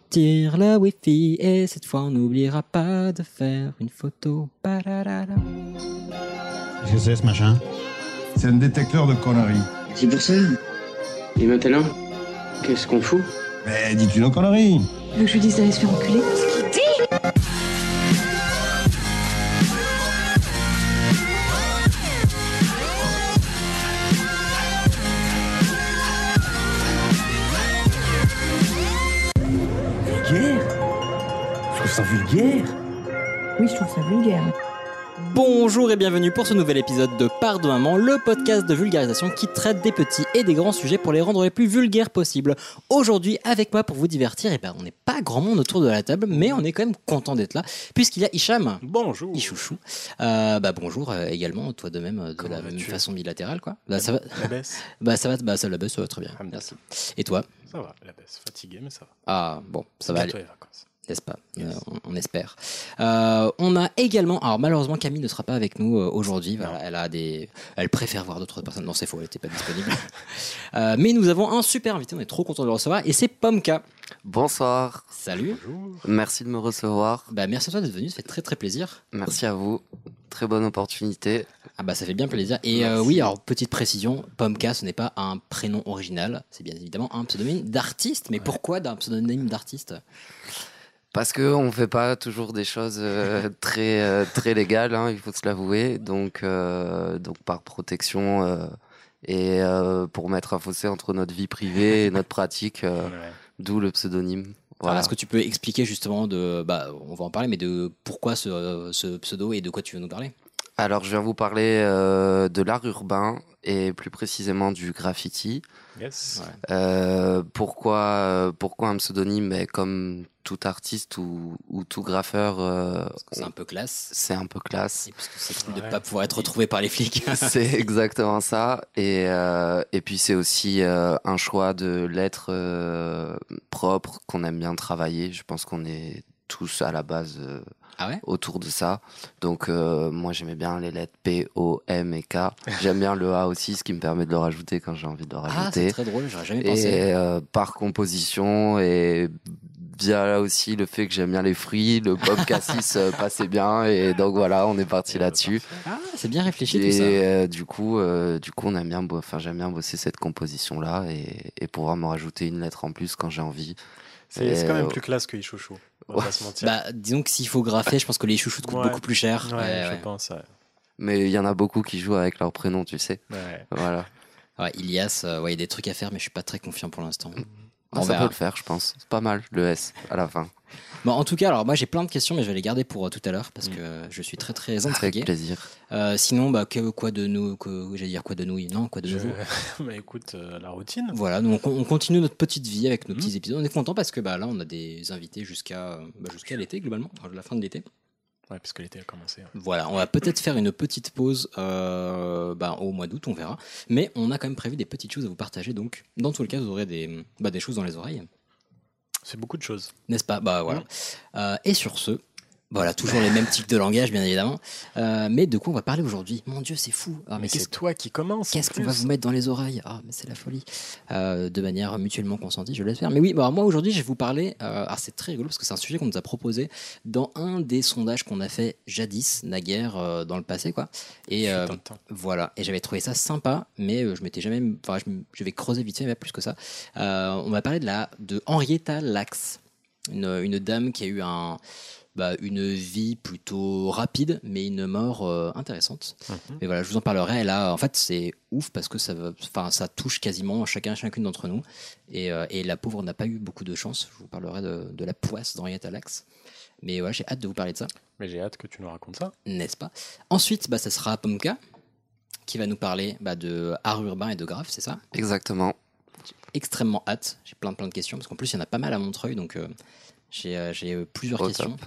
sortir le wifi et cette fois on n'oubliera pas de faire une photo. Qu'est-ce que c'est ce machin C'est un détecteur de conneries. C'est pour ça. Et maintenant, qu'est-ce qu'on fout? Mais dis-tu nos conneries Tu veux que je lui dise d'aller se faire enculer? Vulgaire Oui, je trouve ça vulgaire. Bonjour et bienvenue pour ce nouvel épisode de Pardon Maman, le podcast de vulgarisation qui traite des petits et des grands sujets pour les rendre les plus vulgaires possibles. Aujourd'hui, avec moi pour vous divertir, et ben, on n'est pas grand monde autour de la table, mais on est quand même content d'être là, puisqu'il y a Hicham. Bonjour. Ichouchou. Euh, bah bonjour euh, également, toi de même, euh, de Comment la même vas-tu façon bilatérale quoi. Bah, ça va, La baisse bah ça va, bah ça la baisse, ça va très bien. Ah, Merci. Et toi? Ça va, la baisse. Fatigué, mais ça va. Ah bon, ça va aller. Les vacances. N'est-ce pas? Yes. Euh, on, on espère. Euh, on a également, alors malheureusement Camille ne sera pas avec nous euh, aujourd'hui. Voilà, elle a des, elle préfère voir d'autres personnes. Non, c'est faux, elle n'était pas disponible. Euh, mais nous avons un super invité, on est trop content de le recevoir et c'est Pomka. Bonsoir, Salut. Bonjour. merci de me recevoir. Bah merci à toi d'être venu, ça fait très très plaisir. Merci à vous. Très bonne opportunité. Ah bah ça fait bien plaisir. Et euh, oui, alors petite précision, Pomka, ce n'est pas un prénom original, c'est bien évidemment un pseudonyme d'artiste. Mais pourquoi d'un pseudonyme d'artiste? Parce que on fait pas toujours des choses euh, très euh, très légales, hein, il faut se l'avouer. Donc euh, donc par protection euh, et euh, pour mettre un fossé entre notre vie privée et notre pratique, euh, Ouais. d'où le pseudonyme. Alors, Voilà. Est-ce que tu peux expliquer justement de, bah, on va en parler, mais de pourquoi ce, ce pseudo et de quoi tu veux nous parler? Alors je viens vous parler euh, de l'art urbain et plus précisément du graffiti. Yes. Euh, pourquoi, euh, pourquoi un pseudonyme Mais Comme tout artiste ou, ou tout graffeur, euh, c'est un peu classe. c'est un peu classe. Et parce que c'est cool de ne pas pouvoir être retrouvé par les flics. c'est exactement ça. Et, euh, et puis c'est aussi euh, un choix de lettres euh, propres qu'on aime bien travailler. Je pense qu'on est tous à la base euh, ah ouais? autour de ça. Donc euh, moi j'aimais bien les lettres P, O, M et K. J'aime bien le A aussi, ce qui me permet de le rajouter quand j'ai envie de le Ah, rajouter. c'est très drôle, j'aurais jamais pensé. Et euh, par composition et via là aussi le fait que j'aime bien les fruits, le pomme cassis passait bien et donc voilà, on est parti là-dessus. Ah, c'est bien réfléchi tout Et ça. euh, du coup, euh, du coup, on aime bien, enfin j'aime bien bosser cette composition là et, et pouvoir me rajouter une lettre en plus quand j'ai envie. C'est c'est quand même plus classe que Ichouchou. On va pas se mentir. Bah, disons que s'il faut graffer, je pense que les chouchoutes coûtent Ouais. beaucoup plus cher. ouais, Ouais, je ouais. pense. Ouais. Mais il y en a beaucoup qui jouent avec leur prénom, tu sais. Ouais. Voilà. Ouais, Ilias, euh, ouais, il y a des trucs à faire, mais je suis pas très confiant pour l'instant. Ah, On ça verra. peut le faire, je pense. C'est pas mal le S à la fin. Bon, en tout cas, alors moi j'ai plein de questions, mais je vais les garder pour euh, tout à l'heure parce Mm. que je suis très très Avec intrigué. plaisir. Euh, sinon, bah, que- quoi de nous que, J'allais dire quoi de nous Non, quoi de Je- nouveau? Bah écoute, euh, la routine. Voilà, donc on, on continue notre petite vie avec nos Mhm. petits épisodes. On est content parce que bah, là, on a des invités jusqu'à euh, bah, jusqu'à l'été globalement, à la fin de l'été. Ouais, puisque l'été a commencé. ouais. Voilà, on va peut-être faire une petite pause euh, bah, au mois d'août, on verra. Mais on a quand même prévu des petites choses à vous partager. Donc, dans tous les cas, vous aurez des, bah, des choses dans les oreilles, C'est beaucoup de choses. n'est-ce pas? Bah voilà. Euh, et sur ce, voilà, toujours les mêmes types de langage, bien évidemment. Euh, mais de quoi on va parler aujourd'hui? Mon Dieu, c'est fou. Ah, mais mais c'est toi qui commence. Qu'est-ce qu'on va vous mettre dans les oreilles? Ah, mais c'est la folie. Euh, de manière mutuellement consentie, je l'espère. Mais oui, bah, moi aujourd'hui, je vais vous parler. Euh, alors c'est très rigolo parce que c'est un sujet qu'on nous a proposé dans un des sondages qu'on a fait jadis, naguère, euh, dans le passé, quoi. Et voilà. Et j'avais trouvé ça sympa, mais je m'étais jamais. Enfin, je, vais creuser vite fait, mais plus que ça. On m'a parlé de la de Henrietta Lacks, une, une dame qui a eu un. Bah, une vie plutôt rapide, mais une mort euh, intéressante. Mhm. Mais voilà, je vous en parlerai. Et là, en fait, c'est ouf parce que ça, va- enfin, ça touche quasiment chacun, chacune d'entre nous. Et, euh, et la pauvre n'a pas eu beaucoup de chance. Je vous parlerai de, de la poisse d'Henrietta Lacks. Mais voilà, j'ai hâte de vous parler de ça, Mais j'ai hâte que tu nous racontes ça. n'est-ce pas? Ensuite, bah, ça sera Pomka qui va nous parler bah, de art urbain et de graphe, c'est ça? Exactement. Extrêmement hâte. J'ai plein, plein de questions parce qu'en plus, il y en a pas mal à Montreuil, donc euh, j'ai euh, j'ai, euh, plusieurs Au questions. top.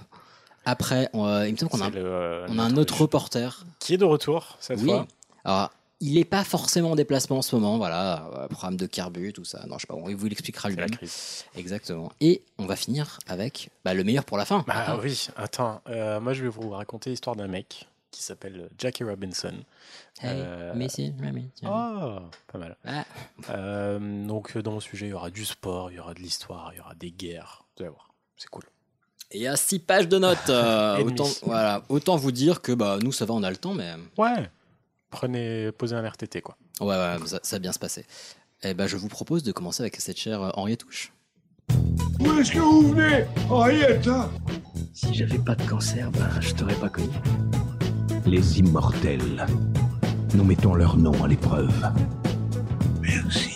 Après, on, euh, il me semble qu'on a, un- le, euh, on a un notre- autre reporter Qui est de retour cette Oui. fois. Alors, il n'est pas forcément en déplacement en ce moment, voilà, euh, programme de carbu, tout ça. Non, je sais pas, on vous l'expliquera C'est la lui. crise. Exactement. Et on va finir avec bah, le meilleur pour la fin. Bah oui, attends. euh, moi, je vais vous raconter l'histoire d'un mec qui s'appelle Jackie Robinson. Hey, Remy, tiens. Oh, pas mal. Ah, donc, dans mon sujet, il y aura du sport, il y aura de l'histoire, il y aura des guerres, Vous allez voir, c'est cool. Et il y a 6 pages de notes. euh, autant, voilà, autant vous dire que bah, nous, ça va, on a le temps, mais Ouais. Prenez, posez un RTT quoi. ouais, ouais, ça, ça va bien se passer. Et ben, je vous propose de commencer avec cette chère euh, Henriette Touche. Où est-ce que vous venez Henriette hein? Si j'avais pas de cancer, ben, je t'aurais pas connu. Les immortels. Nous mettons leur nom à l'épreuve. Merci.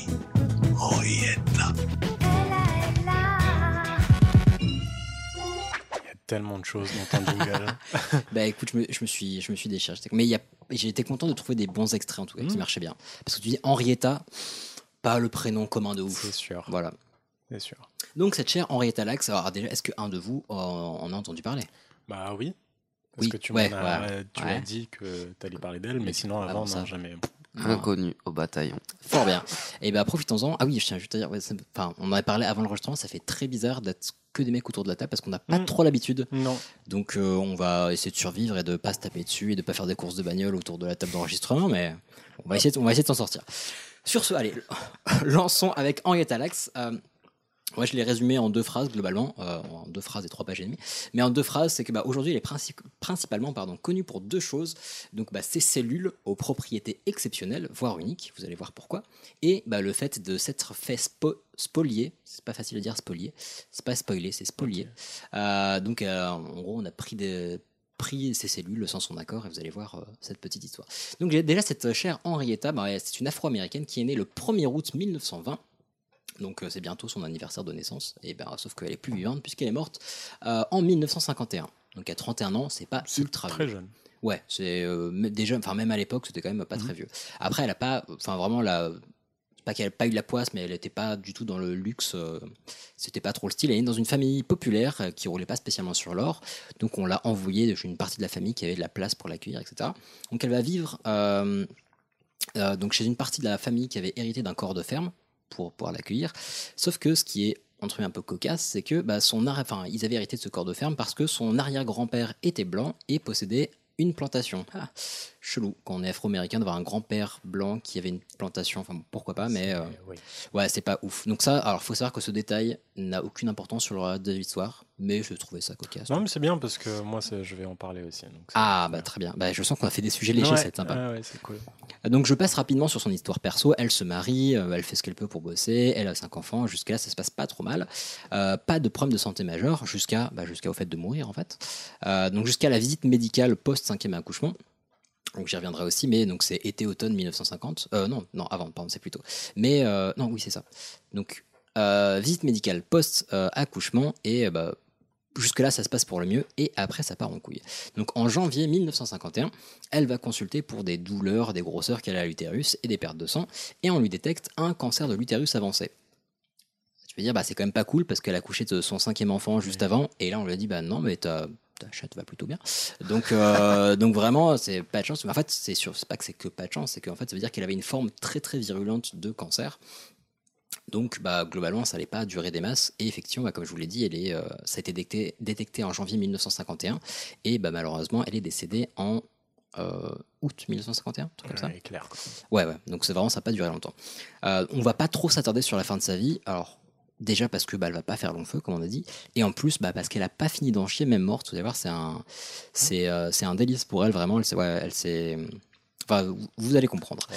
Tellement de choses dans ton jingle. Bah écoute, je me, je me suis, je me suis déchiré. Mais il y a- j'ai été content de trouver des bons extraits en tout cas qui Mhm. marchaient bien. Parce que tu dis Henrietta, pas le prénom commun de ouf. c'est sûr. Voilà. C'est sûr. Donc cette chère Henrietta Lacks, alors déjà, est-ce qu'un de vous en, en a entendu parler? Bah oui. Parce Oui, que tu ouais, m'en as, ouais, tu ouais. as dit que t'allais parler d'elle, mais sinon Avant ça. non, jamais. Inconnu au bataillon. Fort bien. Et ben profitons-en. Ah oui, je tiens juste à dire, ouais, ça- enfin, on en a parlé avant l'enregistrement, ça fait très bizarre d'être que des mecs autour de la table parce qu'on n'a pas Mm. trop l'habitude. Non. Donc euh, on va essayer de survivre et de pas se taper dessus et de pas faire des courses de bagnole autour de la table d'enregistrement, mais on va essayer, de- on va essayer de s'en sortir. Sur ce, allez, lançons avec Henrietta Lacks. Euh, moi, je l'ai résumé en deux phrases globalement, euh, en deux phrases et trois pages et demie. Mais en deux phrases, c'est que bah, aujourd'hui, il est princi- principalement pardon, connu pour deux choses. Donc, bah, ses cellules aux propriétés exceptionnelles, voire uniques. Vous allez voir pourquoi. Et bah, le fait de s'être fait spo- spolier. C'est pas facile à dire spolier. C'est pas spoiler, c'est spolier. Euh, donc, euh, en gros, on a pris des pris ses cellules sans son accord et vous allez voir euh, cette petite histoire. Donc déjà cette chère Henrietta, bah, c'est une afro-américaine qui est née le 1er août 1920 donc euh, c'est bientôt son anniversaire de naissance, et ben, sauf qu'elle est plus vivante puisqu'elle est morte euh, en 1951. Donc à 31 ans, c'est pas ultra Très vieux. jeune. Ouais, c'est euh, déjà, enfin même à l'époque, c'était quand même pas très vieux. Après, elle a pas, enfin vraiment la, pas qu'elle a pas eu de la poisse, mais elle était pas du tout dans le luxe. c'était pas trop le style. Elle est dans une famille populaire qui roulait pas spécialement sur l'or, donc on l'a envoyée chez une partie de la famille qui avait de la place pour l'accueillir, etc. Donc elle va vivre euh, euh, donc chez une partie de la famille qui avait hérité d'un corps de ferme pour pouvoir l'accueillir. Sauf que ce qui est entre guillemets, un peu cocasse, c'est que bah, son enfin, ils avaient hérité de ce corps de ferme parce que son arrière-grand-père était blanc et possédait une plantation. Ah, chelou, quand on est afro-américain, d'avoir un grand-père blanc qui avait une plantation, enfin pourquoi pas, mais euh, oui. ouais, c'est pas ouf. Donc ça, alors faut savoir que ce détail n'a aucune importance sur le reste de l'histoire, mais je trouvais ça cocasse. Non, mais c'est bien parce que moi, je vais en parler aussi. donc Ah bah très bien. Bah, je sens qu'on a fait des sujets légers, Ouais, c'est sympa. ouais, cool. Donc je passe rapidement sur son histoire perso. Elle se marie, euh, elle fait ce qu'elle peut pour bosser, elle a cinq enfants. Jusqu'à là, ça se passe pas trop mal. Euh, pas de problème de santé majeur jusqu'à bah, jusqu'à au fait de mourir en fait. Euh, donc jusqu'à la visite médicale post cinquième accouchement. Donc j'y reviendrai aussi, mais donc c'est été-automne 1950. Euh, non, non, avant, pardon, c'est plutôt. Mais euh, non, oui, c'est ça. Donc euh, visite médicale post euh, accouchement et euh, bah, jusque là ça se passe pour le mieux et après ça part en couille. Donc en janvier 1951, elle va consulter pour des douleurs, des grosseurs qu'elle a à l'utérus et des pertes de sang, et on lui détecte un cancer de l'utérus avancé. Tu peux dire, bah, c'est quand même pas cool parce qu'elle a couché de son cinquième enfant juste avant, et là on lui a dit, bah non, mais ta, ta chatte va plutôt bien. Donc, euh, donc vraiment, c'est pas de chance. Mais en fait, c'est sûr, c'est pas que c'est que pas de chance, c'est qu'en fait, ça veut dire qu'elle avait une forme très très virulente de cancer. Donc, bah, globalement, ça n'allait pas durer des masses. Et effectivement, bah, comme je vous l'ai dit, elle est, euh, ça a été détecté, détecté en janvier 1951. Et bah, malheureusement, elle est décédée en euh, août 1951, un truc comme ça. Ouais, clair. Ouais, ouais. Donc c'est vraiment, ça n'a pas duré longtemps. On va pas trop s'attarder sur la fin de sa vie. Alors, déjà parce que bah, elle va pas faire long feu, comme on a dit. Et en plus, bah, parce qu'elle a pas fini d'en chier, même morte. Vous allez voir, c'est un, c'est, euh, c'est un délice pour elle, vraiment. Elle, ouais, elle s'est. Enfin, vous, allez comprendre. Ouais.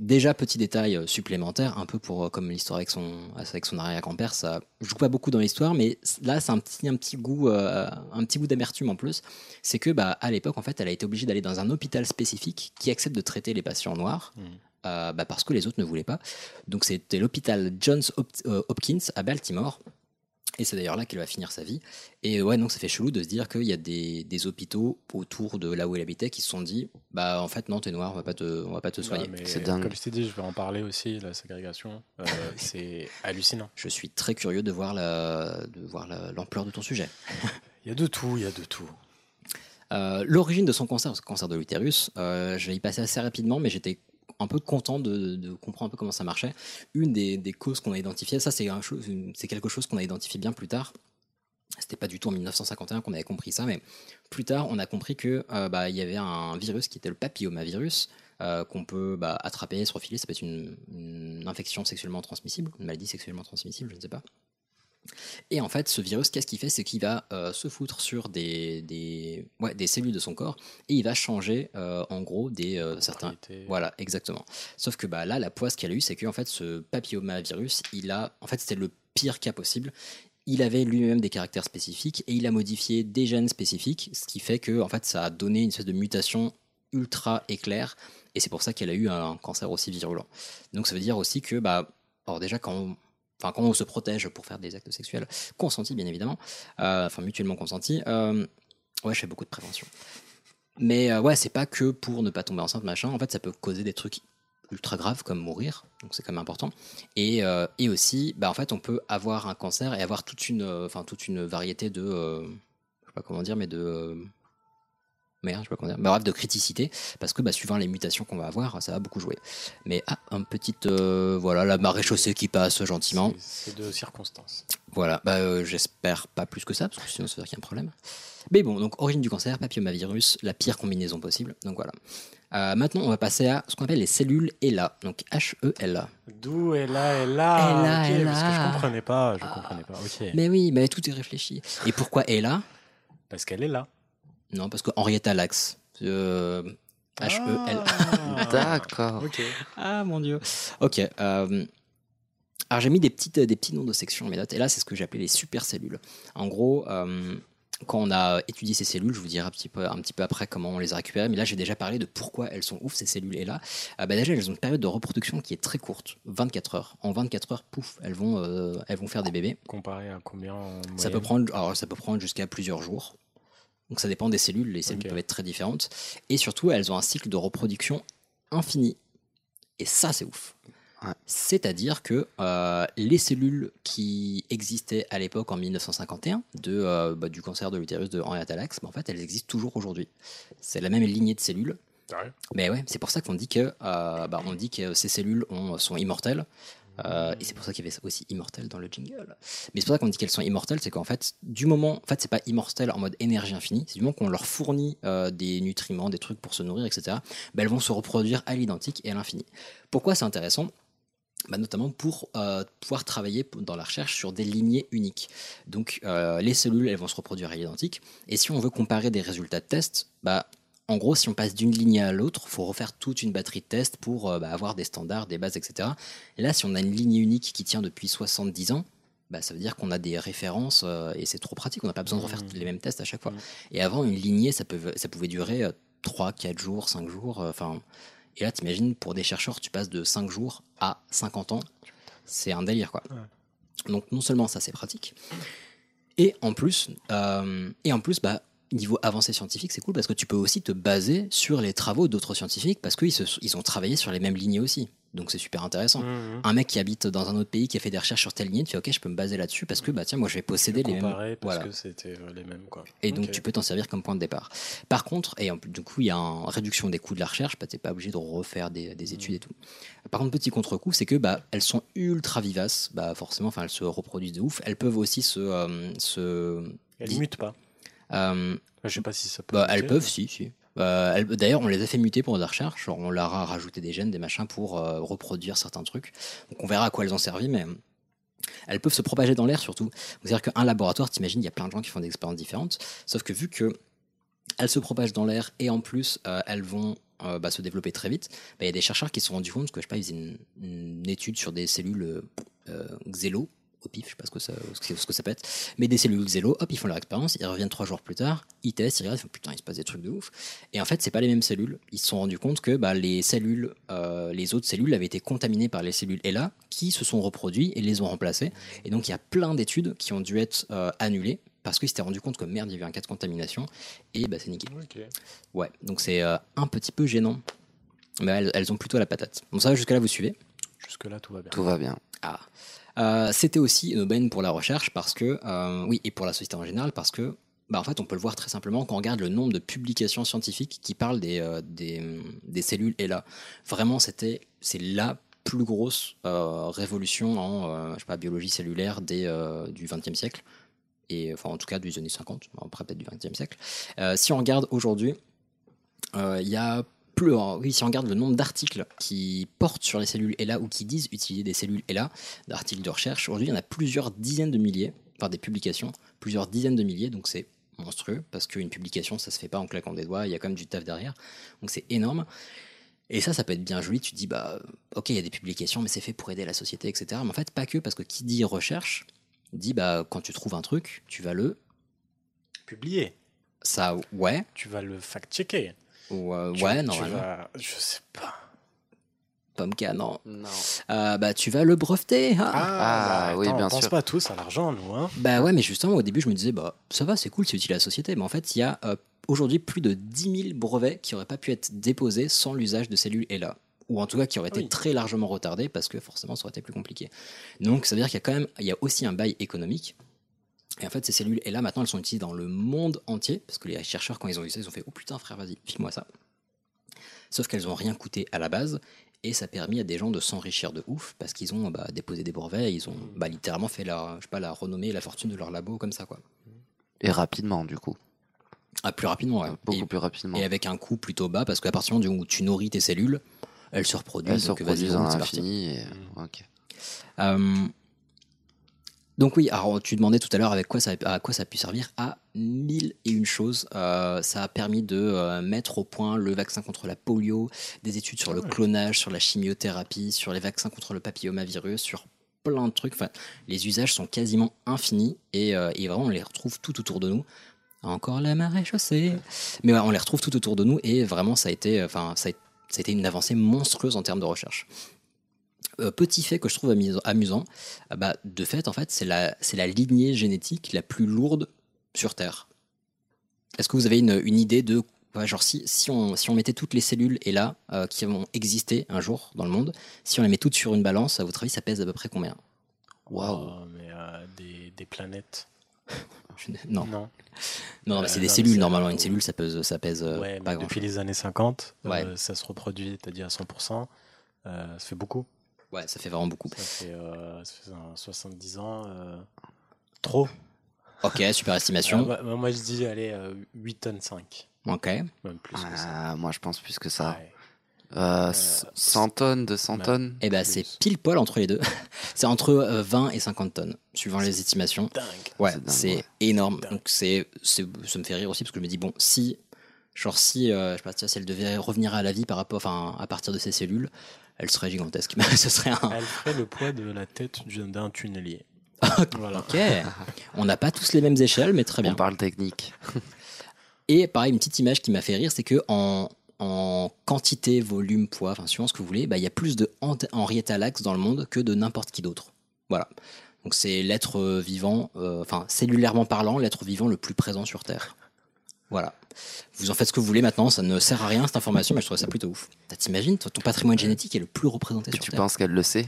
Déjà, petit détail euh, supplémentaire, un peu pour euh, comme l'histoire avec son, avec son arrière-grand-père, ça joue pas beaucoup dans l'histoire, mais là, c'est un petit, un petit goût, euh, un petit goût d'amertume en plus. C'est que, bah, à l'époque, en fait, elle a été obligée d'aller dans un hôpital spécifique qui accepte de traiter les patients noirs. Mhm. Euh, bah, parce que les autres ne voulaient pas. Donc c'était l'hôpital Johns Hop- euh, Hopkins à Baltimore. Et c'est d'ailleurs là qu'elle va finir sa vie. Et ouais, donc ça fait chelou de se dire qu'il y a des, des hôpitaux autour de là où elle habitait qui se sont dit, bah en fait non, t'es noir, on va pas te, on va pas te soigner. Ouais, mais C'est dingue. Comme je t'ai dit, je vais en parler aussi, la ségrégation. euh, c'est hallucinant. Je suis très curieux de voir la, de voir la- l'ampleur de ton sujet. Il y a de tout, il y a de tout. Euh, L'origine de son cancer, ce cancer de l'utérus, euh, je vais y passer assez rapidement, mais j'étais un peu content de, comprendre un peu comment ça marchait. Une des, causes qu'on a identifiées, ça c'est quelque chose qu'on a identifié bien plus tard. C'était pas du tout en 1951 qu'on avait compris ça, mais plus tard on a compris que euh, bah, il y avait un virus qui était le papillomavirus euh, qu'on peut bah, attraper, se refiler. Ça peut être une infection sexuellement transmissible, une maladie sexuellement transmissible, je ne sais pas. Et en fait, ce virus, qu'est-ce qu'il fait? C'est qu'il va euh, se foutre sur des, des, ouais, des cellules de son corps et il va changer, euh, en gros, des euh, certains. Voilà, exactement. Sauf que bah, là, la poisse qu'elle a eue, c'est que en fait, ce papillomavirus, il a, en fait, c'était le pire cas possible. Il avait lui-même des caractères spécifiques et il a modifié des gènes spécifiques, ce qui fait que en fait, ça a donné une espèce de mutation ultra éclair et c'est pour ça qu'elle a eu un cancer aussi virulent. Donc ça veut dire aussi que, bah, alors déjà quand on, enfin, quand on se protège pour faire des actes sexuels consentis bien évidemment, euh, enfin mutuellement consentis, euh, ouais, je fais beaucoup de prévention. Mais euh, ouais, c'est pas que pour ne pas tomber enceinte machin. En fait, ça peut causer des trucs ultra graves comme mourir, donc c'est quand même important. Et, et aussi, bah en fait, on peut avoir un cancer et avoir toute une, enfin toute une variété de, je sais pas comment dire, mais de merde, je sais pas comment dire, bah, bref, de criticité, parce que bah, suivant les mutations qu'on va avoir, ça va beaucoup jouer. Mais ah, un petit, euh, voilà, la marée chaussée qui passe gentiment. C'est de circonstances. Voilà, bah, euh, j'espère pas plus que ça, parce que sinon ça veut dire qu'il y a un problème. Mais bon, donc origine du cancer, papillomavirus, la pire combinaison possible. Donc voilà. Euh, maintenant, on va passer à ce qu'on appelle les cellules ELA, donc H-E-L-A. D'où là, ok, est Parce que je comprenais pas, je comprenais pas. Ok. Mais oui, mais tout est réfléchi. Et pourquoi ELA Parce qu'elle est là. Non, parce que Henrietta Lacks. Euh, H-E-L-A. Ah. D'accord. Ah mon dieu. Ok. euh, alors j'ai mis des, petites, des petits noms de sections dans mes notes. Et là, c'est ce que j'ai appelé les supercellules. En gros, euh, quand on a étudié ces cellules, je vous dirai un petit peu, un petit peu après comment on les a récupérées. Mais là, j'ai déjà parlé de pourquoi elles sont ouf, ces cellules. Et là, euh, bah, déjà, elles ont une période de reproduction qui est très courte, 24 heures. En 24 heures, pouf, elles vont, euh, elles vont faire des bébés. Comparé à combien en Ça peut prendre, alors ça peut prendre jusqu'à plusieurs jours. Donc ça dépend des cellules. Les cellules peuvent être très différentes. Et surtout, elles ont un cycle de reproduction infini. Et ça, c'est ouf. Ouais. C'est-à-dire que euh, les cellules qui existaient à l'époque en 1951 de, euh, bah, du cancer de l'utérus de Henrietta Lacks, bah, en fait, elles existent toujours aujourd'hui. C'est la même lignée de cellules. Ouais. Mais ouais, c'est pour ça qu'on dit que, euh, bah, on dit que ces cellules ont- sont immortelles. Euh, et c'est pour ça qu'il y avait aussi immortel dans le jingle. Mais c'est pour ça qu'on dit qu'elles sont immortelles, c'est qu'en fait, du moment, en fait, c'est pas immortel en mode énergie infinie, c'est du moment qu'on leur fournit euh, des nutriments, des trucs pour se nourrir, etc. bah, elles vont se reproduire à l'identique et à l'infini. Pourquoi c'est intéressant? Bah, notamment pour euh, pouvoir travailler dans la recherche sur des lignées uniques. Donc les cellules, elles vont se reproduire à l'identique. Et si on veut comparer des résultats de tests, bah, en gros, si on passe d'une lignée à l'autre, il faut refaire toute une batterie de tests pour euh, bah, avoir des standards, des bases, etc. Et là, si on a une lignée unique qui tient depuis 70 ans, bah, ça veut dire qu'on a des références euh, et c'est trop pratique. On n'a pas besoin de refaire Mhm. les mêmes tests à chaque fois. Mhm. Et avant, une lignée, ça, peut, ça pouvait durer euh, 3, 4 jours, 5 jours. euh, et là, t'imagines, pour des chercheurs, tu passes de 5 jours à 50 ans. C'est un délire, quoi. Donc, non seulement ça, c'est pratique. Et en plus, euh, et en plus bah, niveau avancée scientifique, c'est cool parce que tu peux aussi te baser sur les travaux d'autres scientifiques parce qu'ils ils ont travaillé sur les mêmes lignées aussi. Donc c'est super intéressant. Mhm. Un mec qui habite dans un autre pays qui a fait des recherches sur telle lignée, tu fais ok, je peux me baser là-dessus parce que bah tiens, moi je vais posséder les mêmes. Parce Voilà. que c'était euh, les mêmes quoi. Et donc tu peux t'en servir comme point de départ. Par contre, et en plus, du coup, il y a une réduction des coûts de la recherche, bah, tu n'es pas obligé de refaire des, des études et tout. Par contre, petit contre-coup, c'est que bah, elles sont ultra vivaces, bah, forcément, enfin, elles se reproduisent de ouf. Elles peuvent aussi se. euh, se Elles mutent pas. Euh, Je sais pas si ça peut. bah, elles peuvent, si, si. Euh, elles- D'ailleurs, on les a fait muter pour la recherche. On leur a rajouté des gènes, des machins pour euh, reproduire certains trucs. Donc, on verra à quoi elles ont servi, mais elles peuvent se propager dans l'air surtout. C'est-à-dire qu'un laboratoire, t'imagines, il y a plein de gens qui font des expériences différentes. Sauf que vu que elles se propagent dans l'air et en plus euh, elles vont euh, bah, se développer très vite, bah, il y a des chercheurs qui se sont rendus compte que je sais pas, ils faisaient une, une étude sur des cellules xélo au pif, je sais pas ce que, ça, ce que- ça peut être, mais des cellules xélo, hop, ils font leur expérience, ils reviennent trois jours plus tard, ils testent, ils regardent, ils font putain, il se passe des trucs de ouf. Et en fait, c'est pas les mêmes cellules. Ils se sont rendus compte que bah, les cellules, euh, les autres cellules avaient été contaminées par les cellules ELA qui se sont reproduits et les ont remplacées. Et donc, il y a plein d'études qui ont dû être euh, annulées parce qu'ils s'étaient rendu compte que merde, il y avait un cas de contamination et bah, c'est niqué. Ouais, donc c'est euh, un petit peu gênant. Mais elles, elles ont plutôt la patate. Bon, ça, jusque-là, vous suivez? Jusque là tout va bien. Tout va bien. Ah. Euh, C'était aussi une aubaine pour la recherche parce que, euh, oui, et pour la société en général, parce que, bah, en fait, on peut le voir très simplement quand on regarde le nombre de publications scientifiques qui parlent des, euh, des, des cellules et là. Vraiment, c'était, c'est la plus grosse euh, révolution en je sais pas, biologie cellulaire des, du XXe siècle. Et enfin, en tout cas, des années 50, après peut-être du XXe siècle. Si on regarde aujourd'hui, il y a plus, alors, oui, si on regarde le nombre d'articles qui portent sur les cellules ELA ou qui disent utiliser des cellules ELA, d'articles de recherche, aujourd'hui, il y en a plusieurs dizaines de milliers, enfin des publications, plusieurs dizaines de milliers, donc c'est monstrueux, parce qu'une publication, ça se fait pas en claquant des doigts, il y a quand même du taf derrière, donc c'est énorme. Et ça, ça peut être bien joli, tu te dis, bah, ok, il y a des publications, mais c'est fait pour aider la société, etc. Mais en fait, pas que, parce que qui dit recherche, dit, bah, quand tu trouves un truc, tu vas le, Publié. ça, ouais, Tu vas le fact-checker. Ou, euh, Tu- ouais, normalement. vas- Je sais pas. Pomka, non. Non. Euh, bah, tu vas le breveter. ah. Ah, oui, attends, bien on pense sûr. pas tous à l'argent, nous. Hein. Bah ouais, mais justement, au début, je me disais, bah, ça va, c'est cool, c'est utile à la société. Mais en fait, il y a euh, aujourd'hui plus de 10 000 brevets qui n'auraient pas pu être déposés sans l'usage de cellules ELA. Ou en tout cas, qui auraient été Oui. très largement retardés parce que forcément, ça aurait été plus compliqué. Donc, ça veut dire qu'il y a quand même, il y a aussi un bail économique. Et en fait, ces cellules ELA, maintenant, elles sont utilisées dans le monde entier parce que les chercheurs, quand ils ont vu ça, ils ont fait, oh putain, frère, vas-y, file-moi ça. Sauf qu'elles n'ont rien coûté à la base. Et ça a permis à des gens de s'enrichir de ouf parce qu'ils ont bah, déposé des brevets, et ils ont bah, littéralement fait la, je sais pas, la renommée et la fortune de leur labo comme ça. quoi. Et rapidement, du coup. Ah, plus rapidement, ouais. Beaucoup Et, plus rapidement. et avec un coût plutôt bas parce qu'à partir du moment où tu nourris tes cellules, elles se reproduisent. Elles se donc vas-y, reproduisent à l'infini. et- Mm. ok. Euh, donc oui, alors tu demandais tout à l'heure avec quoi ça, à quoi ça a pu servir à mille et une choses. Euh, ça a permis de euh, mettre au point le vaccin contre la polio, des études sur le Ouais. clonage, sur la chimiothérapie, sur les vaccins contre le papillomavirus, sur plein de trucs. Enfin, les usages sont quasiment infinis et, euh, et vraiment on les retrouve tout autour de nous. Encore la marée chaussée. Mais ouais, on les retrouve tout autour de nous et vraiment ça a été, enfin, ça a, ça a été une avancée monstrueuse en termes de recherche. Euh, petit fait que je trouve amus- amusant, ah bah, de fait, en fait, c'est la, c'est la lignée génétique la plus lourde sur Terre. Est-ce que vous avez une, une idée de. ouais, genre, si, si, on, si on mettait toutes les cellules et là, euh, qui vont exister un jour dans le monde, si on les met toutes sur une balance, à votre avis, ça pèse à peu près combien? Waouh. Oh, mais euh, des, des planètes. Non, Non. non, Euh, mais c'est des non, cellules normalement. Une cellule, ça pèse, ça pèse ouais, pas mais grand depuis les années 50, euh, Ouais. ça se reproduit, dit à 100%. Euh, ça fait beaucoup. Ouais, ça fait vraiment beaucoup. Ça fait, euh, ça fait un 70 ans. euh, trop. Ok, super estimation. Euh, moi, moi, je dis, allez, euh, 8 tonnes 5. Ok. Même plus que ça. Ah, moi, je pense plus que ça. Ouais. Euh, 100 tonnes, 200 bah, tonnes. Et ben Plus. c'est pile poil entre les deux. c'est entre euh, 20 et 50 tonnes, suivant les estimations. Dingue. Ouais, C'est ouais. énorme. Dingue. Donc c'est, c'est, ça me fait rire aussi parce que je me dis bon, si, genre si, euh, je sais pas, si elle devait revenir à la vie par rapport, enfin, à partir de ces cellules, elle serait gigantesque. Mais ce serait un. Elle ferait le poids de la tête du- d'un tunnelier. voilà. Ok. On n'a pas tous les mêmes échelles, mais très bien. On parle technique. Et pareil, une petite image qui m'a fait rire, c'est que en, en quantité, volume, poids, enfin suivant ce que vous voulez, bah, il y a plus de Henrietta Lacks dans le monde que de n'importe qui d'autre. Voilà. Donc c'est l'être vivant, euh, enfin cellulairement parlant, l'être vivant le plus présent sur Terre. Voilà. Vous en faites ce que vous voulez maintenant, ça ne sert à rien cette information, mais je trouve ça plutôt ouf. T'imagines, ton patrimoine génétique est le plus représenté Et sur tu Terre. penses qu'elle le sait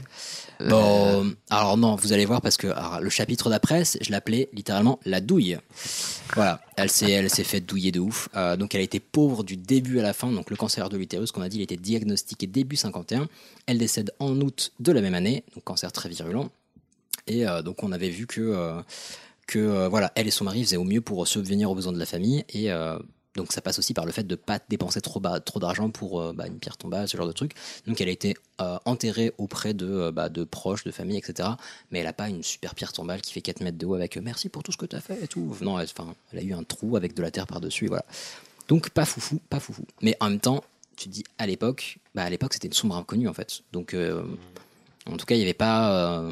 Euh, Bon, alors non, vous allez voir parce que alors, le chapitre d'après, je l'appelais littéralement la douille. Voilà, elle s'est, elle s'est fait douiller de ouf. Euh, donc elle a été pauvre du début à la fin. Donc le cancer de l'utérus, qu'on a dit, il était diagnostiqué début 51. Elle décède en août de la même année, donc cancer très virulent. Et euh, donc on avait vu que, euh, que euh, voilà, elle et son mari faisaient au mieux pour subvenir aux besoins de la famille. Et euh, donc ça passe aussi par le fait de pas dépenser trop, trop d'argent pour euh, bah, une pierre tombale, ce genre de truc. Donc elle a été enterrée auprès de, bah, de proches, de famille, etc. Mais elle n'a pas une super pierre tombale qui fait 4 mètres de haut avec merci pour tout ce que tu as fait et tout. Non, elle, elle a eu un trou avec de la terre par-dessus, voilà. Donc pas foufou, pas foufou. Mais en même temps, tu te dis à l'époque, bah à l'époque c'était une sombre inconnue en fait. Donc en tout cas, il n'y avait pas.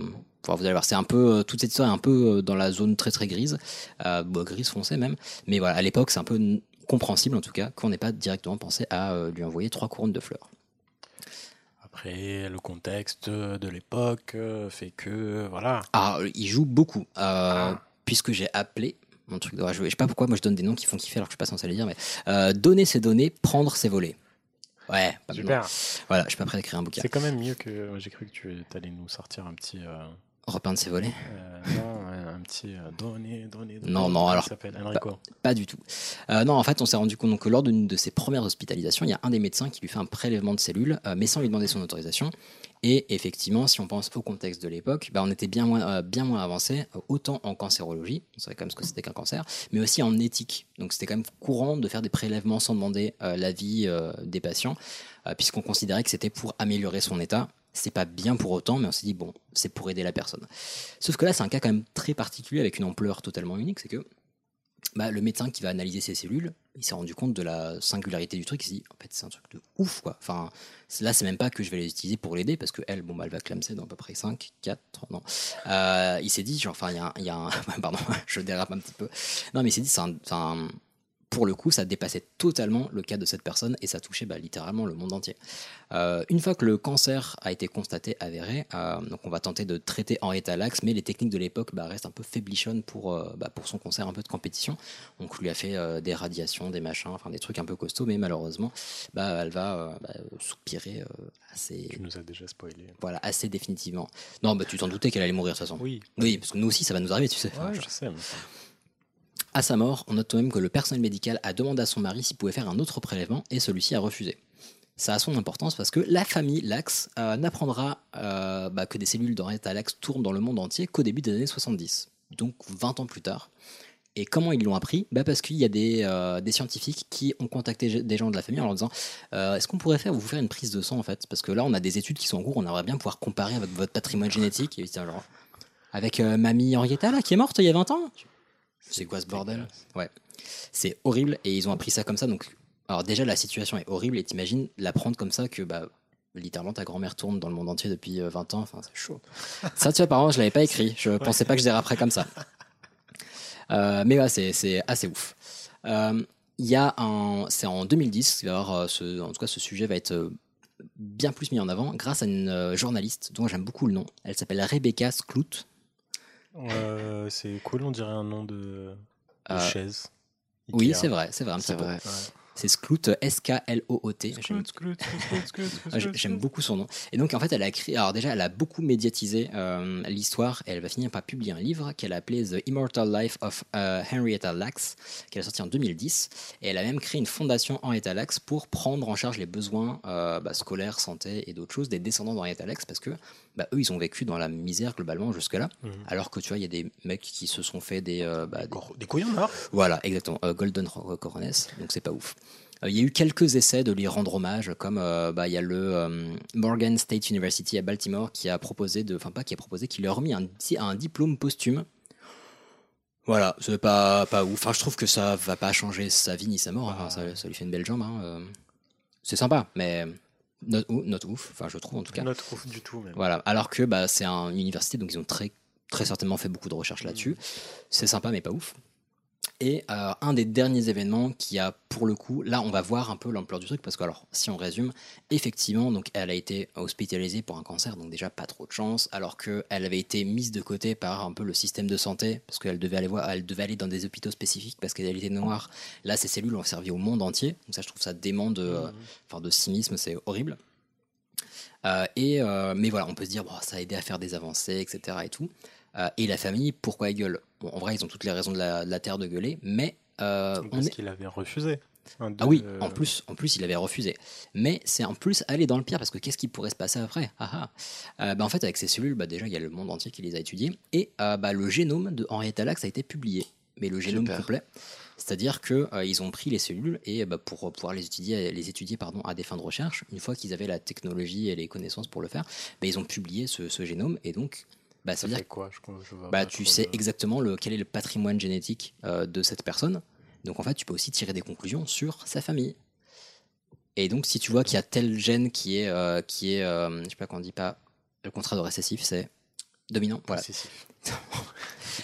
Enfin, vous allez voir, c'est un peu euh, toute cette histoire est un peu euh, dans la zone très très grise, euh, grise foncée même. Mais voilà, à l'époque, c'est un peu compréhensible en tout cas qu'on n'ait pas directement pensé à lui envoyer trois couronnes de fleurs. Après, le contexte de l'époque fait que, voilà. Ah, il joue beaucoup. euh, Puisque j'ai appelé mon truc de rajouter. Je sais pas pourquoi moi je donne des noms qui font kiffer alors que je suis pas censé les dire, mais euh, donner ses données, prendre ses volets. Ouais, pas. Super. Voilà, je suis pas prêt d'écrire un bouquin. C'est quand même mieux que. J'ai cru que tu allais nous sortir un petit. euh, Repeindre ses volets. euh, non, un, petit donnez, donnez, donnez. Non, non, alors, s'appelle Enrico. Pas du tout. Euh, non, en fait, on s'est rendu compte que lors d'une de ses premières hospitalisations, il y a un des médecins qui lui fait un prélèvement de cellules, euh, mais sans lui demander son autorisation. Et effectivement, si on pense au contexte de l'époque, bah, on était bien moins, euh, bien moins avancé, autant en cancérologie, on savait quand même ce que c'était qu'un cancer, mais aussi en éthique. Donc c'était quand même courant de faire des prélèvements sans demander euh, l'avis euh, des patients, puisqu'on considérait que c'était pour améliorer son état. C'est pas bien pour autant, mais on s'est dit, bon, c'est pour aider la personne. Sauf que là, c'est un cas quand même très particulier avec une ampleur totalement unique, c'est que bah, le médecin qui va analyser ses cellules, il s'est rendu compte de la singularité du truc. Il s'est dit, en fait, c'est un truc de ouf, quoi. Enfin, là, c'est même pas que je vais les utiliser pour l'aider, parce que elle, bon, bah, elle va clamser dans à peu près 5, 4, non. Euh, il s'est dit, genre, enfin, il y a un. il y a un- pardon, je dérape un petit peu. Non, mais il s'est dit, c'est un- pour le coup, ça dépassait totalement le cas de cette personne et ça touchait bah, littéralement le monde entier. Euh, une fois que le cancer a été constaté, avéré, euh, donc on va tenter de traiter Henrietta Lacks, mais les techniques de l'époque bah, restent un peu faiblichonnes pour, euh, bah, pour son cancer un peu de compétition. Donc on lui a fait des radiations, des machins, enfin des trucs un peu costauds, mais malheureusement, bah, elle va soupirer assez, Tu nous as déjà spoilé. voilà, assez définitivement. Non, bah, tu t'en doutais qu'elle allait mourir de toute façon. Oui. Oui, parce que nous aussi, ça va nous arriver, tu sais. Ouais, je- je sais. mais- à sa mort, on note tout de même que le personnel médical a demandé à son mari s'il pouvait faire un autre prélèvement et celui-ci a refusé. Ça a son importance parce que la famille Lax euh, n'apprendra euh, bah, que des cellules d'Henrietta Lacks tournent dans le monde entier qu'au début des années 70, donc 20 ans plus tard. Et comment ils l'ont appris? Bah Parce qu'il y a des, euh, scientifiques qui ont contacté des gens de la famille en leur disant Est-ce qu'on pourrait faire, vous faire une prise de sang en fait? Parce que là, on a des études qui sont en cours, on aimerait bien pouvoir comparer avec votre patrimoine génétique. Avec mamie Henrietta là, qui est morte il y a 20 ans? C'est quoi ce bordel Ouais. C'est horrible et ils ont appris ça comme ça. Donc, alors déjà, la situation est horrible et t'imagines l'apprendre comme ça que bah, littéralement ta grand-mère tourne dans le monde entier depuis euh, 20 ans. Enfin, c'est chaud. ça, tu vois, par exemple, je l'avais pas écrit. Je pensais pas que je déraperais comme ça. Euh, mais ouais, c'est, assez ouf. Euh, Il y a un, c'est en 2010, il va y avoir euh, ce, en tout cas, ce sujet va être euh, bien plus mis en avant grâce à une euh, journaliste dont j'aime beaucoup le nom. Elle s'appelle Rebecca Skloot. Euh, c'est cool, on dirait un nom de, de Euh, chaise. Oui, c'est vrai, c'est vrai un C'est petit peu. vrai. Ouais. C'est Skloot, S-K-L-O-O-T. J'aime beaucoup son nom. Et donc, en fait, elle a écrit. Alors, déjà, elle a beaucoup médiatisé euh, l'histoire et elle va finir par publier un livre qu'elle a appelé The Immortal Life of euh, Henrietta Lacks, qu'elle a sorti en 2010. Et elle a même créé une fondation Henrietta Lacks pour prendre en charge les besoins euh, bah, scolaires, santé et d'autres choses des descendants d'Henrietta Lacks parce que bah, eux, ils ont vécu dans la misère globalement jusque-là. Mhm. Alors que tu vois, il y a des mecs qui se sont fait des. euh, bah, des- Des couillons noirs voilà, exactement. Euh, Golden Ro- Coronets, donc c'est pas ouf. Euh, Il y a eu quelques essais de lui rendre hommage, comme euh, bah, il y a le euh, Morgan State University à Baltimore qui a proposé de, enfin pas qui a proposé, qui lui a remis un, di- un diplôme posthume. Voilà, c'est pas pas ouf. Enfin, je trouve que ça va pas changer sa vie ni sa mort. Enfin, ça, ça lui fait une belle jambe. hein. C'est sympa, mais not, not ouf. Enfin, je trouve en tout cas. Notre ouf du tout, même. Voilà. Alors que bah, c'est un- une université, donc ils ont très, très certainement fait beaucoup de recherches là-dessus. C'est sympa, mais pas ouf. Et euh, un des derniers événements qui a, pour le coup, là, on va voir un peu l'ampleur du truc, parce que, alors, si on résume, effectivement, donc, elle a été hospitalisée pour un cancer, donc déjà pas trop de chance, alors qu'elle avait été mise de côté par un peu le système de santé, parce qu'elle devait aller voir, elle devait aller dans des hôpitaux spécifiques parce qu'elle était noire. Là, ces cellules ont servi au monde entier, donc ça, je trouve ça dément de, euh, enfin, de cynisme, c'est horrible. Euh, et, euh, mais voilà, on peut se dire, bon, ça a aidé à faire des avancées, etc. Et tout. Euh, et la famille, pourquoi elle gueule? Bon, En vrai, ils ont toutes les raisons de la, de la terre de gueuler, mais euh, on Parce est... qu'il avait refusé. Ah oui, en plus, en plus, il avait refusé. Mais c'est en plus aller dans le pire, parce que qu'est-ce qui pourrait se passer après? Ah, ah. Euh, bah, En fait, avec ces cellules, bah, déjà, il y a le monde entier qui les a étudiées, et euh, bah, le génome de Henrietta Lacks a été publié, mais le génome Super. complet. C'est-à-dire que euh, ils ont pris les cellules et bah, pour pouvoir les étudier, les étudier pardon, à des fins de recherche, une fois qu'ils avaient la technologie et les connaissances pour le faire, bah, ils ont publié ce, ce génome et donc bah, ça Ça veut dire quoi? Je, je vois bah, tu sais exactement le, quel est le patrimoine génétique euh, de cette personne. Donc en fait, tu peux aussi tirer des conclusions sur sa famille. Et donc si tu vois qu'il y a tel gène qui est, euh, qui est euh, je sais pas qu'on dit pas, le contrat de récessif, c'est dominant. Voilà.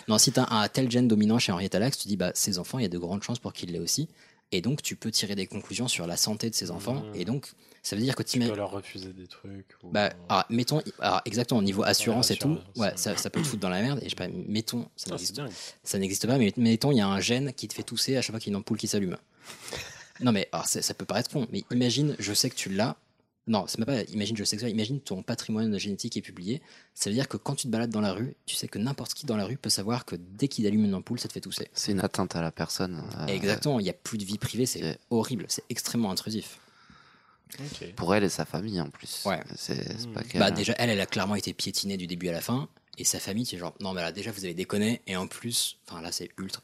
Non, si tu as un tel gène dominant chez Henrietta Lacks, tu dis bah ces enfants, il y a de grandes chances pour qu'ils l'aient aussi. Et donc tu peux tirer des conclusions sur la santé de ces enfants. Mhm. Et donc ça veut dire que Tu tu peux leur refuser des trucs. ou- bah, alors, mettons, alors, exactement, au niveau assurance et tout, ouais, ça- ça, ça peut te foutre dans la merde. Et je sais pas, mettons, ça Ah, n'existe ça pas, mais mettons, il y a un gène qui te fait tousser à chaque fois qu'il y a une ampoule qui s'allume. non, mais alors, ça, ça peut paraître con, mais imagine, je sais que tu l'as, Non, c'est même pas imagine jeu sexuel, imagine ton patrimoine génétique est publié. Ça veut dire que quand tu te balades dans la rue, tu sais que n'importe qui dans la rue peut savoir que dès qu'il allume une ampoule, ça te fait tousser. C'est une atteinte à la personne. euh, Exactement, il n'y a plus de vie privée, c'est c'est- horrible, c'est extrêmement intrusif. Pour elle et sa famille en plus. Ouais. C'est c'est pas qu'elle. Bah déjà, elle, elle a clairement été piétinée du début à la fin, et sa famille, c'est genre, non mais là déjà vous avez déconné, et en plus, enfin là c'est ultra,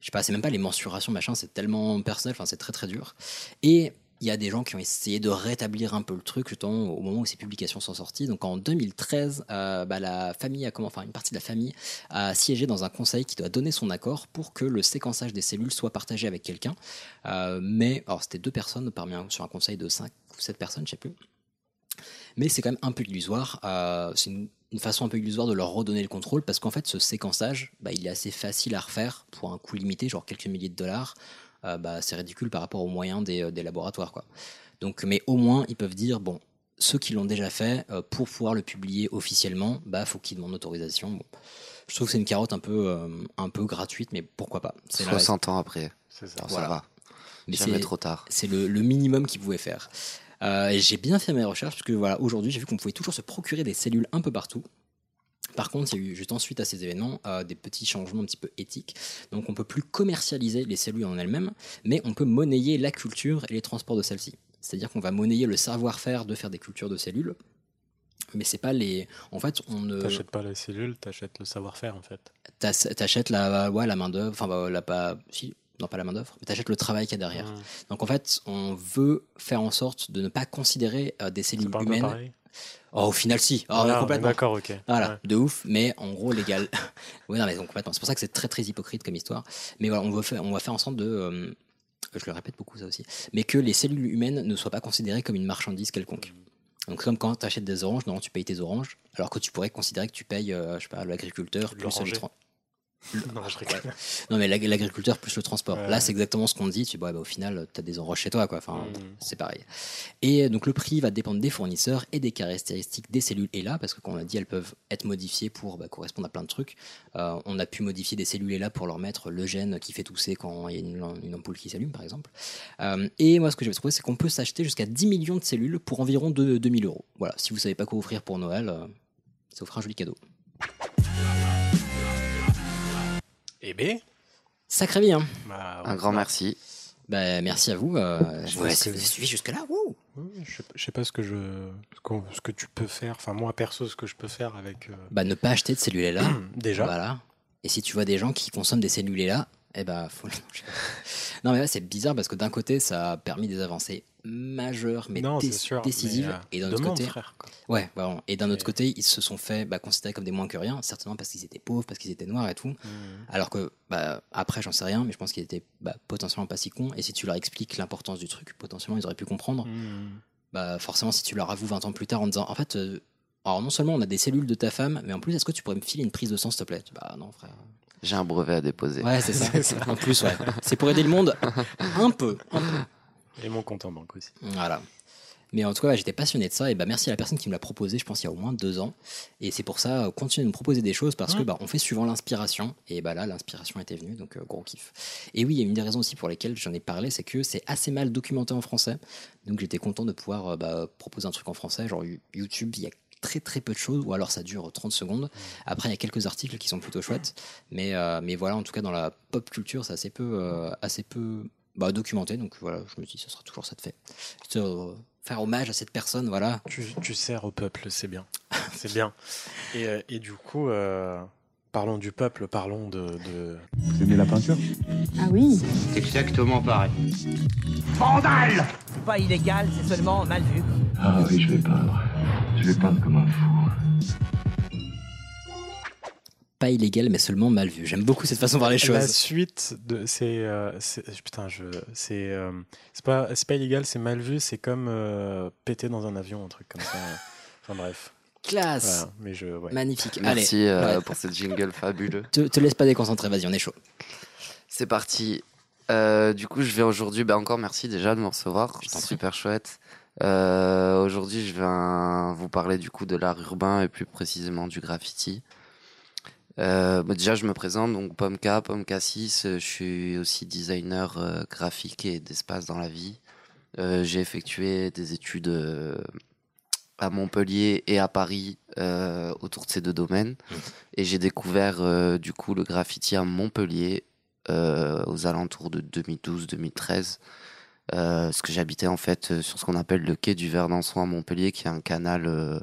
je sais pas, c'est même pas les mensurations machin, c'est tellement personnel, enfin c'est très très dur. Et il y a des gens qui ont essayé de rétablir un peu le truc justement au moment où ces publications sont sorties. Donc en 2013, euh, bah, la famille a comment, enfin une partie de la famille a siégé dans un conseil qui doit donner son accord pour que le séquençage des cellules soit partagé avec quelqu'un. Euh, mais alors c'était deux personnes parmi un, sur un conseil de 5 ou 7 personnes, je sais plus. Mais c'est quand même un peu illusoire. euh, c'est une, une façon un peu illusoire de leur redonner le contrôle parce qu'en fait, ce séquençage, bah, il est assez facile à refaire pour un coût limité, genre quelques milliers de dollars. Euh, bah, c'est ridicule par rapport aux moyens des, euh, des laboratoires. Quoi. Donc, mais au moins, ils peuvent dire bon, ceux qui l'ont déjà fait, euh, pour pouvoir le publier officiellement, bah, faut qu'ils demandent autorisation. Bon. Je trouve que c'est une carotte un peu, euh, un peu gratuite, mais pourquoi pas? C'est la- 60 ans après. C'est ça. Alors, Voilà. Ça va. mais Jamais c'est- trop tard. c'est le, le minimum qu'ils pouvaient faire. Euh, et j'ai bien fait mes recherches parce que voilà, aujourd'hui, j'ai vu qu'on pouvait toujours se procurer des cellules un peu partout. Par contre, il y a eu juste ensuite à ces événements euh, des petits changements un petit peu éthiques. Donc, on peut plus commercialiser les cellules en elles-mêmes, mais on peut monnayer la culture et les transports de celles-ci. C'est-à-dire qu'on va monnayer le savoir-faire de faire des cultures de cellules, mais c'est pas les. En fait, on ne. T'achètes pas les cellules, t'achètes le savoir-faire en fait. T'achètes la, ouais, la main d'œuvre, enfin bah, la pas, si, non pas la main d'œuvre, mais t'achètes le travail qu'il y a derrière. Mmh. Donc en fait, on veut faire en sorte de ne pas considérer euh, des cellules humaines. Oh, au final, si. Oh, complètement. D'accord, ok. Voilà, Ouais. de ouf, mais en gros légal. oui, non, mais donc, complètement. C'est pour ça que c'est très très hypocrite comme histoire. Mais voilà, on va faire, on va faire en sorte de. euh, je le répète beaucoup ça aussi, mais que les cellules humaines ne soient pas considérées comme une marchandise quelconque. Donc c'est comme quand tu achètes des oranges, normalement tu payes tes oranges, alors que tu pourrais considérer que tu payes, euh, je sais pas, l'agriculteur plus le Non, je rigole. Non mais l'ag- l'agriculteur plus le transport. Ouais. Là c'est exactement ce qu'on dit. Tu bah, au final tu as des oranges chez toi quoi. Enfin Mm. c'est pareil. Et donc le prix va dépendre des fournisseurs et des caractéristiques des cellules ELA parce que comme on l'a dit elles peuvent être modifiées pour bah, correspondre à plein de trucs. Euh, on a pu modifier des cellules ELA pour leur mettre le gène qui fait tousser quand il y a une, une ampoule qui s'allume par exemple. Euh, et moi ce que j'avais trouvé c'est qu'on peut s'acheter jusqu'à 10 millions de cellules pour environ 2, 2000 euros. Voilà. Si vous savez pas quoi offrir pour Noël, euh, ça vous fera un joli cadeau. Eh ben, Sacré bien. bah, Un grand merci. Bah, merci à vous. Euh, je vous vous suivi jusque-là. Je sais, pas- je sais pas ce que je, ce que tu peux faire. Enfin, moi perso, ce que je peux faire avec. euh, Bah, ne pas acheter de cellules là. déjà. Voilà. Et si tu vois des gens qui consomment des cellules là, eh ben, faut... non mais là c'est bizarre parce que d'un côté ça a permis des avancées majeures mais non, dé- sûr. décisives mais, euh, et d'un autre côté frère. ouais vraiment. et d'un autre côté ils se sont fait bah, considérer comme des moins que rien certainement parce qu'ils étaient pauvres parce qu'ils étaient noirs et tout Mmh. alors que bah, après j'en sais rien mais je pense qu'ils étaient bah, potentiellement pas si cons et si tu leur expliques l'importance du truc potentiellement ils auraient pu comprendre Mmh. bah forcément si tu leur avoues 20 ans plus tard en disant en fait euh, alors non seulement on a des cellules de ta femme mais en plus est-ce que tu pourrais me filer une prise de sang s'il te plaît? Bah non frère J'ai un brevet à déposer. Ouais, c'est ça. En plus, ouais. C'est pour aider le monde un peu. un peu. Et mon compte en banque aussi. Voilà. Mais en tout cas, ouais, j'étais passionné de ça. Et bah, merci à la personne qui me l'a proposé, je pense, il y a au moins deux ans. Et c'est pour ça, euh, continuez de me proposer des choses parce que bah, on fait suivant l'inspiration. Et bah là, l'inspiration était venue, donc euh, gros kiff. Et oui, il y a une des raisons aussi pour lesquelles j'en ai parlé, c'est que c'est assez mal documenté en français. Donc j'étais content de pouvoir euh, bah, proposer un truc en français. Genre You- YouTube, il y a très très peu de choses, ou alors ça dure 30 secondes. Après, il y a quelques articles qui sont plutôt chouettes. Mais, euh, mais voilà, en tout cas, dans la pop culture, c'est assez peu, euh, assez peu bah, documenté. Donc voilà, je me dis, ce sera toujours ça de fait. Euh, faire hommage à cette personne, voilà. Tu, tu sers au peuple, c'est bien. C'est bien. Et, euh, et du coup, parlons du peuple, parlons de. de- Vous aimez la peinture Ah oui Exactement pareil. C'est pas illégal, c'est seulement mal vu. Ah oui, je vais peindre. Je vais peindre comme un fou. Pas illégal, mais seulement mal vu. J'aime beaucoup cette façon de voir les La choses. suite de c'est euh, c'est- putain je c'est euh, c'est pas c'est pas illégal c'est mal vu c'est comme euh, péter dans un avion un truc comme ça enfin bref Classe voilà mais je ouais. Magnifique. Merci Allez, euh, ouais. pour ce jingle fabuleux. te, te laisse pas déconcentrer, vas-y, on est chaud. C'est parti. Euh, du coup, je vais aujourd'hui, bah encore merci déjà de me recevoir, c'est prie. super chouette. Euh, aujourd'hui, je vais euh, vous parler du coup de l'art urbain et plus précisément du graffiti. Euh, bah, déjà, je me présente donc Pomka, Pomka 6. euh, Je suis aussi designer euh, graphique et d'espace dans la vie. Euh, j'ai effectué des études euh, à Montpellier et à Paris euh, autour de ces deux domaines. Et j'ai découvert euh, du coup le graffiti à Montpellier euh, aux alentours de 2012-2013. Euh, parce que j'habitais en fait sur ce qu'on appelle le quai du Verdançon à Montpellier, qui est un canal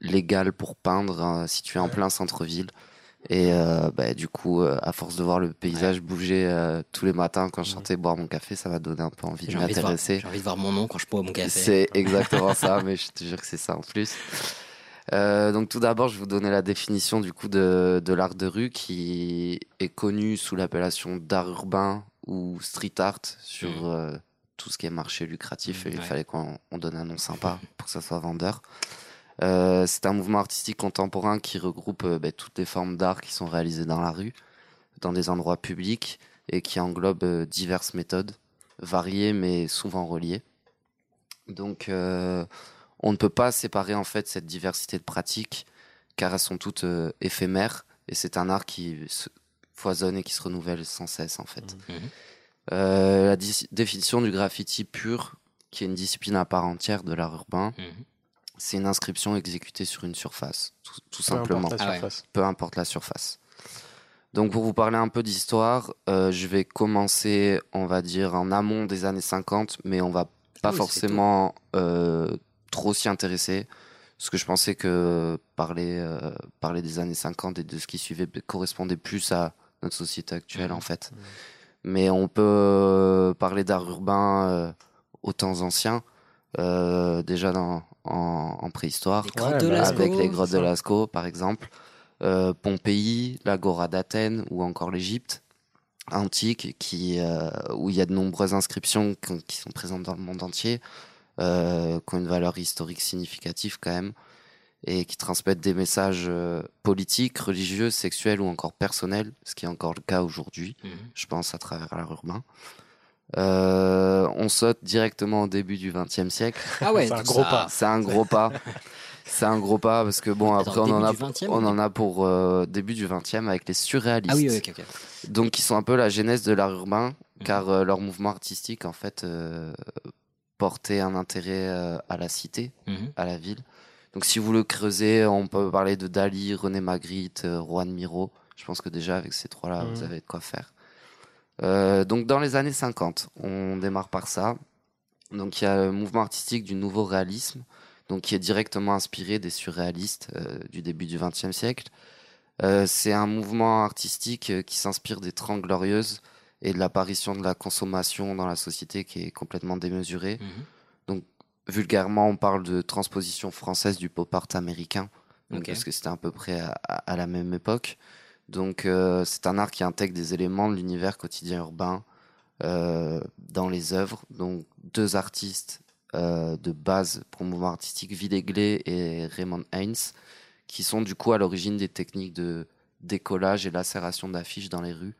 légal pour peindre hein, situé en plein centre-ville. Et euh, bah, du coup, euh, à force de voir le paysage bouger euh, tous les matins quand je sortais boire mon café, ça m'a donné un peu envie de J'ai envie, de voir- m'intéresser. j'ai envie de voir mon nom quand je bois mon café. C'est exactement ça, mais je te jure que c'est ça en plus. Euh, donc tout d'abord, je vais vous donner la définition du coup de, de l'art de rue qui est connu sous l'appellation d'art urbain ou street art sur Mhm. euh, tout ce qui est marché lucratif et il Ouais. fallait qu'on on donne un nom sympa pour que ça soit vendeur. Euh, c'est un mouvement artistique contemporain qui regroupe euh, ben, toutes les formes d'art qui sont réalisées dans la rue, dans des endroits publics et qui englobe euh, diverses méthodes variées mais souvent reliées. Donc, on ne peut pas séparer en fait cette diversité de pratiques car elles sont toutes éphémères et c'est un art qui se foisonne et qui se renouvelle sans cesse en fait. Mhm. Euh, la définition du graffiti pur, qui est une discipline à part entière de l'art urbain, Mhm. C'est une inscription exécutée sur une surface, tout, importe simplement la Ah ouais. surface. peu importe la surface. Donc pour vous parler un peu d'histoire, euh, je vais commencer, on va dire, en amont des années 50, mais on va pas oui, forcément euh, trop s'y intéresser, parce que je pensais que parler, euh, parler des années 50 et de ce qui suivait correspondait plus à notre société actuelle Mhm. en fait. Mais on peut parler d'art urbain euh, aux temps anciens, euh, déjà dans, en, en préhistoire Les grottes Ouais, de bah, avec les grottes de. Lascaux, par exemple, euh, Pompéi, l'Agora d'Athènes ou encore l'Égypte antique, qui, euh, où il y a de nombreuses inscriptions qui, qui sont présentes dans le monde entier, euh, qui ont une valeur historique significative quand même, et qui transmettent des messages euh, politiques, religieux, sexuels ou encore personnels, ce qui est encore le cas aujourd'hui, Mhm. je pense, à travers l'art urbain. Euh, on saute directement au début du XXe siècle. Ah ouais, C'est un gros ça- pas. C'est un gros pas. C'est un gros pas parce que bon Attends, après on en début a du 20e, on ou en a pour euh, début du 20e avec les surréalistes. Ah oui, oui, ok, ok. Donc qui sont un peu la genèse de l'art urbain Mhm. car euh, leur mouvement artistique en fait euh, portait un intérêt euh, à la cité, Mhm. à la ville. Donc si vous le creusez, on peut parler de Dali, René Magritte, euh, Juan Miro. Je pense que déjà avec ces trois-là, Mhm. vous avez de quoi faire. Euh, donc dans les années 50, on démarre par ça. Donc il y a le mouvement artistique du nouveau réalisme, donc qui est directement inspiré des surréalistes euh, du début du XXe siècle. Euh, c'est un mouvement artistique qui s'inspire des Trente Glorieuses et de l'apparition de la consommation dans la société qui est complètement démesurée. Mhm. Vulgairement, on parle de transposition française du pop art américain, donc, parce que c'était à peu près à, à- à la même époque. Donc euh, c'est un art qui intègre des éléments de l'univers quotidien urbain euh, dans les œuvres. Donc deux artistes euh, de base pour le mouvement artistique, Villeglé et Raymond Haynes, qui sont du coup à l'origine des techniques de décollage et lacération d'affiches dans les rues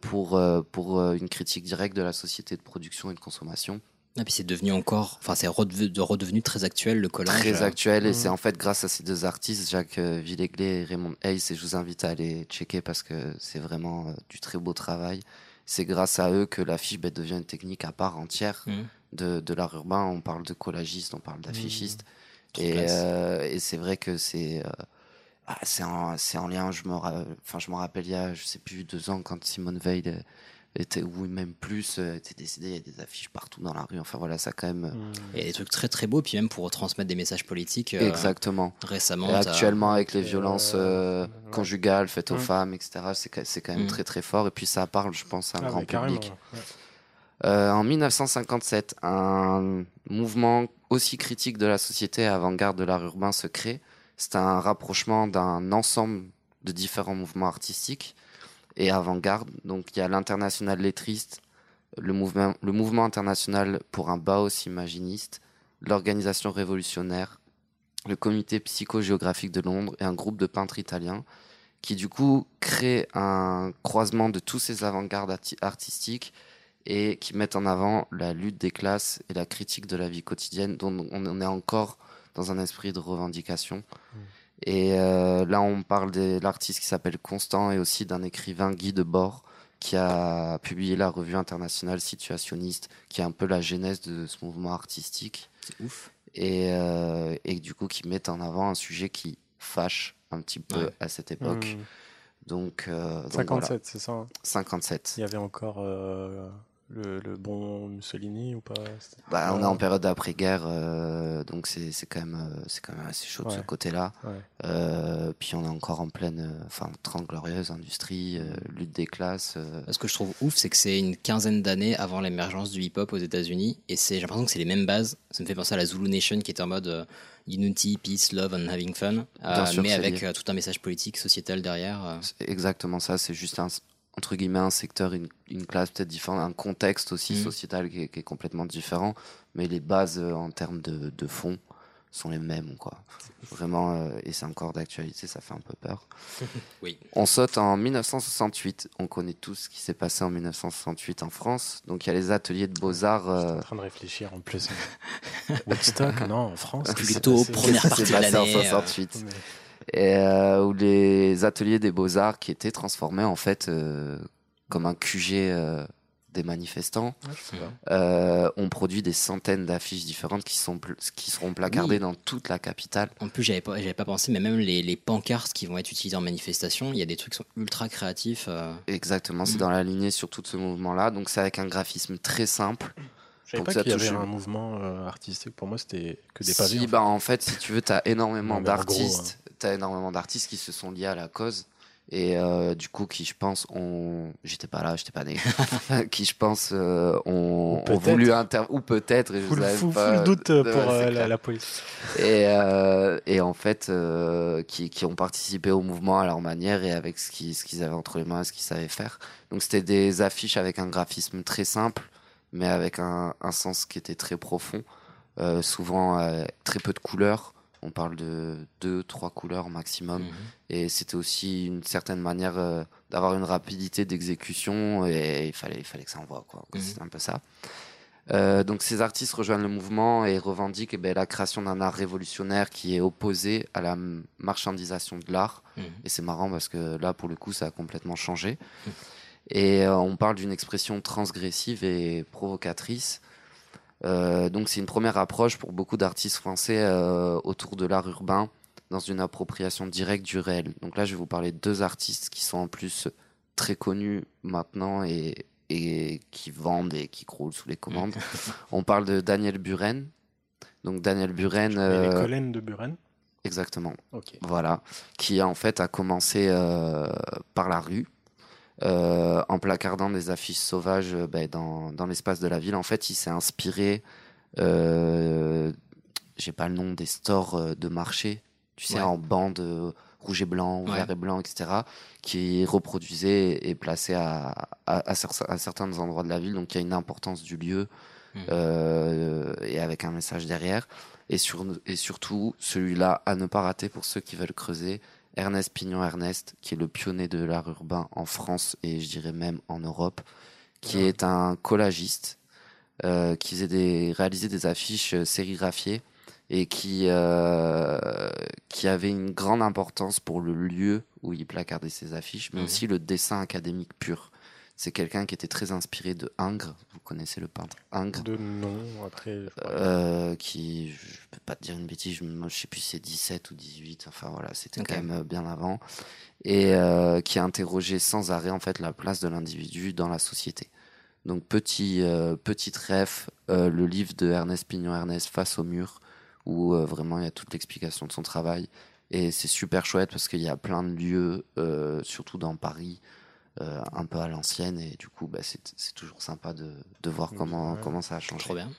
pour, pour une critique directe de la société de production et de consommation. Et puis c'est devenu encore, enfin c'est redevenu, de- redevenu très actuel le collage. Très euh, actuel et Mhm. c'est en fait grâce à ces deux artistes, Jacques euh, Villeglé et Raymond Hayes, et je vous invite à aller checker parce que c'est vraiment euh, du très beau travail. C'est grâce à eux que l'affiche ben, devient une technique à part entière Mhm. de, de l'art urbain. On parle de collagiste, on parle d'affichiste. Trop Et, euh, c'est vrai que c'est euh, ah, c'est en, c'est en lien. Je me, ra- enfin, je me rappelle il y a, je sais plus, deux ans quand Simone Veil euh, ou même plus, euh, était décédée. Il y a des affiches partout dans la rue. Enfin voilà, ça quand même. euh. Il y a des trucs très très beaux, puis même pour transmettre des messages politiques. euh, Exactement. Récemment, Et actuellement, avec les violences euh, conjugales faites aux Mm. femmes, etc., c'est quand même Mm. très très fort. Et puis ça parle, je pense, à un Ah, grand public. ouais. Euh, en 1957, un mouvement aussi critique de la société avant-garde de l'art urbain se crée. C'est un rapprochement d'un ensemble de différents mouvements artistiques et avant-garde. Donc il y a l'international lettriste, le mouvement, international pour un Baos imaginiste, l'organisation révolutionnaire, le comité psychogéographique de Londres et un groupe de peintres italiens qui du coup créent un croisement de tous ces avant-gardes arti- artistiques et qui mettent en avant la lutte des classes et la critique de la vie quotidienne dont on est encore dans un esprit de revendication. Et euh, là, on parle de l'artiste qui s'appelle Constant et aussi d'un écrivain Guy Debord qui a publié la revue internationale situationniste, qui est un peu la genèse de ce mouvement artistique. C'est ouf. Et, euh, et du coup, qui met en avant un sujet qui fâche un petit peu Ouais. à cette époque. Hmm. Donc, euh, donc 57, voilà. c'est ça hein? 57. Il y avait encore euh, le, le bon Mussolini ou pas Bah, on est Euh, en période d'après-guerre, euh, donc c'est c'est quand même euh, c'est quand même assez chaud de ce côté-là. Ouais. Euh, puis on est encore en pleine, euh, enfin, 30 glorieuses, industrie, euh, lutte des classes. euh, Ce que je trouve ouf, c'est que c'est une quinzaine d'années avant l'émergence du hip-hop aux États-Unis, et c'est j'ai l'impression que c'est les mêmes bases. Ça me fait penser à la Zulu Nation qui était en mode euh, unity, peace, love and having fun, euh, sûr, mais avec euh, tout un message politique, sociétal derrière. euh. C'est exactement ça, c'est juste un, entre guillemets un secteur, une, une classe peut-être différente, un contexte aussi Mhm. sociétal qui est, qui est complètement différent, mais les bases euh, en termes de, de fond sont les mêmes, quoi. Vraiment, euh, et c'est encore d'actualité, ça fait un peu peur. Oui. On saute en 1968, on connaît tous ce qui s'est passé en 1968 en France, donc il y a les ateliers de beaux-arts. Euh, en train de réfléchir en plus. Woodstock, non, en France. Plutôt première Qu'est-ce qui s'est partie de passé en l'année, euh, 68 Mais- et euh, où les ateliers des beaux-arts qui étaient transformés en fait euh, comme un QG euh, des manifestants Ouais, euh, ont produit des centaines d'affiches différentes qui, sont qui seront placardées Oui. dans toute la capitale. En plus, j'avais pas, j'avais pas pensé, mais même les, les pancartes qui vont être utilisées en manifestation, il y a des trucs qui sont ultra créatifs. euh. Exactement, c'est dans la lignée sur tout ce mouvement-là. Donc c'est avec un graphisme très simple. Je savais Pour pas que ça qu'il y avait un mouvement euh, artistique. Pour moi, c'était que des pavés. Si, en fait. bah, en fait, si tu veux, tu as énormément d'artistes. T'as énormément d'artistes qui se sont liés à la cause. Et euh, du coup, qui je pense ont. J'étais pas là, j'étais pas né. qui je pense euh, ont, voulu inter. Ou peut-être, et je Full, full- pas. full doute euh, pour euh, la, la police. Et, et en fait, qui, qui ont participé au mouvement à leur manière et avec ce qu'ils ce qu'ils avaient entre les mains, ce qu'ils savaient faire. Donc c'était des affiches avec un graphisme très simple, mais avec un, un sens qui était très profond. Souvent très peu de couleurs. On parle de deux, trois couleurs maximum. Mhm. Et c'était aussi une certaine manière euh, d'avoir une rapidité d'exécution et il fallait, il fallait que ça envoie. Quoi. Mhm. C'est un peu ça. Euh, donc ces artistes rejoignent le mouvement et revendiquent eh ben, la création d'un art révolutionnaire qui est opposé à la marchandisation de l'art. Mhm. Et c'est marrant parce que là, pour le coup, ça a complètement changé. Et euh, on parle d'une expression transgressive et provocatrice. Euh, donc c'est une première approche pour beaucoup d'artistes français euh, autour de l'art urbain dans une appropriation directe du réel. Donc là, je vais vous parler de deux artistes qui sont en plus très connus maintenant et, et qui vendent et qui croulent sous les commandes. On parle de Daniel Buren. Donc Daniel Buren, les euh, collènes de Buren. exactement. Ok. Voilà, qui en fait a commencé euh, par la rue, euh, en placardant des affiches sauvages euh, ben, dans, dans l'espace de la ville. En fait, il s'est inspiré, euh, j'ai pas le nom, des stores euh, de marché, tu sais, Ouais. en bande euh, rouge et blanc, Ouais. vert et blanc, etc., qui reproduisaient et plaçaient à, à, à cer- à certains endroits de la ville. Donc il y a une importance du lieu euh, et avec un message derrière. Et, sur, et surtout, celui-là à ne pas rater pour ceux qui veulent creuser, Ernest Pignon-Ernest, qui est le pionnier de l'art urbain en France et je dirais même en Europe, qui Ouais. est un collagiste, euh, qui faisait des, réalisait des affiches euh, sérigraphiées et qui, euh, qui avait une grande importance pour le lieu où il placardait ses affiches, mais aussi le dessin académique pur. C'est quelqu'un qui était très inspiré de Ingres, vous connaissez le peintre Ingres, De nom, après. euh, qui, je peux pas te dire une bêtise, je, je sais plus si c'est 17 ou 18, enfin voilà, c'était quand même euh, bien avant, et euh, qui a interrogé sans arrêt en fait la place de l'individu dans la société. Donc petit, euh, petite ref, euh, le livre de Ernest Pignon-Ernest Face au mur, où euh, vraiment il y a toute l'explication de son travail, et c'est super chouette parce qu'il y a plein de lieux, euh, surtout dans Paris, euh, un peu à l'ancienne, et du coup bah, c'est toujours sympa de, de voir comment, Ouais. comment ça a changé. Trop bien.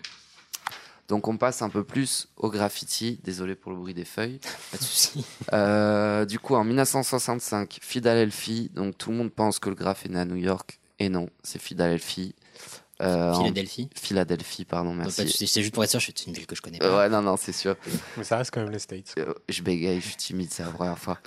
Donc on passe un peu plus au graffiti. Désolé pour le bruit des feuilles. Pas de souci. Euh, du coup, en 1965, Philadelphie. Donc tout le monde pense que le graphe est né à New York. Et non, c'est Philadelphie. Euh, en- Philadelphie. Philadelphie, pardon, merci. C'est juste pour être sûr, c'est une ville que je connais pas. ouais, non, non, c'est sûr. Mais ça reste quand même les States. Euh, Je bégaye, je suis timide, c'est la première fois.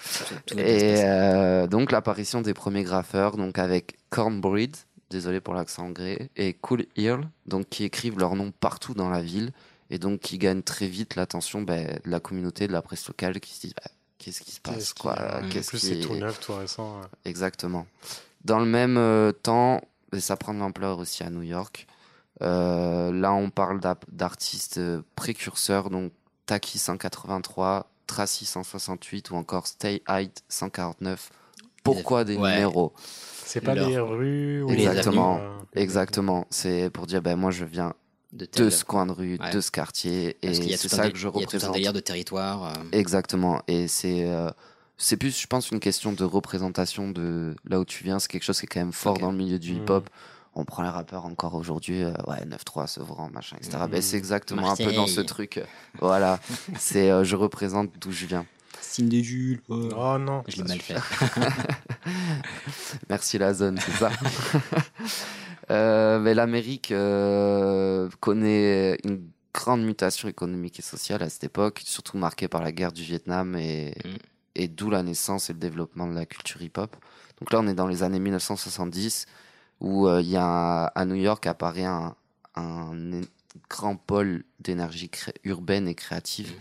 Et euh, donc l'apparition des premiers graffeurs, donc avec Cornbreed, désolé pour l'accent anglais, et Cool Earl, donc qui écrivent leur nom partout dans la ville, et donc qui gagnent très vite l'attention ben, de la communauté, de la presse locale, qui se disent bah, qu'est-ce qui se passe Qu'est-ce qui- quoi En plus, qui c'est tout neuf, tout récent. Exactement. Dans le même euh, temps, ça prend de l'ampleur aussi à New York. euh, là, on parle d'artistes euh, précurseurs, donc Taki 183, Tracy 168 ou encore Stay Height 149. Pourquoi des Ouais. numéros? C'est pas Leur- les rues ou Exactement. euh, Exactement. C'est pour dire, ben moi, je viens De, ce coin de rue, Ouais. de ce quartier, et Parce qu'il y a c'est ça que je Il y a tout un représente. délire de territoire. euh, Exactement. Et c'est euh, c'est plus, je pense, une question de représentation de là où tu viens. C'est quelque chose qui est quand même fort dans le milieu du Mhm. hip-hop. On prend les rappeurs encore aujourd'hui, euh, ouais, 9-3, Sevran, machin, etc. Mhm. Ben, c'est exactement un peu dans ce truc. euh, voilà. c'est euh, je représente d'où je viens. Signe de Jules. oh. Oh non. Je l'ai mal fait. Merci la zone, c'est ça. Euh, mais l'Amérique euh, connaît une grande mutation économique et sociale à cette époque, surtout marquée par la guerre du Vietnam et, Mm. Et d'où la naissance et le développement de la culture hip-hop. Donc là, on est dans les années 1970 où euh, il y a un- à New York apparaît un, un grand pôle d'énergie urbaine et créative,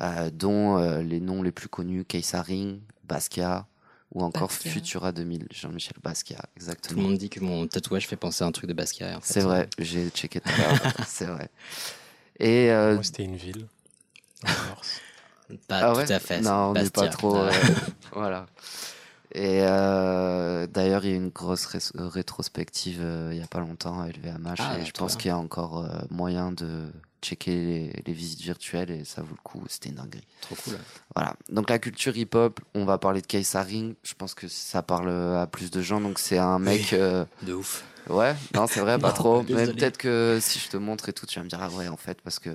euh, dont euh, les noms les plus connus Ring, Basquiat ou encore Basquiat. Futura 2000, Jean-Michel Basquiat, Tout le exactement. monde dit que mon tatouage fait penser à un truc de Basquiat. en fait. C'est vrai, j'ai checké tout à l'heure, c'est vrai. Et euh, Moi, c'était une ville. en Corse. Pas ah tout ouais? à fait. Non, on n'est pas trop. Euh, voilà. Et euh, d'ailleurs, il y a eu une grosse ré- rétrospective euh, il n'y a pas longtemps à LVMH. Ah, et je pense qu'il y a encore moyen de checker les, les visites virtuelles et ça vaut le coup. C'était une dinguerie. Trop cool. Voilà. Donc la culture hip-hop, on va parler de Kaisaring. Je pense que ça parle à plus de gens. Donc c'est un mec. euh, De ouf. Ouais, non, c'est vrai, pas Non, trop. Mais peut-être que si je te montre et tout, tu vas me dire, ah ouais, en fait, parce que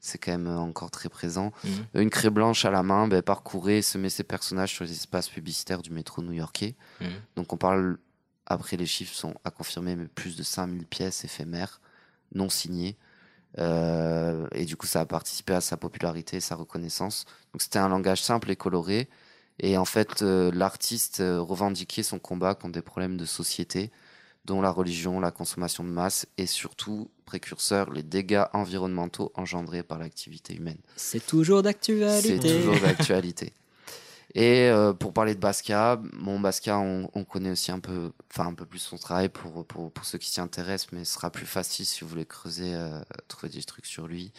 c'est quand même encore très présent. Mhm. Une craie blanche à la main, ben, parcourait et semait ses personnages sur les espaces publicitaires du métro new-yorkais. Mhm. Donc on parle, après les chiffres sont à confirmer, mais plus de 5000 pièces éphémères, non signées. Euh, et du coup, ça a participé à sa popularité et sa reconnaissance. Donc c'était un langage simple et coloré. Et en fait, euh, l'artiste euh, revendiquait son combat contre des problèmes de société, dont la religion, la consommation de masse et surtout, précurseur, les dégâts environnementaux engendrés par l'activité humaine. C'est toujours C'est d'actualité. toujours d'actualité. Et euh, pour parler de Basquiat, mon Basquiat, on, on connaît aussi un peu, enfin un peu plus son travail pour, pour, pour ceux qui s'y intéressent, mais ce sera plus facile si vous voulez creuser, euh, trouver des trucs sur lui.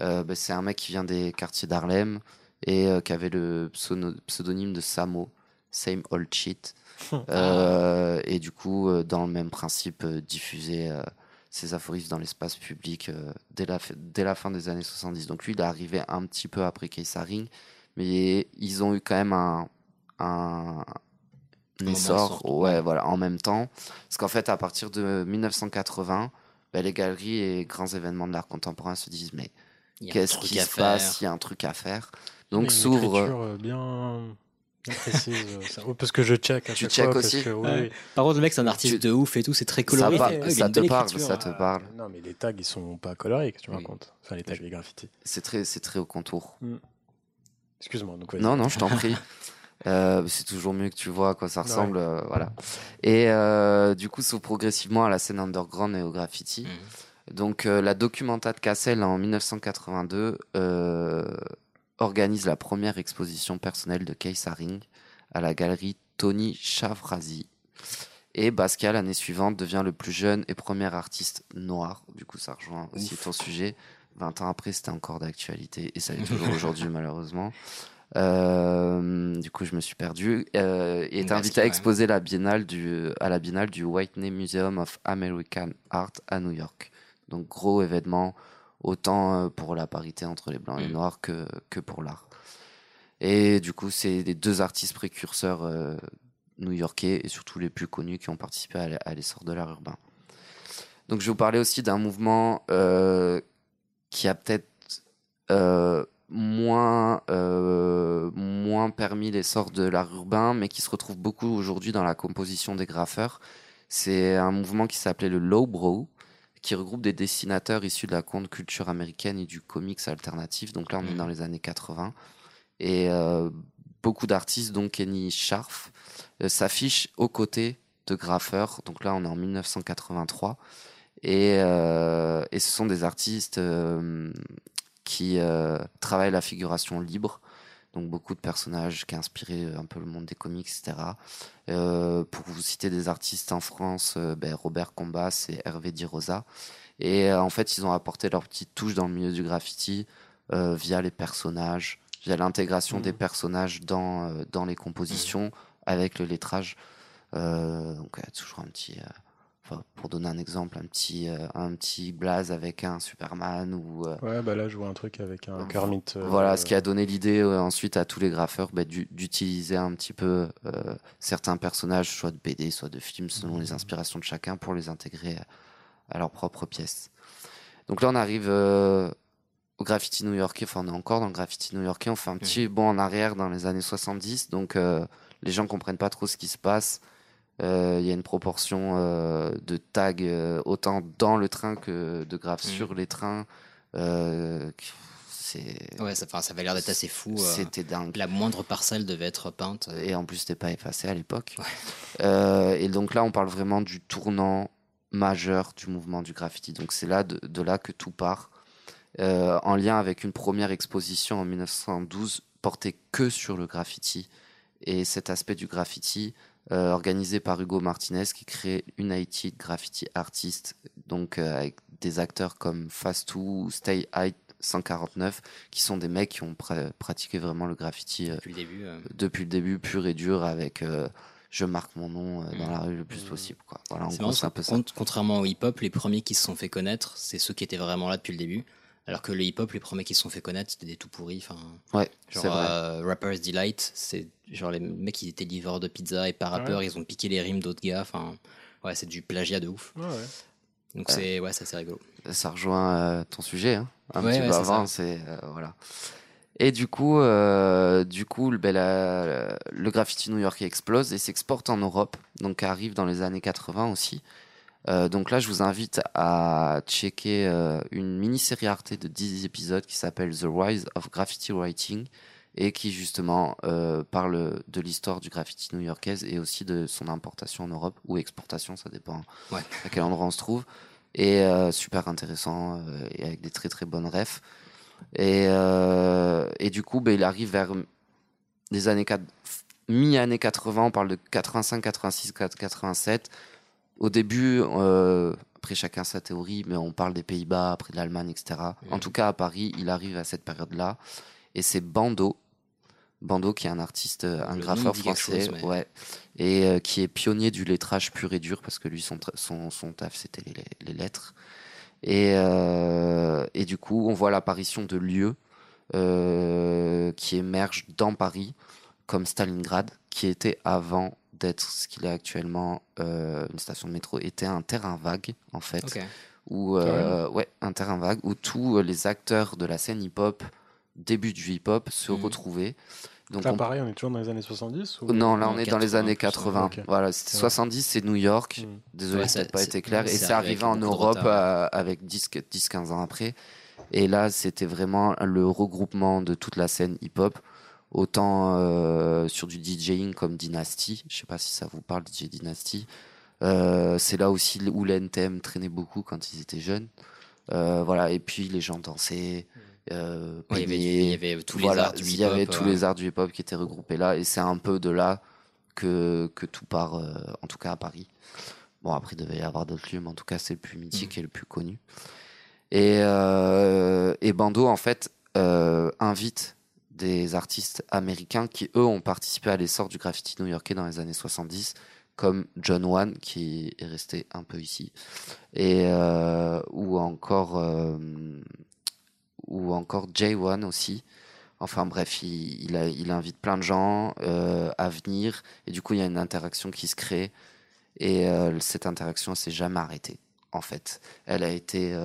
Euh, bah, c'est un mec qui vient des quartiers d'Harlem et euh, qui avait le pseudo- pseudonyme de Samo, Same Old Shit. Euh, et du coup, euh, dans le même principe, euh, diffuser euh, ses aphorismes dans l'espace public euh, dès, la, fi- dès la fin des années 70. Donc lui, il est arrivé un petit peu après Keisaring, mais ils ont eu quand même un, un, essor ouais, voilà, en même temps. Parce qu'en fait, à partir de 1980, ben, les galeries et grands événements de l'art contemporain se disent mais qu'est-ce qui se passe? Il y a un truc à faire. Donc s'ouvre. bien précise. euh, ça. Parce que je check à Tu chaque check fois, aussi que, oui, Ouais. oui. Par contre, le mec, c'est un artiste Tu- de ouf et tout, c'est très Ça, coloré. par- ça une te parle, écriture. ça te parle. Non, mais les tags, ils sont pas colorés, que tu me Oui. racontes. Enfin, les tags, les graffitis. C'est très, c'est très au contour. Excuse-moi. Donc, vas-y. Non, non, je t'en prie. Euh, c'est toujours mieux que tu vois à quoi ça Ouais. ressemble, euh, voilà. Et euh, du coup, s'ouvre progressivement à la scène underground et au graffiti. Mhm. Donc, euh, la Documenta de Cassel en 1982 euh, organise la première exposition personnelle de Keith Haring à la galerie Tony Chavrasi. Et Basquiat, l'année suivante, devient le plus jeune et premier artiste noir. Du coup, ça rejoint aussi ton sujet. 20 ans après, c'était encore d'actualité et ça l'est toujours aujourd'hui, malheureusement. Euh, du coup, je me suis perdu. Euh, il est invité à ouais. exposer la biennale du, à la biennale du Whitney Museum of American Art à New York. Donc, gros événement, autant euh, pour la parité entre les blancs et les Mm. noirs que, que pour l'art. Et du coup, c'est les deux artistes précurseurs euh, new-yorkais et surtout les plus connus qui ont participé à l'essor de l'art urbain. Donc, je vais vous parler aussi d'un mouvement euh, qui a peut-être euh, moins, moins permis l'essor de l'art urbain, mais qui se retrouve beaucoup aujourd'hui dans la composition des graffeurs. C'est un mouvement qui s'appelait le lowbrow, qui regroupe des dessinateurs issus de la conte culture américaine et du comics alternatif. Donc là, on est Mhm. dans les années 80. Et euh, beaucoup d'artistes, dont Kenny Scharf, euh, s'affichent aux côtés de graffeurs. Donc là, on est en 1983. Et, euh, et ce sont des artistes qui travaillent la figuration libre. Donc beaucoup de personnages qui a inspiré euh, un peu le monde des comics, etc. Euh, pour vous citer des artistes en France, euh, ben, Robert Combas et Hervé Di Rosa. Et euh, en fait, ils ont apporté leur petite touche dans le milieu du graffiti via les personnages, via l'intégration des personnages dans, dans les compositions avec le lettrage. Donc, toujours un petit. Euh, enfin, pour donner un exemple, un petit, euh, un petit blaze avec un Superman ou. euh, Ouais, bah là, je vois un truc avec un Kermit. euh, voilà, ce qui a donné l'idée euh, ensuite à tous les graffeurs bah, d'u- d'utiliser un petit peu euh, certains personnages, soit de BD, soit de films, selon les inspirations de chacun, pour les intégrer à, à leur propre pièce. Donc là, on arrive euh, au graffiti new-yorkais, enfin, on est encore dans le graffiti new-yorkais, on fait un petit bond en arrière dans les années 70, donc euh, les gens comprennent pas trop ce qui se passe. Euh, Il y a une proportion euh, de tags euh, autant dans le train que de graphes Mhm. sur les trains. Euh, c'est Ouais, ça, enfin, ça avait l'air d'être assez fou. euh, c'était dingue. La moindre parcelle devait être peinte. euh. Et en plus, c'était pas effacé à l'époque. Euh, et donc là, on parle vraiment du tournant majeur du mouvement du graffiti. Donc c'est là de, de là que tout part, euh, en lien avec une première exposition en 1912 portée que sur le graffiti et cet aspect du graffiti euh, organisé par Hugo Martinez qui crée United Graffiti Artists, donc euh, avec des acteurs comme Fast2 ou Stay High 149, qui sont des mecs qui ont pra- pratiqué vraiment le graffiti euh, Depuis le début. euh. depuis le début, pur et dur, avec euh, je marque mon nom dans la rue le plus possible. Quoi. Voilà, en gros, marrant, un peu ça. contrairement au hip-hop, les premiers qui se sont fait connaître, c'est ceux qui étaient vraiment là depuis le début. Alors que le hip-hop, les premiers qui se sont fait connaître, c'était des tout pourris. Enfin, Ouais, genre c'est vrai. euh, Rapper's Delight, c'est genre les mecs qui étaient livreurs de pizza et pas rappeurs, ils ont piqué les rimes d'autres gars. Enfin, ouais, c'est du plagiat de ouf. Ouais, ouais. Donc Ouais. c'est ouais, ça c'est rigolo. Ça rejoint euh, ton sujet, hein, un Ouais, petit ouais, peu c'est avant. C'est euh, voilà. Et du coup, euh, du coup, le, ben, la- le graffiti new-yorkais explose et s'exporte en Europe, donc arrive dans les années 80 aussi. Euh, donc là, je vous invite à checker euh, une mini-série Arte de 10 épisodes qui s'appelle The Rise of Graffiti Writing et qui justement euh, parle de l'histoire du graffiti new-yorkaise et aussi de son importation en Europe ou exportation, ça dépend Ouais. à quel endroit on se trouve. Et super intéressant et avec des très très bonnes refs. Et, et du coup, ben, il arrive vers les années 4 mi-années 80, on parle de 85, 86, 87. Au début, euh, après chacun sa théorie, mais on parle des Pays-Bas, après de l'Allemagne, etc. En tout cas, à Paris, il arrive à cette période-là. Et c'est Bando. Bando, qui est un artiste, euh, un Le graffeur français, chose, mais- ouais, et euh, qui est pionnier du lettrage pur et dur, parce que lui, son, son, son taf, c'était les, les lettres. Et, euh, et du coup, on voit l'apparition de lieux euh, qui émergent dans Paris, comme Stalingrad, qui était avant d'être ce qu'il est actuellement, euh, une station de métro, était un terrain vague, en fait. Ok. Où, euh, ouais, un terrain vague, où tous les acteurs de la scène hip-hop, début du hip-hop, se Mhm. retrouvaient. Donc Là, on- pareil, on est toujours dans les années 70 ou... non, là on est dans les 80 années plus, 80. ok. Voilà, c'était Ouais. 70, c'est New York. Mm. Désolé, Ouais, ça n'a pas été clair. Et c'est arrivé en Europe euh, avec 10-15 ans après. Et là, c'était vraiment le regroupement de toute la scène hip-hop. Autant euh, sur du DJing comme Dynasty. Je sais pas si ça vous parle, DJ Dynasty. Euh, c'est là aussi où l'NTM traînait beaucoup quand ils étaient jeunes. Euh, voilà, et puis les gens dansaient. Euh, Ouais, il y avait du- peignaient. il y avait tous les arts du Il y avait hip-hop, tous les arts du hip-hop qui étaient regroupés là. Et c'est un peu de là que, que tout part, euh, en tout cas à Paris. Bon, après, il devait y avoir d'autres lieux, mais en tout cas, c'est le plus mythique et le plus connu. Et, et Bando, en fait, invite des artistes américains qui, eux, ont participé à l'essor du graffiti new-yorkais dans les années 70, comme John Wan, qui est resté un peu ici, et euh, ou encore euh, ou encore Jay One aussi. Enfin bref, il, invite plein de gens euh, à venir et du coup il y a une interaction qui se crée et cette interaction s'est jamais arrêtée en fait. Elle a été,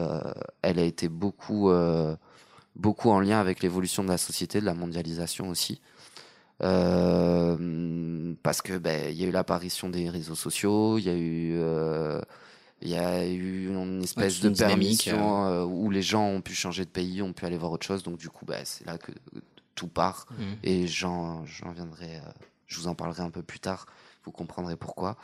elle a été beaucoup, beaucoup en lien avec l'évolution de la société, de la mondialisation aussi. Euh, parce que ben il y a eu l'apparition des réseaux sociaux, il y a eu euh, il y a eu une espèce de une permission euh, où les gens ont pu changer de pays, ont pu aller voir autre chose. Donc du coup, bah, c'est là que tout part. Mhm. Et j'en j'en viendrai, je vous en parlerai un peu plus tard. Vous comprendrez pourquoi.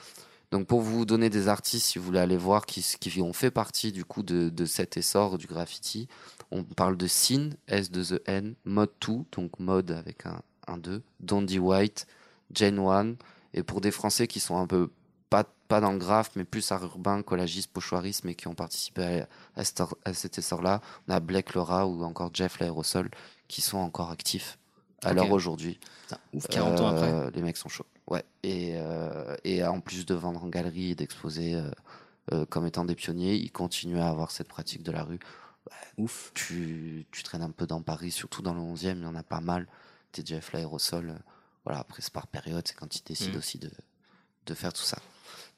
Donc pour vous donner des artistes, si vous voulez aller voir, qui, qui ont fait partie du coup de, de cet essor du graffiti, on parle de Sin, S 2 E N, Mode 2, donc mode avec un, un d'eux, Dondi White, Jane One, et pour des Français qui sont un peu pas, pas dans le graphe, mais plus art urbain, collagiste, pochoirisme, et qui ont participé à, à cet, cet essor-là, on a Blake Laura ou encore Jeff l'Aérosol, qui sont encore actifs à l'heure aujourd'hui. Ouf, 40 ans après. Euh, Les mecs sont chauds. Ouais. Et, euh, et en plus de vendre en galerie et d'exposer euh, euh, comme étant des pionniers, ils continuent à avoir cette pratique de la rue. Ouf. Tu, tu traînes un peu dans Paris, surtout dans le 11e, il y en a pas mal. T'es Jeff l'aérosol. Voilà, après c'est par période, c'est quand ils décident Mhm. aussi de, de faire tout ça.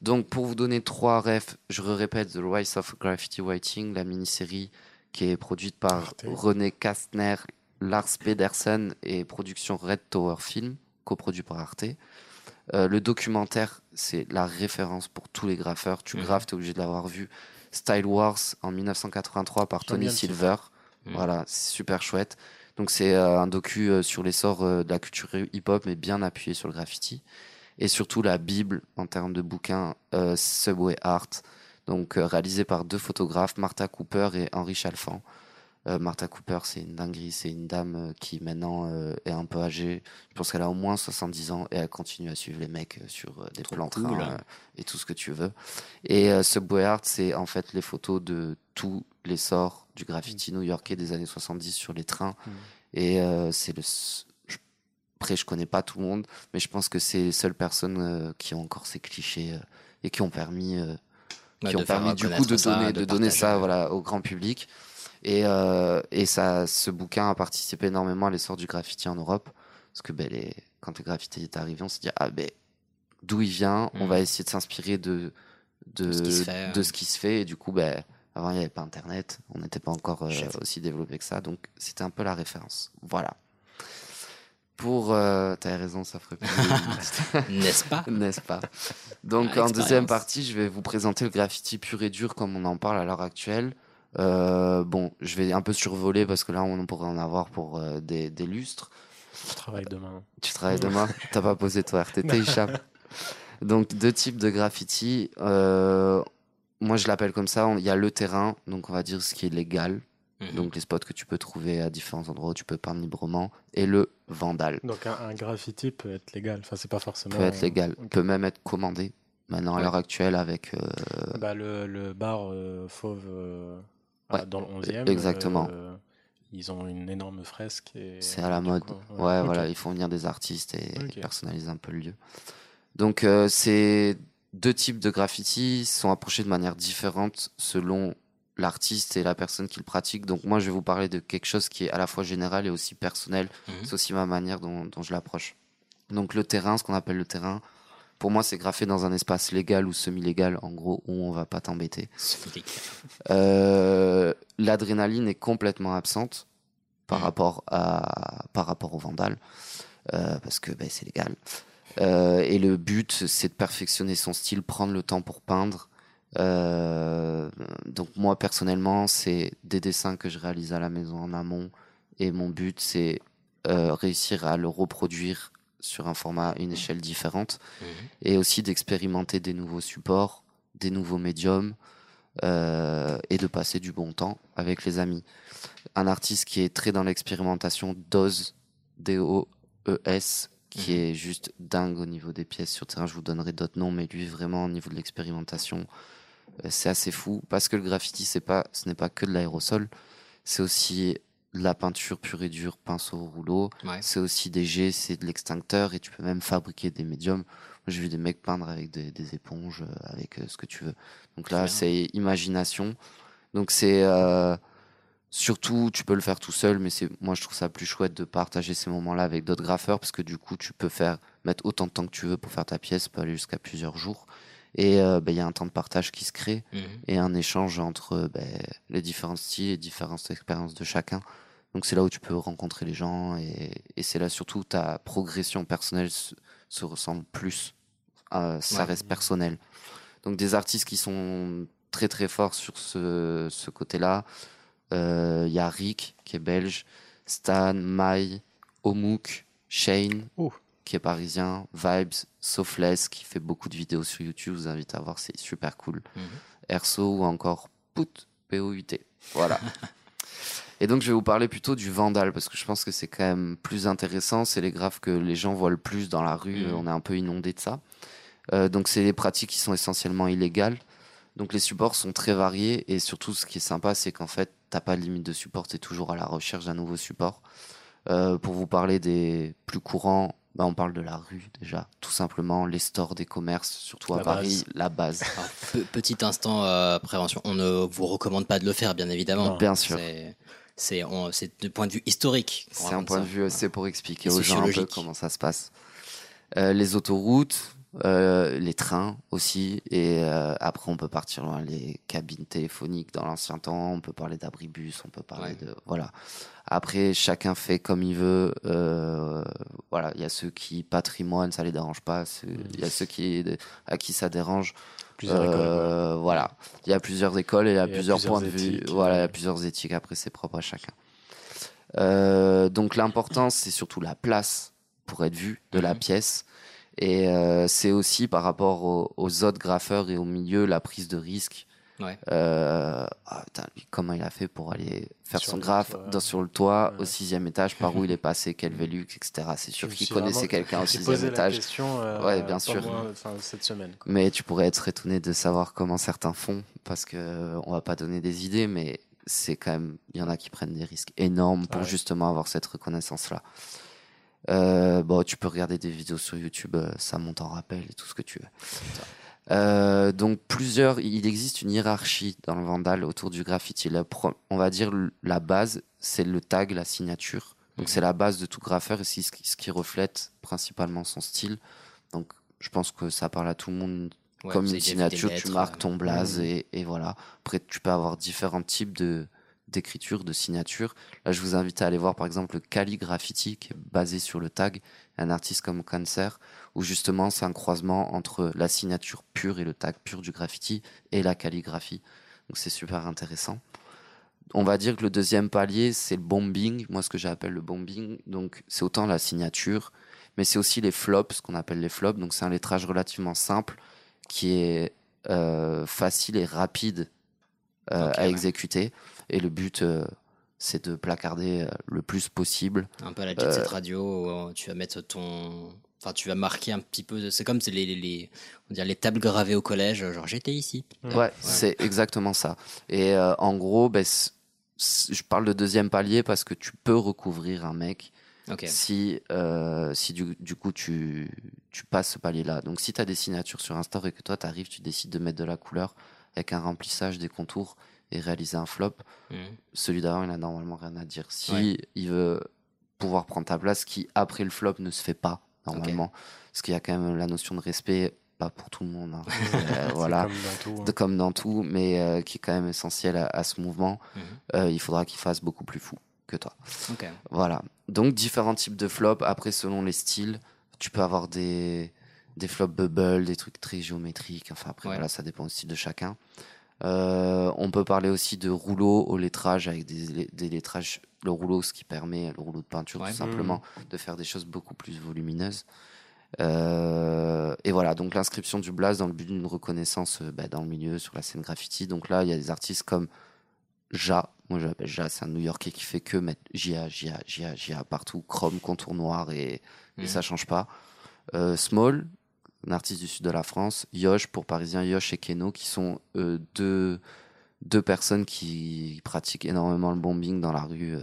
Donc pour vous donner trois refs, je répète The Rise of Graffiti Writing, la mini-série qui est produite par. René Kastner, Lars Pedersen et production Red Tower Film, coproduit par Arte. Euh, le documentaire, c'est la référence pour tous les graffeurs. Tu Mhm. graffes, t'es obligé de l'avoir vu. Style Wars en 1983 par Tony. Silver. Mhm. Voilà, c'est super chouette. Donc c'est euh, un docu euh, sur l'essor euh, de la culture hip-hop, mais bien appuyé sur le graffiti. Et surtout la Bible en termes de bouquins, euh, Subway Art, donc euh, réalisé par deux photographes, Martha Cooper et Henri Chalfant. Euh, Martha Cooper, c'est une dinguerie, c'est une dame euh, qui maintenant euh, est un peu âgée. Je pense qu'elle a au moins 70 ans et elle continue à suivre les mecs sur euh, des Trop plans cool. train euh, et tout ce que tu veux. Et Subway Art, c'est en fait les photos de tout l'essor du graffiti new-yorkais des années 70 sur les trains. Mm. Et c'est le. je- Après, je connais pas tout le monde, mais je pense que c'est les seules personnes qui ont encore ces clichés et qui ont permis, Ouais, qui ont permis du coup de ça, donner, de de donner ça voilà, au grand public. Et, euh, et ça, ce bouquin a participé énormément à l'essor du graffiti en Europe. Parce que ben, les, quand le graffiti est arrivé, on s'est dit, ah ben, d'où il vient, on Mhm. va essayer de s'inspirer de, de, Ce qui se fait, de ce qui se fait. Et du coup, ben, avant, il n'y avait pas Internet, on n'était pas encore euh, aussi développé que ça. Donc, c'était un peu la référence. Voilà. Pour. Euh, T'as raison, ça ferait plus. N'est-ce pas? N'est-ce pas? Donc Ah, en deuxième partie, je vais vous présenter le graffiti pur et dur comme on en parle à l'heure actuelle. Euh, bon, je vais un peu survoler parce que là, on pourrait en avoir pour euh, des, des lustres. Je travaille demain. Tu travailles demain? T'as pas posé toi RTT, Hicham? Donc deux types de graffiti. Euh, moi, je l'appelle comme ça. Il y a le terrain, donc on va dire ce qui est légal. Mhm. Donc les spots que tu peux trouver à différents endroits où tu peux peindre librement. Et le vandal Donc un, un graffiti peut être légal. Enfin, c'est pas forcément. peut être légal, Ok. peut même être commandé. Maintenant, à Ouais. l'heure actuelle, avec euh, Bah, le, le bar euh, fauve euh, Ouais, à- dans le 11e. exactement. euh, ils ont une énorme fresque. C'est à la mode. Ouais, voilà, ils font venir des artistes et Ok. personnaliser un peu le lieu. Donc, euh, ces deux types de graffiti sont approchés de manière différente selon l'artiste et la personne qui le pratique. Donc, moi, je vais vous parler de quelque chose qui est à la fois général et aussi personnel. Mhm. C'est aussi ma manière dont, dont je l'approche. Donc, le terrain, ce qu'on appelle le terrain, pour moi, c'est graffé dans un espace légal ou semi-légal, en gros, où on va pas t'embêter. Euh, L'adrénaline est complètement absente par Mhm. rapport à par rapport au vandal euh, parce que ben, c'est légal. Euh, et le but, c'est de perfectionner son style, prendre le temps pour peindre. Euh, donc moi personnellement, c'est des dessins que je réalise à la maison en amont, et mon but c'est réussir à le reproduire sur un format, une échelle différente, Mhm. et aussi d'expérimenter des nouveaux supports, des nouveaux médiums, euh, et de passer du bon temps avec les amis. Un artiste qui est très dans l'expérimentation, Doz, D-O-E-S, qui Mhm. est juste dingue au niveau des pièces sur terrain. Je vous donnerai d'autres noms, mais lui, vraiment, au niveau de l'expérimentation, euh, c'est assez fou. Parce que le graffiti, c'est pas, ce n'est pas que de l'aérosol, c'est aussi la peinture pure et dure, pinceau, rouleau. Ouais. C'est aussi des jets, c'est de l'extincteur, et tu peux même fabriquer des médiums. Moi, j'ai vu des mecs peindre avec des, des éponges, euh, avec euh, ce que tu veux. Donc là, c'est imagination. Donc c'est euh, surtout, tu peux le faire tout seul, mais c'est moi je trouve ça plus chouette de partager ces moments-là avec d'autres graffeurs parce que du coup, tu peux faire mettre autant de temps que tu veux pour faire ta pièce, peut aller jusqu'à plusieurs jours. Et euh, ben, il y a un temps de partage qui se crée Mhm. et un échange entre ben, les différents styles et différentes expériences de chacun. Donc c'est là où tu peux rencontrer les gens et, et c'est là surtout où ta progression personnelle se, se ressemble plus. Euh, ça Ouais. reste personnel. Donc des artistes qui sont très très forts sur ce, ce côté-là. Euh, Il y a Rick qui est belge, Stan, Mai, Omouk, Shane Oh. Qui est parisien, Vibes, Sofless qui fait beaucoup de vidéos sur YouTube. Je vous invite à voir, c'est super cool. Mhm. Erso ou encore Put, P-O-U-T. Voilà. Et donc, je vais vous parler plutôt du Vandal, parce que je pense que c'est quand même plus intéressant. C'est les graphes que les gens voient le plus dans la rue. Mhm. On est un peu inondé de ça. Euh, donc, c'est des pratiques qui sont essentiellement illégales. Donc, les supports sont très variés. Et surtout, ce qui est sympa, c'est qu'en fait, t'as pas de limite de support. Tu es toujours à la recherche d'un nouveau support. Euh, pour vous parler des plus courants, bah, on parle de la rue déjà, tout simplement, les stores des commerces, surtout à La Paris, base. la base. Alors, petit instant euh, prévention, on ne vous recommande pas de le faire, bien évidemment. Non. Bien sûr. C'est- de point de vue historique. C'est un point ça. de vue, c'est pour expliquer Et aux gens un peu comment ça se passe. Euh, les autoroutes, euh, les trains aussi, et euh, après on peut partir loin, les cabines téléphoniques dans l'ancien temps, on peut parler d'abribus, on peut parler Ouais. de voilà. Après chacun fait comme il veut. euh, voilà, il y a ceux qui patrimoine, ça les dérange pas. ceux- Il y a ceux qui à qui ça dérange. Plusieurs écoles, Voilà, il y a plusieurs écoles et il y a Il y a plusieurs, points de vue. Voilà, il y a plusieurs éthiques. Après, c'est propre à chacun. Euh, donc l'important, c'est surtout la place pour être vu de la Mhm. pièce. Et euh, c'est aussi par rapport aux, aux autres graffeurs et au milieu, la prise de risque. Ouais. Euh, ah, putain, lui, comment il a fait pour aller faire Sur son graphe toit. dans, sur le toit, Ouais. au sixième étage, par où il est passé, quel Velux, etc. C'est sûr qu'il connaissait quelqu'un au sixième la étage. question, euh, Ouais, bien sûr. moins, enfin, cette semaine. quoi. Mais tu pourrais être étonné de savoir comment certains font, parce que on va pas donner des idées, mais c'est quand même, il y en a qui prennent des risques énormes pour Ouais. justement avoir cette reconnaissance-là. Euh, bon, tu peux regarder des vidéos sur YouTube, euh, ça monte en rappel et tout ce que tu veux. Euh, donc plusieurs, il existe une hiérarchie dans le Vandal autour du graffiti. La on va dire la base, c'est le tag, la signature. Donc Mhm. c'est la base de tout graffeur et c'est ce qui, reflète principalement son style. Donc je pense que ça parle à tout le monde Ouais, comme une signature, tu marques ton blaze et, et voilà. Après, tu peux avoir différents types de d'écriture, de signature. Là, je vous invite à aller voir par exemple le calligraffiti qui est basé sur le tag, un artiste comme Cancer, où justement c'est un croisement entre la signature pure et le tag pur du graffiti et la calligraphie. Donc c'est super intéressant. On va dire que le deuxième palier, c'est le bombing. Moi, ce que j'appelle le bombing, donc c'est autant la signature, mais c'est aussi les flops, ce qu'on appelle les flops. Donc c'est un lettrage relativement simple qui est euh, facile et rapide euh, à ouais. exécuter. Et le but, euh, c'est de placarder euh, le plus possible. Un peu à la jet set radio, où euh, tu vas mettre ton. Enfin, tu vas marquer un petit peu. de- C'est comme c'est les, les, les- on dirait les tables gravées au collège, genre j'étais ici. Ouais, c'est exactement ça. Et euh, en gros, ben, c- c- je parle de deuxième palier parce que tu peux recouvrir un mec si, euh, si du, du coup tu, tu passes ce palier-là. Donc si tu as des signatures sur store et que toi tu arrives, tu décides de mettre de la couleur avec un remplissage des contours et réaliser un flop, Mhm. celui d'avant il a normalement rien à dire. Si Ouais. il veut pouvoir prendre ta place, qui après le flop ne se fait pas normalement, parce qu'il y a quand même la notion de respect, pas pour tout le monde. hein. Euh, voilà comme dans tout, hein. de- comme dans tout, mais euh, qui est quand même essentiel à, à ce mouvement, Mhm. euh, il faudra qu'il fasse beaucoup plus fou que toi. Voilà. Donc différents types de flops. Après, selon les styles, tu peux avoir des, des flops bubble, des trucs très géométriques. Enfin, après, Ouais. voilà, ça dépend aussi de chacun. Euh, on peut parler aussi de rouleau au lettrage avec des, des lettrages. Le rouleau, ce qui permet, le rouleau de peinture, Ouais. tout simplement, de faire des choses beaucoup plus volumineuses. Euh, et voilà, donc l'inscription du blaze dans le but d'une reconnaissance euh, bah, dans le milieu, sur la scène graffiti. Donc là, il y a des artistes comme Ja, moi je l'appelle Ja, c'est un New Yorkais qui fait que mettre JA, JA, JA, JA partout, chrome, contour noir et, et Mhm. ça change pas. Euh, Small, un artiste du sud de la France, Yosh pour Parisien, Yosh et Keno, qui sont euh, deux, deux personnes qui pratiquent énormément le bombing dans la rue, euh,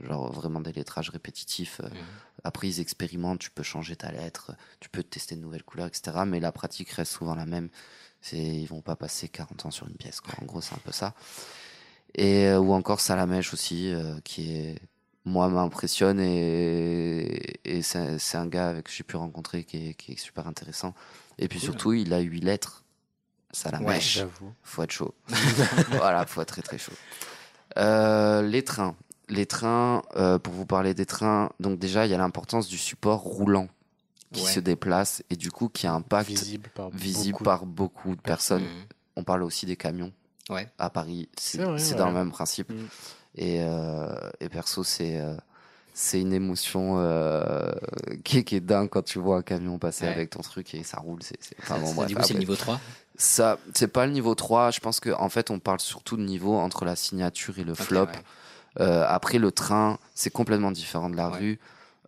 genre vraiment des lettrages répétitifs. euh. Mhm. Après, ils expérimentent, tu peux changer ta lettre, tu peux tester de nouvelles couleurs, etc. Mais la pratique reste souvent la même. C'est, ils vont pas passer 40 ans sur une pièce, quoi. En gros, c'est un peu ça. Et, ou encore Salamèche aussi, qui est, moi, m'impressionne et, et c'est, un gars avec que j'ai pu rencontrer qui est, qui est super intéressant. Et puis Cool. surtout, il a huit lettres. Salamèche. J'avoue. Faut être chaud. voilà, faut être très très chaud. Euh, les trains. Les trains, euh, pour vous parler des trains, donc déjà, il y a l'importance du support roulant qui Ouais. se déplace et du coup qui impacte Visible par visible beaucoup. par beaucoup de personnes. Mhm. On parle aussi des camions Ouais. à Paris. C'est ouais. dans le même principe. Mm. Et, euh, et perso, c'est euh, c'est une émotion euh, qui, est- qui est dingue quand tu vois un camion passer Ouais. avec ton truc et ça roule. C'est c'est- enfin, Ça, bon, bref, du coup, c'est le niveau 3. ça, c'est pas le niveau 3. Je pense qu'en en fait, on parle surtout de niveau entre la signature et le flop. ouais. Euh, après, le train, c'est complètement différent de la rue.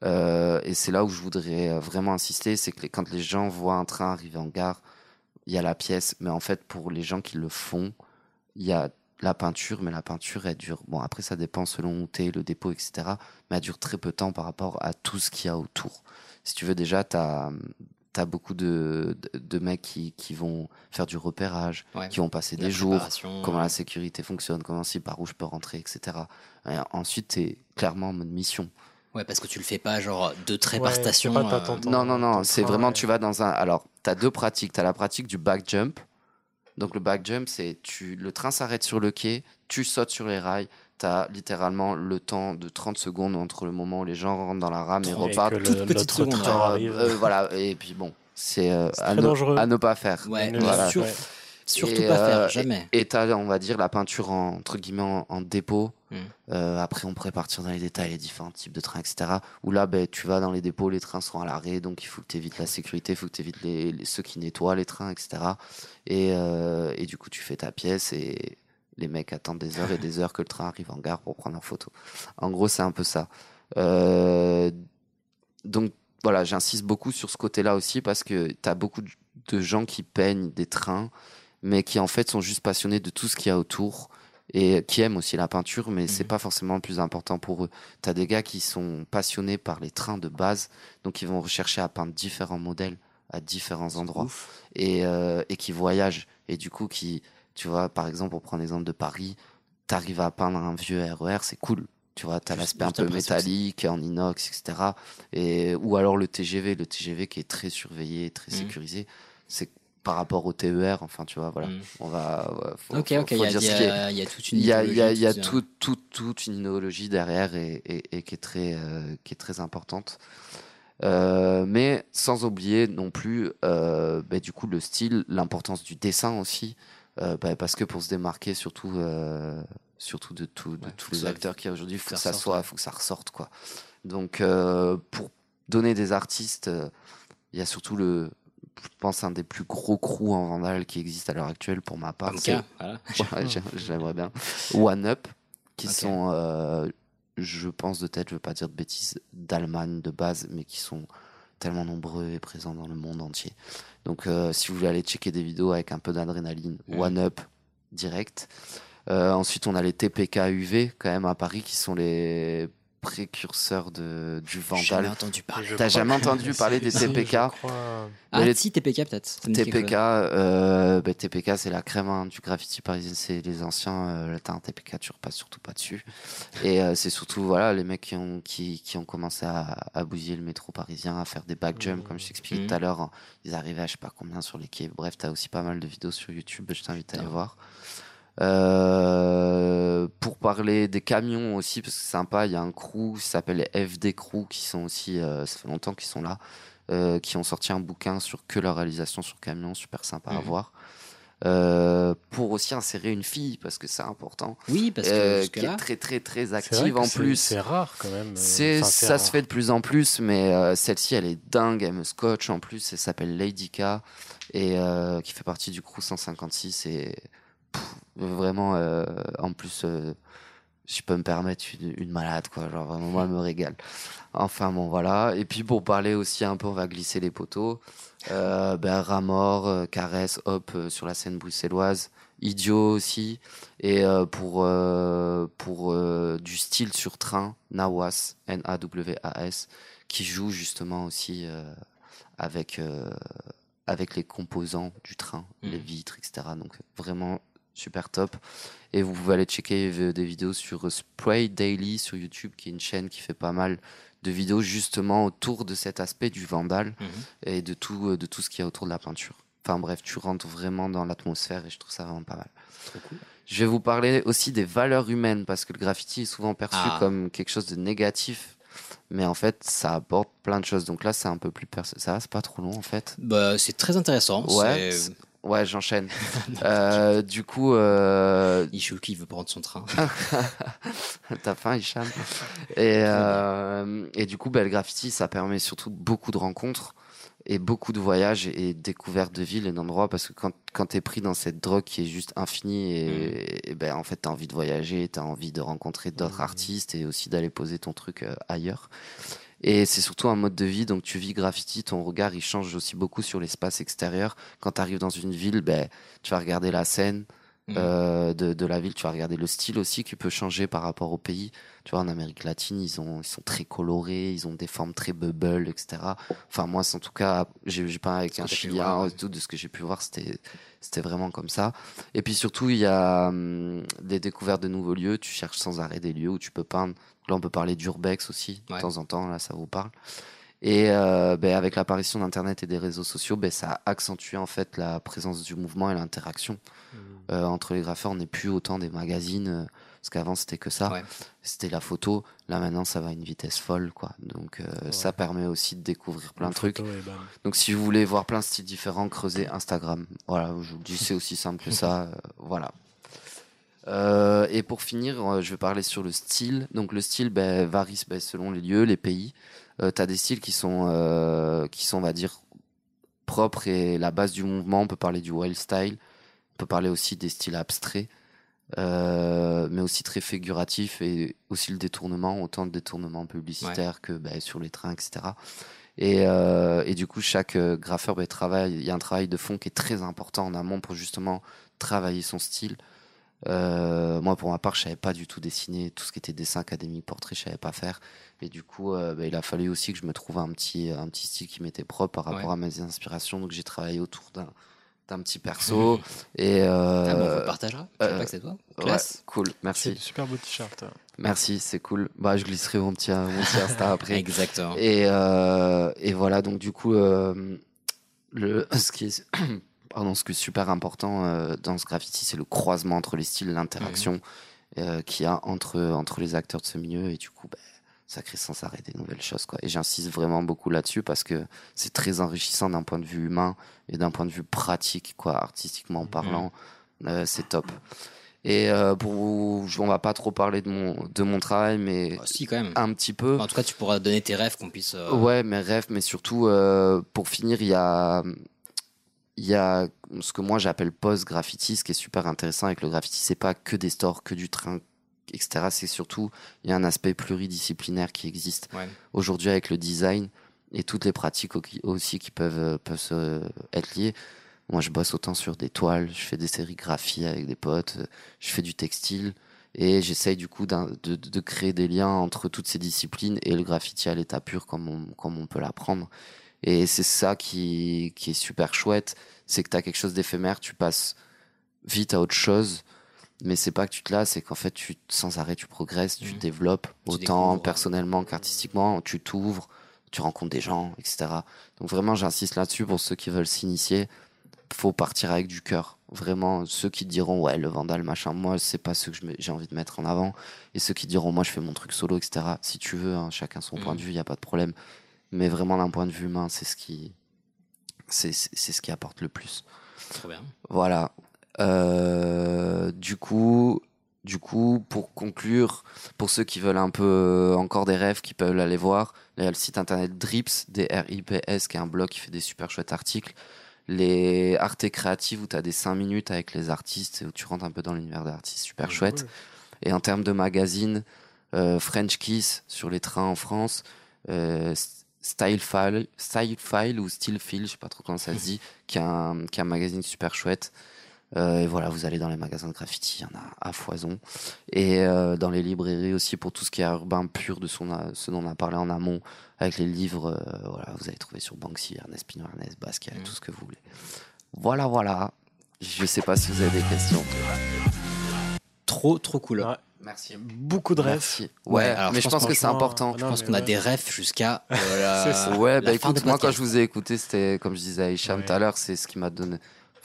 Euh, et c'est là où je voudrais vraiment insister, c'est que les- quand les gens voient un train arriver en gare, il y a la pièce, mais en fait, pour les gens qui le font, il y a la peinture, mais la peinture, elle dure. Bon, après, ça dépend selon où t'es, le dépôt, etc. Mais elle dure très peu de temps par rapport à tout ce qu'il y a autour. Si tu veux, déjà, t'as as beaucoup de, de, de mecs qui, qui vont faire du repérage, Ouais. qui vont passer La des jours, comment ouais. la sécurité fonctionne, comment si, par où je peux rentrer, etc. Et ensuite, t'es clairement en mode mission. Ouais, parce que tu le fais pas genre deux traits Ouais, par station. pas euh, Non, non, non, c'est vraiment, ouais. tu vas dans un. Alors, tu as deux pratiques. Tu as la pratique du back jump. Donc, le back jump, c'est tu le train s'arrête sur le quai, tu sautes sur les rails. Tu as littéralement le temps de 30 secondes entre le moment où les gens rentrent dans la rame et Et repartent. toute petite seconde, Genre, arrive. euh, voilà, et puis bon, c'est euh, à, très ne- dangereux. à ne pas faire. Ouais. Voilà. Surtout Et, pas faire, euh, jamais. Et tu as, on va dire, la peinture en, entre guillemets en, en dépôt. Mm. Euh, après, on pourrait partir dans les détails, les différents types de trains, etc. Où là, ben, tu vas dans les dépôts, les trains sont à l'arrêt, donc il faut que tu évites la sécurité, il faut que tu évites les, les- ceux qui nettoient les trains, etc. Et, euh, et du coup, tu fais ta pièce et les mecs attendent des heures et des heures que le train arrive en gare pour prendre leur photo. En gros, c'est un peu ça. Euh, donc voilà, j'insiste beaucoup sur ce côté-là aussi parce que tu as beaucoup de gens qui peignent des trains, mais qui en fait sont juste passionnés de tout ce qu'il y a autour et qui aiment aussi la peinture, mais c'est Mhm. pas forcément le plus important pour eux. Tu as des gars qui sont passionnés par les trains de base, donc ils vont rechercher à peindre différents modèles à différents endroits et, euh, et qui voyagent. Et du coup, qui, tu vois, par exemple, pour prendre l'exemple de Paris, tu arrives à peindre un vieux RER, c'est cool. Tu vois, tu as Juste- l'aspect un peu métallique, en inox, etc. Et, ou alors le TGV, le TGV qui est très surveillé, très Mhm. sécurisé. C'est par rapport au TER, enfin, tu vois, voilà. Mhm. On va. ouais, faut- Ok, ok, il y, a- y toute une il y a, il y a, y a idéologie, tout, tout- toute une idéologie derrière et, et- et qui, est très, euh, qui est très importante. Euh, mais sans oublier non plus, euh, bah, du coup, le style, l'importance du dessin aussi, bah, parce que pour se démarquer, surtout, surtout de, tout, de Ouais, tous les acteurs qu'il y a aujourd'hui, il faut que ça ressorte, soit, ouais. faut que ça ressorte, quoi. Donc, pour donner des artistes, il y a surtout le, je pense, un des plus gros crews en Vandal qui existe à l'heure actuelle pour ma part. Cas, voilà. Ouais, j'ai- J'aimerais bien. One Up, qui sont, euh, je pense de tête, je veux pas dire de bêtises, d'Allemagne de base, mais qui sont tellement nombreux et présents dans le monde entier. Donc, euh, si vous voulez aller checker des vidéos avec un peu d'adrénaline, Mhm. One Up, direct. Euh, ensuite, on a les TPK UV, quand même, à Paris, qui sont les précurseurs de, du jamais Vandal. entendu parler. Je T'as jamais entendu parler des TPK je crois. Ah, les- si, TPK peut-être. TPK, euh, bah, TPK c'est la crème hein, du graffiti parisien, c'est les anciens. Euh, un TPK, tu repasses surtout pas dessus. Et euh, c'est surtout voilà les mecs qui ont qui, qui ont commencé à, à bousiller le métro parisien, à faire des back jumps comme je t'expliquais tout à l'heure. hein. Ils arrivaient à je sais pas combien sur les quais. Bref, t'as aussi pas mal de vidéos sur YouTube. Je t'invite à aller voir. Euh, pour parler des camions aussi, parce que c'est sympa, il y a un crew qui s'appelle FD Crew qui sont aussi, euh, ça fait longtemps qu'ils sont là, euh, qui ont sorti un bouquin sur que leur réalisation sur camion, super sympa à Mhm. voir. Euh, pour aussi insérer une fille, parce que c'est important. Oui, parce que euh, qui est très très très active en plus. C'est rare quand même. C'est, enfin, c'est ça rare. se fait de plus en plus, mais euh, celle-ci, elle est dingue, elle me scotche en plus, elle s'appelle Lady K, et euh, qui fait partie du crew 156, et pff, vraiment, euh, en plus, euh, je peux me permettre une, une malade, quoi, genre vraiment, moi, elle me régale. Enfin, bon, voilà. Et puis, pour parler aussi un peu, on va glisser les poteaux, euh, ben, Ramor, euh, Caresse, Hop, sur la scène bruxelloise, Idiot aussi, et euh, pour, euh, pour du style sur train, Nawas, N-A-W-A-S, qui joue justement aussi avec, avec les composants du train, les vitres, etc. Donc vraiment super top. Et vous pouvez aller checker euh, des vidéos sur Spray Daily sur YouTube, qui est une chaîne qui fait pas mal de vidéos justement autour de cet aspect du vandal Mhm. et de tout, euh, de tout ce qu'il y a autour de la peinture. Enfin bref, tu rentres vraiment dans l'atmosphère et je trouve ça vraiment pas mal. trop cool. Je vais vous parler aussi des valeurs humaines parce que le graffiti est souvent perçu Ah. comme quelque chose de négatif, mais en fait ça apporte plein de choses. Donc là c'est un peu plus. Ça c'est pas trop long en fait. Bah, c'est très intéressant. Ouais, ouais, j'enchaîne. Euh, du coup, euh, Ichou qui veut prendre son train. T'as faim, Hicham? Et, euh, et du coup, bah, le graffiti, ça permet surtout beaucoup de rencontres. et beaucoup de voyages et découvertes de villes et d'endroits parce que quand, quand tu es pris dans cette drogue qui est juste infinie et, et ben en fait tu as envie de voyager, tu as envie de rencontrer d'autres artistes et aussi d'aller poser ton truc euh, ailleurs. Et c'est surtout un mode de vie, donc tu vis graffiti, ton regard il change aussi beaucoup sur l'espace extérieur. Quand tu arrives dans une ville, ben, tu vas regarder la scène Mhm. euh, de, de la ville, tu vas regarder le style aussi qui peut changer par rapport au pays. Tu vois, en Amérique latine, ils, ont, ils sont très colorés, ils ont des formes très bubble, etc. Enfin, moi, c'est en tout cas, j'ai pas avec un Chilien, voir, ouais. et tout, de ce que j'ai pu voir, c'était c'était vraiment comme ça. Et puis surtout, il y a hum, des découvertes de nouveaux lieux. Tu cherches sans arrêt des lieux où tu peux peindre. Là, on peut parler d'urbex aussi, de Ouais. temps en temps. Là, ça vous parle. Et euh, ben, avec l'apparition d'Internet et des réseaux sociaux, ben, ça a accentué en fait la présence du mouvement et l'interaction euh, entre les graffeurs. On n'est plus autant des magazines, euh, parce qu'avant c'était que ça. Ouais. C'était la photo. Là maintenant, ça va à une vitesse folle, quoi. Donc ça permet aussi de découvrir plein de trucs. Photo bam. Donc si vous voulez voir plein de styles différents, creusez Instagram. Voilà, je vous le dis, c'est aussi simple que ça. voilà. Euh, et pour finir, euh, je vais parler sur le style. Donc le style ben, varie ben, selon les lieux, les pays. Euh, tu as des styles qui sont, euh, qui sont, on va dire, propres et la base du mouvement. On peut parler du wild style. On peut parler aussi des styles abstraits. mais aussi très figuratifs et aussi le détournement, autant de détournement publicitaire que ben, sur les trains, etc. Et, euh, et du coup, chaque graffeur travaille. Il y a un travail de fond qui est très important en amont pour justement travailler son style. Euh, moi, pour ma part, je savais pas du tout dessiner tout ce qui était dessin académique, portrait, je savais pas faire. Et du coup, euh, ben, il a fallu aussi que je me trouve un petit, un petit style qui m'était propre par rapport Ouais. à mes inspirations. Donc, j'ai travaillé autour d'un d'un petit perso. et euh, Ah, on partagera. Je sais euh, pas que c'est toi. ouais, Classe. cool, merci. super beau t-shirt. Merci, c'est cool. Bah, je glisserai mon petit, mon petit Insta après. Exactement. Et, euh, et voilà, donc du coup, euh, le, ce, qui est, pardon, ce qui est super important euh, dans ce graffiti, c'est le croisement entre les styles, l'interaction euh, qu'il y a entre, entre les acteurs de ce milieu. Et du coup, ben, ça crée sans arrêt des nouvelles choses. Quoi. Et j'insiste vraiment beaucoup là-dessus parce que c'est très enrichissant d'un point de vue humain et d'un point de vue pratique, quoi, artistiquement parlant. Euh, c'est top. Et euh, pour vous, on va pas trop parler de mon, de mon travail, mais Bah, si, quand même. un petit peu. En tout cas, tu pourras donner tes rêves qu'on puisse. euh, Ouais, mes rêves, mais surtout, euh, pour finir, il y a, il y a ce que moi j'appelle post-graffiti, ce qui est super intéressant avec le graffiti, c'est pas que des stores, que du train, etc. C'est surtout, il y a un aspect pluridisciplinaire qui existe Ouais. aujourd'hui avec le design et toutes les pratiques au- aussi qui peuvent, euh, peuvent se- être liées. Moi, je bosse autant sur des toiles, je fais des sérigraphies avec des potes, euh, je fais du textile et j'essaye du coup de, de- de créer des liens entre toutes ces disciplines et le graffiti à l'état pur comme on, comme on peut l'apprendre. Et c'est ça qui, qui est super chouette, c'est que tu as quelque chose d'éphémère, tu passes vite à autre chose, mais c'est pas que tu te lasses, c'est qu'en fait, tu, sans arrêt, tu progresses, tu Mhm. développes, Tu autant découvres. personnellement qu'artistiquement, tu t'ouvres, tu rencontres des gens, etc. Donc vraiment, j'insiste là-dessus pour ceux qui veulent s'initier. Faut partir avec du cœur. Vraiment, ceux qui diront, ouais, le vandal, machin, moi, c'est pas ce que j'ai envie de mettre en avant. Et ceux qui diront, moi, je fais mon truc solo, etc. Si tu veux, hein, chacun son point Mhm. de vue, il n'y a pas de problème. Mais vraiment, d'un point de vue humain, c'est ce qui, c'est, c'est c'est ce qui apporte le plus. Trop bien. Voilà. Euh, du coup, du coup, pour conclure, pour ceux qui veulent un peu euh, encore des rêves, qui peuvent aller voir, il y a le site internet Drips, D-R-I-P-S, qui est un blog qui fait des super chouettes articles. Les Arte Créatives où tu as des 5 minutes avec les artistes et où tu rentres un peu dans l'univers des artistes, super chouette. Et en termes de magazine, euh, French Kiss sur les trains en France, euh, Style File, Style File ou Style File, je sais pas trop comment ça se dit, qui est un, qui est un magazine super chouette. Euh, et voilà, vous allez dans les magasins de graffiti, il y en a à foison. Et euh, dans les librairies aussi, pour tout ce qui est urbain pur, de son, ce dont on a parlé en amont, avec les livres, euh, voilà, vous allez trouver sur Banksy, Ernest Pino, Ernest Basquiat, Mm. tout ce que vous voulez. Voilà, voilà. Je sais pas si vous avez des questions. Trop, trop cool. Ouais. Merci. Beaucoup de rêves. Merci. Ouais, Ouais, alors mais je je pense que c'est important. Je pense qu'on a des rêves jusqu'à. euh, la- C'est ça. Ouais, bah écoute, moi quand je vous ai écouté, c'était comme je disais à Hicham Ouais. tout à l'heure, c'est ce qui m'a donné.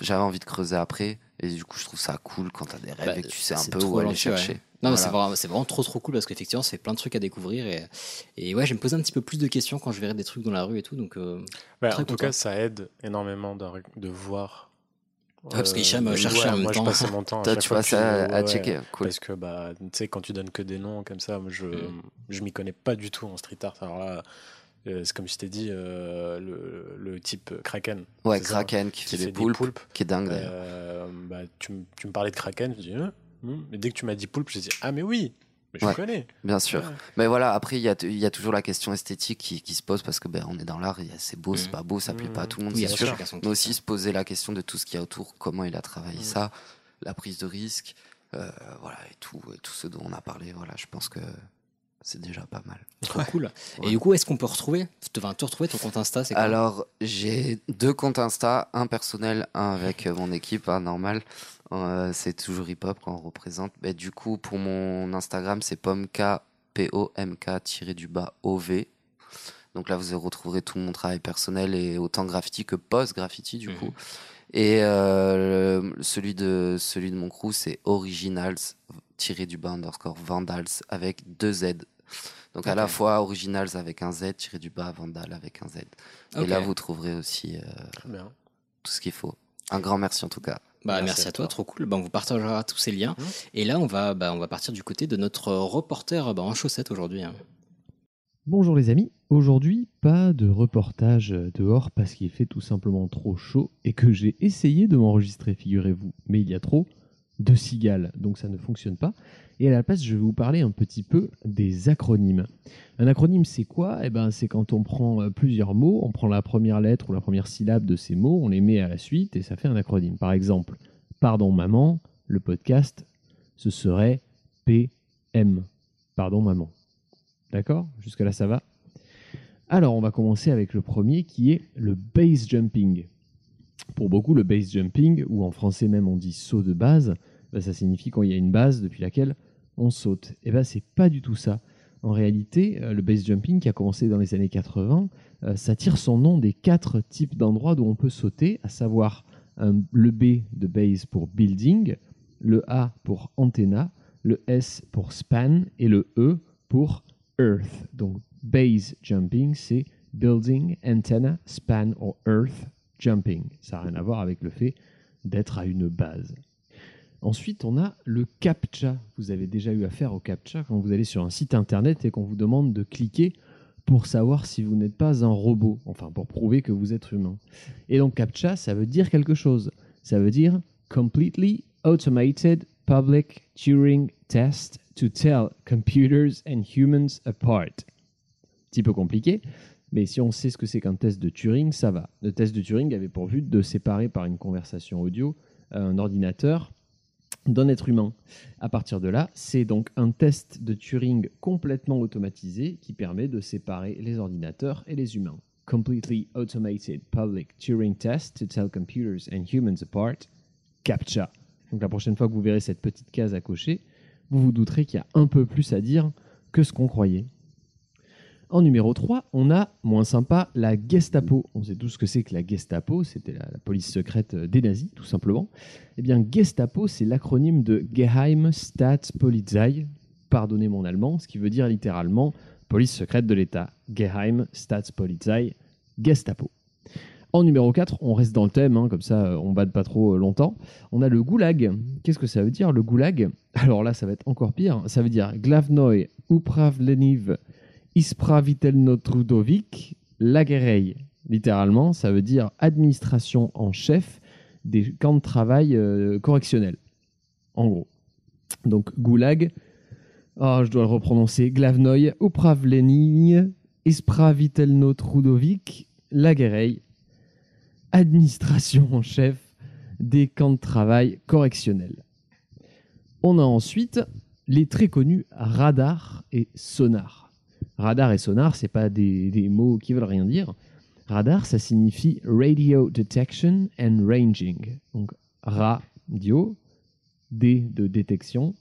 J'avais envie de creuser après, et du coup, je trouve ça cool quand t'as des rêves Bah, et que tu sais un peu trop où aller ouais. chercher. Non, mais Voilà. c'est vraiment, c'est vraiment trop trop cool parce qu'effectivement, c'est plein de trucs à découvrir et, et ouais, je vais me poser un petit peu plus de questions quand je verrai des trucs dans la rue et tout. Donc, euh, en tout content. cas, ça aide énormément de, de voir. Parce qu'Hicham, euh, cherchait ouais, en même moi, temps. je passais mon temps. à Toi, tu fois passes que à, ouais, à ouais. checker. Cool. Parce que bah, tu sais, quand tu donnes que des noms comme ça, moi, je, Mm. je m'y connais pas du tout en street art. Alors là, Euh, c'est comme je t'ai dit, euh, le, le type Kraken. Ouais, ça Kraken qui fait des poulpes, qui est dingue d'ailleurs. Euh, bah, tu, tu me parlais de Kraken, je dis, Hein Hmm mais dès que tu m'as dit poulpe, j'ai dit, ah mais oui, mais je Ouais, connais. Bien sûr. Ouais. Mais voilà, après, il y a, il y a toujours la question esthétique qui, qui se pose parce que ben, on est dans l'art, c'est beau, c'est Mhm. pas beau, ça plaît pas à tout le monde, Oui, c'est bien sûr. Mais aussi hein. se poser la question de tout ce qu'il y a autour, comment il a travaillé Mhm. ça, la prise de risque, euh, voilà, et tout, et tout ce dont on a parlé. Voilà, je pense que c'est déjà pas mal. Trop cool. Ouais. Et du coup, est-ce qu'on peut retrouver, enfin, te retrouver ton compte Insta c'est quoi Alors, j'ai deux comptes Insta, un personnel, un avec euh, mon équipe, hein, normal. Euh, c'est toujours hip-hop quand on représente. Mais du coup, pour mon Instagram, c'est pomk, P-O-M-K, tiré du bas, O-V. Donc là, vous retrouverez tout mon travail personnel et autant graffiti que post-graffiti, du coup. Et euh, le- celui, de, celui de mon crew, c'est Originals, tiré du bas, underscore Vandals, avec deux Z. Donc à la fois Originals avec un Z, tiré du bas, Vandal avec un Z. Et là, vous trouverez aussi euh, tout ce qu'il faut. Un grand merci en tout cas. Bah, merci, Merci à toi, toi. trop cool. Bah, on vous partagera tous ces liens. Mhm. Et là, on va, bah, on va partir du côté de notre reporter bah, en chaussettes aujourd'hui. hein. Bonjour les amis, aujourd'hui pas de reportage dehors parce qu'il fait tout simplement trop chaud et que j'ai essayé de m'enregistrer, figurez-vous, mais il y a trop de cigales, donc ça ne fonctionne pas. Et à la place, je vais vous parler un petit peu des acronymes. Un acronyme, c'est quoi? Eh ben, c'est quand on prend euh, plusieurs mots, on prend la première lettre ou la première syllabe de ces mots, on les met à la suite et ça fait un acronyme. Par exemple, pardon maman, le podcast, ce serait PM. Pardon maman. D'accord? Jusque-là, ça va? Alors, on va commencer avec le premier qui est le base jumping. Pour beaucoup, le base jumping, ou en français même on dit saut de base, bah, ça signifie quand il y a une base depuis laquelle on saute. Et bien, c'est pas du tout ça. En réalité, euh, le base jumping qui a commencé dans les années 80, euh, ça tire son nom des quatre types d'endroits d'où on peut sauter, à savoir le B de base pour building, le A pour antenna, le S pour span et le E pour earth. Donc base jumping, c'est building, antenna, span or earth jumping. Ça n'a rien à voir avec le fait d'être à une base. Ensuite, on a le CAPTCHA. Vous avez déjà eu affaire au CAPTCHA quand vous allez sur un site internet et qu'on vous demande de cliquer pour savoir si vous n'êtes pas un robot, enfin pour prouver que vous êtes humain. Et donc CAPTCHA, ça veut dire quelque chose. Ça veut dire Completely Automated Public Turing Test to Tell Computers and Humans Apart. Petit peu compliqué, mais si on sait ce que c'est qu'un test de Turing, ça va. Le test de Turing avait pour but de séparer par une conversation audio un ordinateur d'un être humain. À partir de là, c'est donc un test de Turing complètement automatisé qui permet de séparer les ordinateurs et les humains. Completely Automated Public Turing Test to Tell Computers and Humans Apart, CAPTCHA. Donc la prochaine fois que vous verrez cette petite case à cocher, vous vous douterez qu'il y a un peu plus à dire que ce qu'on croyait. En numéro 3, on a, moins sympa, la Gestapo. On sait tous ce que c'est que la Gestapo, c'était la, police secrète des nazis, tout simplement. Eh bien, Gestapo, c'est l'acronyme de Geheime Staatspolizei, pardonnez mon allemand, ce qui veut dire littéralement police secrète de l'État. Geheime Staatspolizei, Gestapo. En numéro 4, on reste dans le thème, hein, comme ça euh, on bade pas trop euh, longtemps. On a le goulag. Qu'est-ce que ça veut dire le goulag? Alors là, ça va être encore pire. Ça veut dire Glavnoi upravleniv ispravitelno trudovic lagerei. Littéralement, ça veut dire administration en chef des camps de travail euh, correctionnels. En gros. Donc goulag. Oh, je dois le reprononcer. Upravleniv ispravitelno trudovic lagerei administration en chef des camps de travail correctionnels. On a ensuite les très connus radar et sonar. Radar et sonar, c'est pas des, mots qui veulent rien dire. Radar, ça signifie Radio Detection and Ranging. Donc radio, D de détection,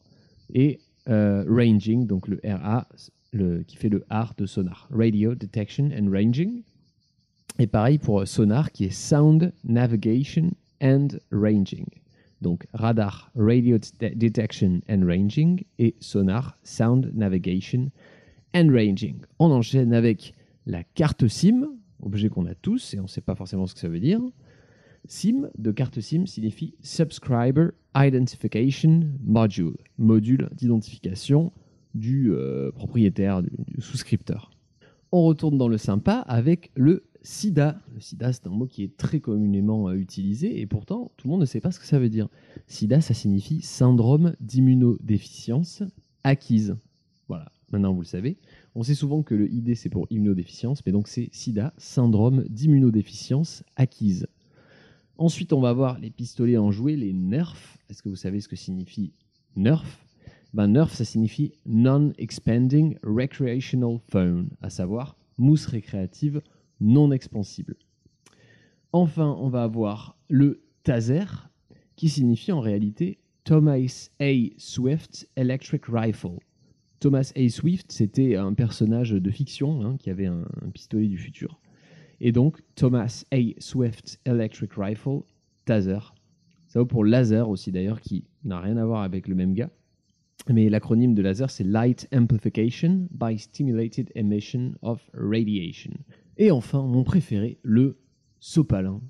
et euh, ranging, donc le RA, le, qui fait le R de sonar. Radio Detection and Ranging. Et pareil pour sonar qui est Sound Navigation and Ranging. Donc radar, Radio Det- Detection and Ranging et sonar, Sound Navigation and Ranging. On enchaîne avec la carte SIM, objet qu'on a tous et on ne sait pas forcément ce que ça veut dire. SIM de carte SIM signifie Subscriber Identification Module, module d'identification du euh, propriétaire, du- souscripteur. On retourne dans le sympa avec le sida. Le sida, c'est un mot qui est très communément euh, utilisé et pourtant tout le monde ne sait pas ce que ça veut dire. Sida, ça signifie syndrome d'immunodéficience acquise. Voilà, maintenant vous le savez. On sait souvent que le ID c'est pour immunodéficience, mais donc c'est sida, syndrome d'immunodéficience acquise. Ensuite, on va voir les pistolets en jouet, les nerfs. Est-ce que vous savez ce que signifie nerf? Ben, Nerf, ça signifie Non-Expanding Recreational Phone, à savoir mousse récréative non expansible. Enfin, on va avoir le taser, qui signifie en réalité Thomas A. Swift Electric Rifle. Thomas A. Swift, c'était un personnage de fiction hein, qui avait un, un pistolet du futur. Et donc, Thomas A. Swift Electric Rifle, Taser. Ça vaut pour laser aussi d'ailleurs, qui n'a rien à voir avec le même gars. Mais l'acronyme de laser, c'est Light Amplification by Stimulated Emission of Radiation. Et enfin, mon préféré, le sopalin.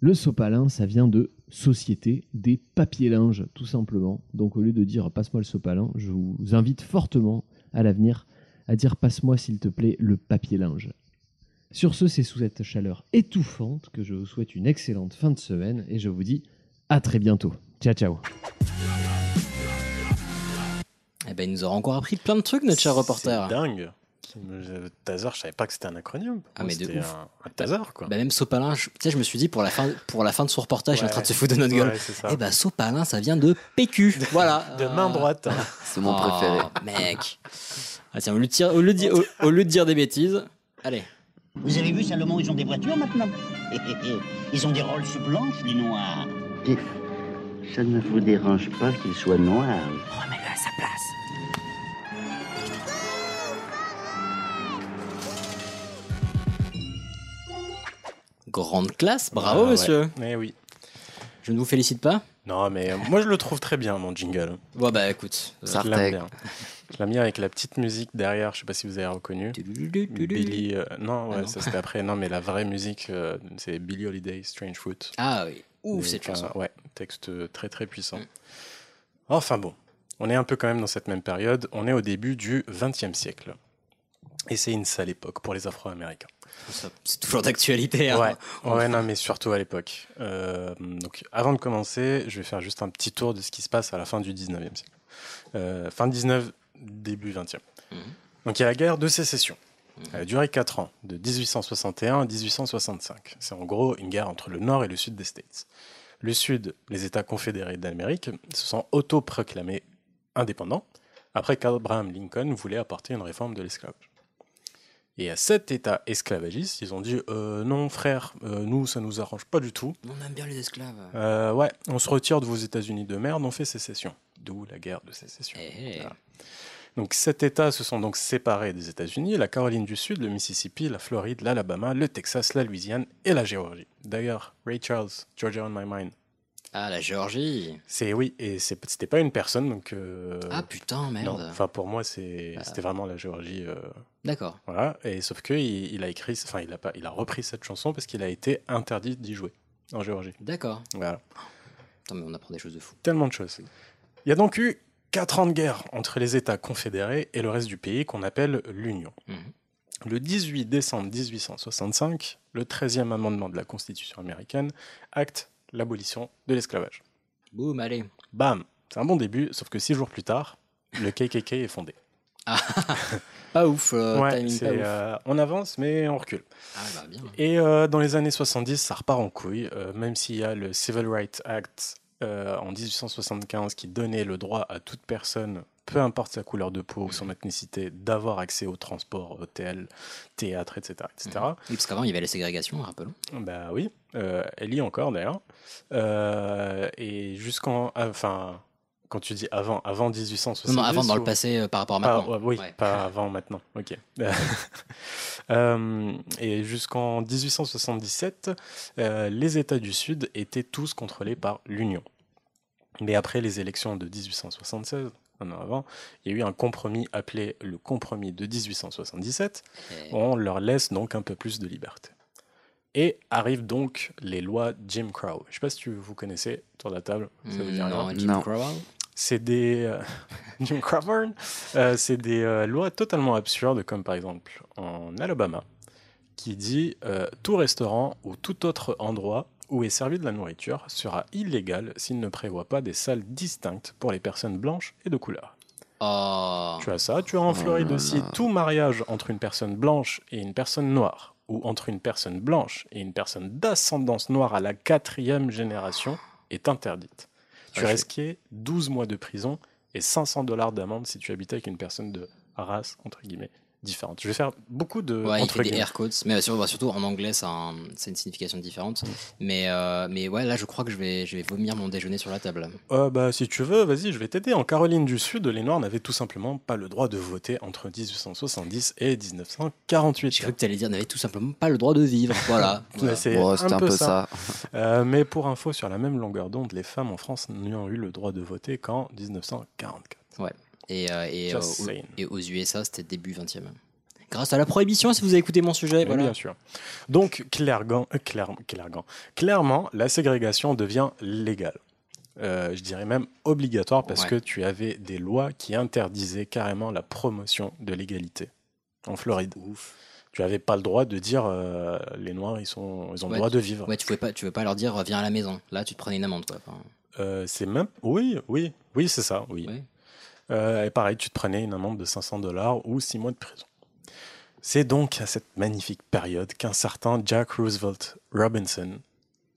Le sopalin, ça vient de société des papiers linges, tout simplement. Donc au lieu de dire passe-moi le sopalin, je vous invite fortement à l'avenir à dire passe-moi s'il te plaît le papier linge. Sur ce, c'est sous cette chaleur étouffante que je vous souhaite une excellente fin de semaine et je vous dis à très bientôt. Ciao ciao. Eh ben, il nous aura encore appris plein de trucs, notre cher reporter. C'est dingue. Taser, je savais pas que c'était un acronyme. Ah, mais de C'était ouf. Un, un taser, quoi. Bah, même Sopalin, je, tu sais, je me suis dit pour la fin, pour la fin de son reportage, il est en train de se foutre de notre gueule. Ouais, ça. Eh bah, Sopalin, ça vient de PQ. voilà. De main droite. C'est mon Oh, préféré. Mec. Ah, tiens, au lieu, de dire, au, lieu de dire- au- au lieu de dire des bêtises, allez. Vous avez vu, Salomon, ils ont des voitures maintenant. Ils ont des Rolls blanches, les noirs. Et ça ne vous dérange pas qu'il soit noir Remets-le à sa place. Grande classe, bravo, Ah, ouais. monsieur. Eh oui. Je ne vous félicite pas Non, mais euh, moi je le trouve très bien, mon jingle. Bon, bah écoute. euh, Je l'aime bien. Je l'ai mis avec la petite musique derrière, je sais pas si vous avez reconnu. Billy. euh, non, ouais, Ah non. ça c'était après. Non, mais la vraie musique, euh, c'est Billy Holiday, Strange Fruit. Ah oui, ouf Mais, cette chanson. Mm. Ouais, texte très très puissant. Enfin bon, on est un peu quand même dans cette même période. On est au début du XXe siècle. Et c'est une sale époque pour les Afro-Américains. C'est toujours d'actualité. hein. Ouais, ouais, non, mais surtout à l'époque. Euh, donc, avant de commencer, je vais faire juste un petit tour de ce qui se passe à la fin du 19e siècle. Euh, fin 19, début 20e. Donc, il y a la guerre de sécession. Elle a duré 4 ans, de 1861 à 1865. C'est en gros une guerre entre le nord et le sud des States. Le sud, les États confédérés d'Amérique, se sont autoproclamés indépendants après qu'Abraham Lincoln voulait apporter une réforme de l'esclavage. Et à cet État esclavagiste, ils ont dit euh, non, frère, euh, nous, ça nous arrange pas du tout. On aime bien les esclaves. Euh, ouais, on se retire de vos États-Unis de merde, on fait sécession. D'où la guerre de sécession. Eh, Voilà. Donc, sept États se sont donc séparés des États-Unis la Caroline du Sud, le Mississippi, la Floride, l'Alabama, le Texas, la Louisiane et la Géorgie. D'ailleurs, Ray Charles, Georgia on My Mind. Ah, la Géorgie. C'est oui, et c'était pas une personne, donc. euh, Ah putain, merde. Enfin, pour moi, c'est c'était vraiment la Géorgie. euh, D'accord. Voilà, et sauf que il, il a écrit, enfin, il a pas, il a repris cette chanson parce qu'il a été interdit d'y jouer en Géorgie. D'accord. Voilà. Mais on apprend des choses de fou. Tellement de choses. Il y a donc eu quatre ans de guerre entre les États confédérés et le reste du pays qu'on appelle l'Union. Le 18 décembre 1865, le 13e amendement de la Constitution américaine acte l'abolition de l'esclavage. Boum, allez. Bam C'est un bon début, sauf que six jours plus tard, le KKK est fondé. Pas ouf, euh, Ouais, timing pas ouf. euh, on avance, mais on recule. Ah bah bien. Et euh, dans les années 70, ça repart en couille, euh, même s'il y a le Civil Rights Act en 1875 qui donnait le droit à toute personne, peu importe sa couleur de peau ou son ethnicité, d'avoir accès au transport, hôtel, théâtre, etc. etc. Oui, parce qu'avant, il y avait la ségrégation, rappelons. Bah oui, euh, elle y est encore d'ailleurs. Euh, et jusqu'en. Enfin, quand tu dis avant, avant 1870. Non, non, avant dans le passé euh, par rapport à maintenant. oui, Ouais. pas avant maintenant. Ok. Euh, et jusqu'en 1877, euh, les États du Sud étaient tous contrôlés par l'Union. Mais après les élections de 1876, un an avant, il y a eu un compromis appelé le compromis de 1877. On leur laisse donc un peu plus de liberté. Et arrivent donc les lois Jim Crow. Je ne sais pas si tu, vous connaissez autour de la table. Ça Mm, rien non, Jim Non. Crow C'est des. euh, Jim Crawford, euh, c'est des euh, lois totalement absurdes, comme par exemple en Alabama, qui dit euh, tout restaurant ou tout autre endroit où est servi de la nourriture sera illégal s'il ne prévoit pas des salles distinctes pour les personnes blanches et de couleur. Oh. Tu as ça. Tu as en Floride aussi tout mariage entre une personne blanche et une personne noire, ou entre une personne blanche et une personne d'ascendance noire à la quatrième génération est interdite. Tu Ah, je- risquais 12 mois de prison et 500 dollars d'amende si tu habitais avec une personne de race, entre guillemets, différente. Je vais faire beaucoup de... Ouais, il entre fait des air quotes, mais sur- bah, surtout en anglais, ça a un- c'est une signification différente. Mais, euh, mais ouais, là, je crois que je vais, je vais vomir mon déjeuner sur la table. Euh, bah, si tu veux, vas-y, je vais t'aider. En Caroline du Sud, les Noirs n'avaient tout simplement pas le droit de voter entre 1870 et 1948. J'ai cru que tu allais dire, n'avait tout simplement pas le droit de vivre. Voilà. Ouais, C'est un, peu ça. Euh, mais pour info, sur la même longueur d'onde, les femmes en France n'ont eu le droit de voter qu'en 1944. Ouais. Et, euh, et, euh, et aux USA, c'était début 20e. Grâce à la prohibition, si vous avez écouté mon sujet, voilà. Bien sûr. Donc, clairement, euh, clair- clairement, clairement, la ségrégation devient légale. Euh, je dirais même obligatoire parce Ouais. que tu avais des lois qui interdisaient carrément la promotion de l'égalité en Floride. Tu n'avais pas le droit de dire les Noirs ils sont ils ont Ouais, le droit de vivre. Ouais, tu pouvais pas, tu pouvais pas leur dire, viens à la maison. Là, tu te prenais une amende, quoi. Enfin, c'est même oui oui oui c'est ça oui. Et pareil tu te prenais une amende de 500 dollars ou 6 mois de prison. C'est donc à cette magnifique période qu'un certain Jack Roosevelt Robinson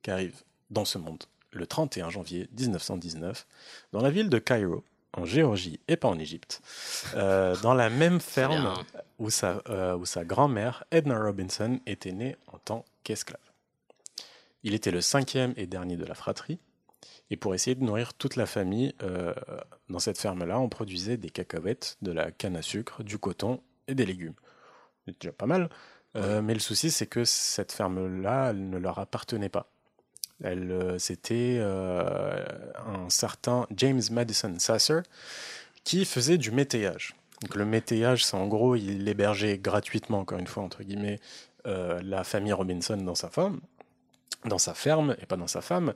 qui arrive dans ce monde le 31 janvier 1919 dans la ville de Cairo en Géorgie et pas en Égypte euh, dans la même ferme où sa, euh, où sa grand-mère Edna Robinson était née en tant qu'esclave. Il était le cinquième et dernier de la fratrie et pour essayer de nourrir toute la famille, euh, dans cette ferme-là, on produisait des cacahuètes, de la canne à sucre, du coton et des légumes. C'est déjà pas mal. Euh, Mais le souci, c'est que cette ferme-là, elle ne leur appartenait pas. Elle, euh, c'était euh, un certain James Madison Sasser qui faisait du métayage. Donc le métayage, c'est en gros, il hébergeait gratuitement, encore une fois, entre guillemets, euh, la famille Robinson dans sa femme, dans sa ferme, et pas dans sa femme.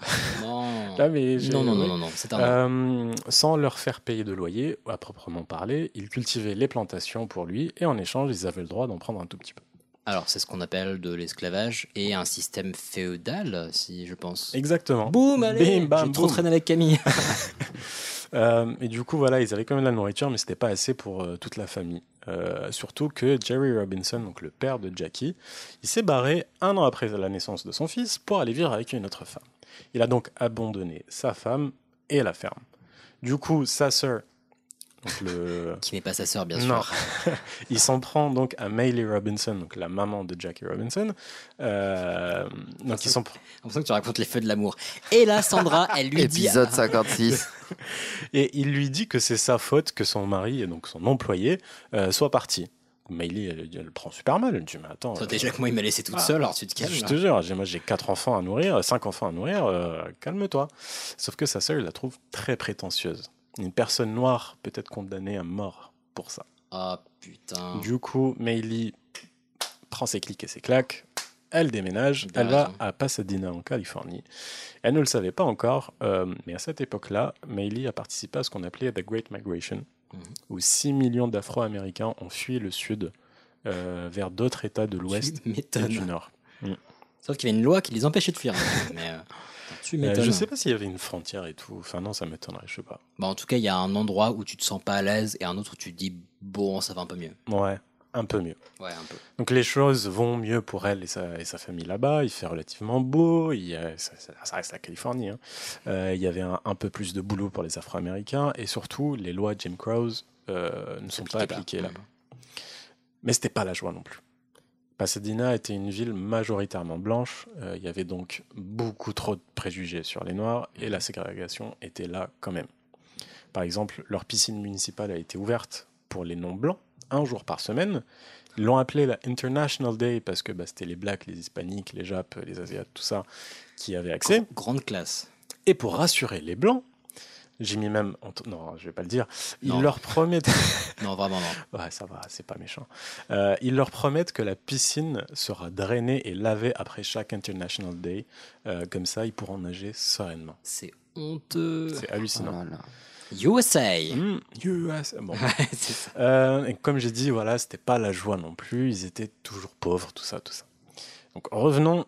Non. Là, mais j'ai- non, non, non, non, un. Euh, sans leur faire payer de loyer, à proprement parler, ils cultivaient les plantations pour lui, et en échange, ils avaient le droit d'en prendre un tout petit peu. Alors, c'est ce qu'on appelle de l'esclavage et un système féodal, si je pense. Exactement. Boum, allez Bim, bam, J'ai trop traîné avec Camille. Euh, et du coup, voilà, ils avaient quand même de la nourriture, mais c'était pas assez pour euh, toute la famille. Euh, surtout que Jerry Robinson, donc le père de Jackie, il s'est barré un an après la naissance de son fils pour aller vivre avec une autre femme. Il a donc abandonné sa femme et la ferme. Du coup, sa sœur, donc le... Qui n'est pas sa sœur, bien Non. sûr. il s'en prend donc à Maylie Robinson, donc la maman de Jackie Robinson. Euh, donc ils sont J'ai l'impression que tu racontes les feux de l'amour. Et là, Sandra, elle lui dit. Épisode 56. Et il lui dit que c'est sa faute que son mari, et donc son employé, euh, soit parti. Maylie, elle, elle le prend super mal. Elle dit Mais attends. Toi, euh, déjà que moi, il m'a laissé toute ah, seule, alors tu te calmes. Je te jure, j'ai- moi j'ai quatre enfants à nourrir, cinq enfants à nourrir, euh, calme-toi. Sauf que sa sœur, il la trouve très prétentieuse. Une personne noire peut être condamnée à mort pour ça. Ah putain. Du coup, Maylie prend ses clics et ses claques. Elle déménage, elle va à Pasadena en Californie. Elle ne le savait pas encore, euh, mais à cette époque-là, Maylie a participé à ce qu'on appelait The Great Migration, Mhm. où 6 millions d'Afro-Américains ont fui le sud euh, vers d'autres États de l'Ouest et du Nord. Mm. Sauf qu'il y avait une loi qui les empêchait de fuir. Mais euh, tu Euh, je sais pas s'il y avait une frontière et tout. Enfin non, ça m'étonnerait, je sais pas. Bah, en tout cas, il y a un endroit où tu te sens pas à l'aise et un autre où tu te dis bon, ça va un peu mieux. Ouais, un peu mieux. Ouais, un peu. Donc les choses vont mieux pour elle et sa, et sa famille là-bas. Il fait relativement beau. Il y a- ça, reste la Californie. hein. Euh, il y avait un, un peu plus de boulot pour les Afro-Américains et surtout les lois Jim Crow euh, ne sont pas appliquées là-bas. Mais c'était pas la joie non plus. Pasadena était une ville majoritairement blanche. Euh, il y avait donc beaucoup trop de préjugés sur les Noirs et la ségrégation était là quand même. Par exemple, leur piscine municipale a été ouverte pour les non-blancs un jour par semaine. Ils l'ont appelé la International Day parce que bah, c'était les blacks, les hispaniques, les japs, les asiates, tout ça qui avaient accès. Grande classe. Et pour rassurer les blancs, j'ai mis même. Non, je vais pas le dire. Ils Non. leur promettent. Non, vraiment, non. ouais, ça va, c'est pas méchant. Euh, ils leur promettent que la piscine sera drainée et lavée après chaque International Day. Euh, comme ça, ils pourront nager sereinement. C'est honteux. C'est hallucinant. Voilà. USA. Hmm, USA. Bon. Ça. Euh, et comme j'ai dit, voilà, c'était pas la joie non plus. Ils étaient toujours pauvres, tout ça, tout ça. Donc revenons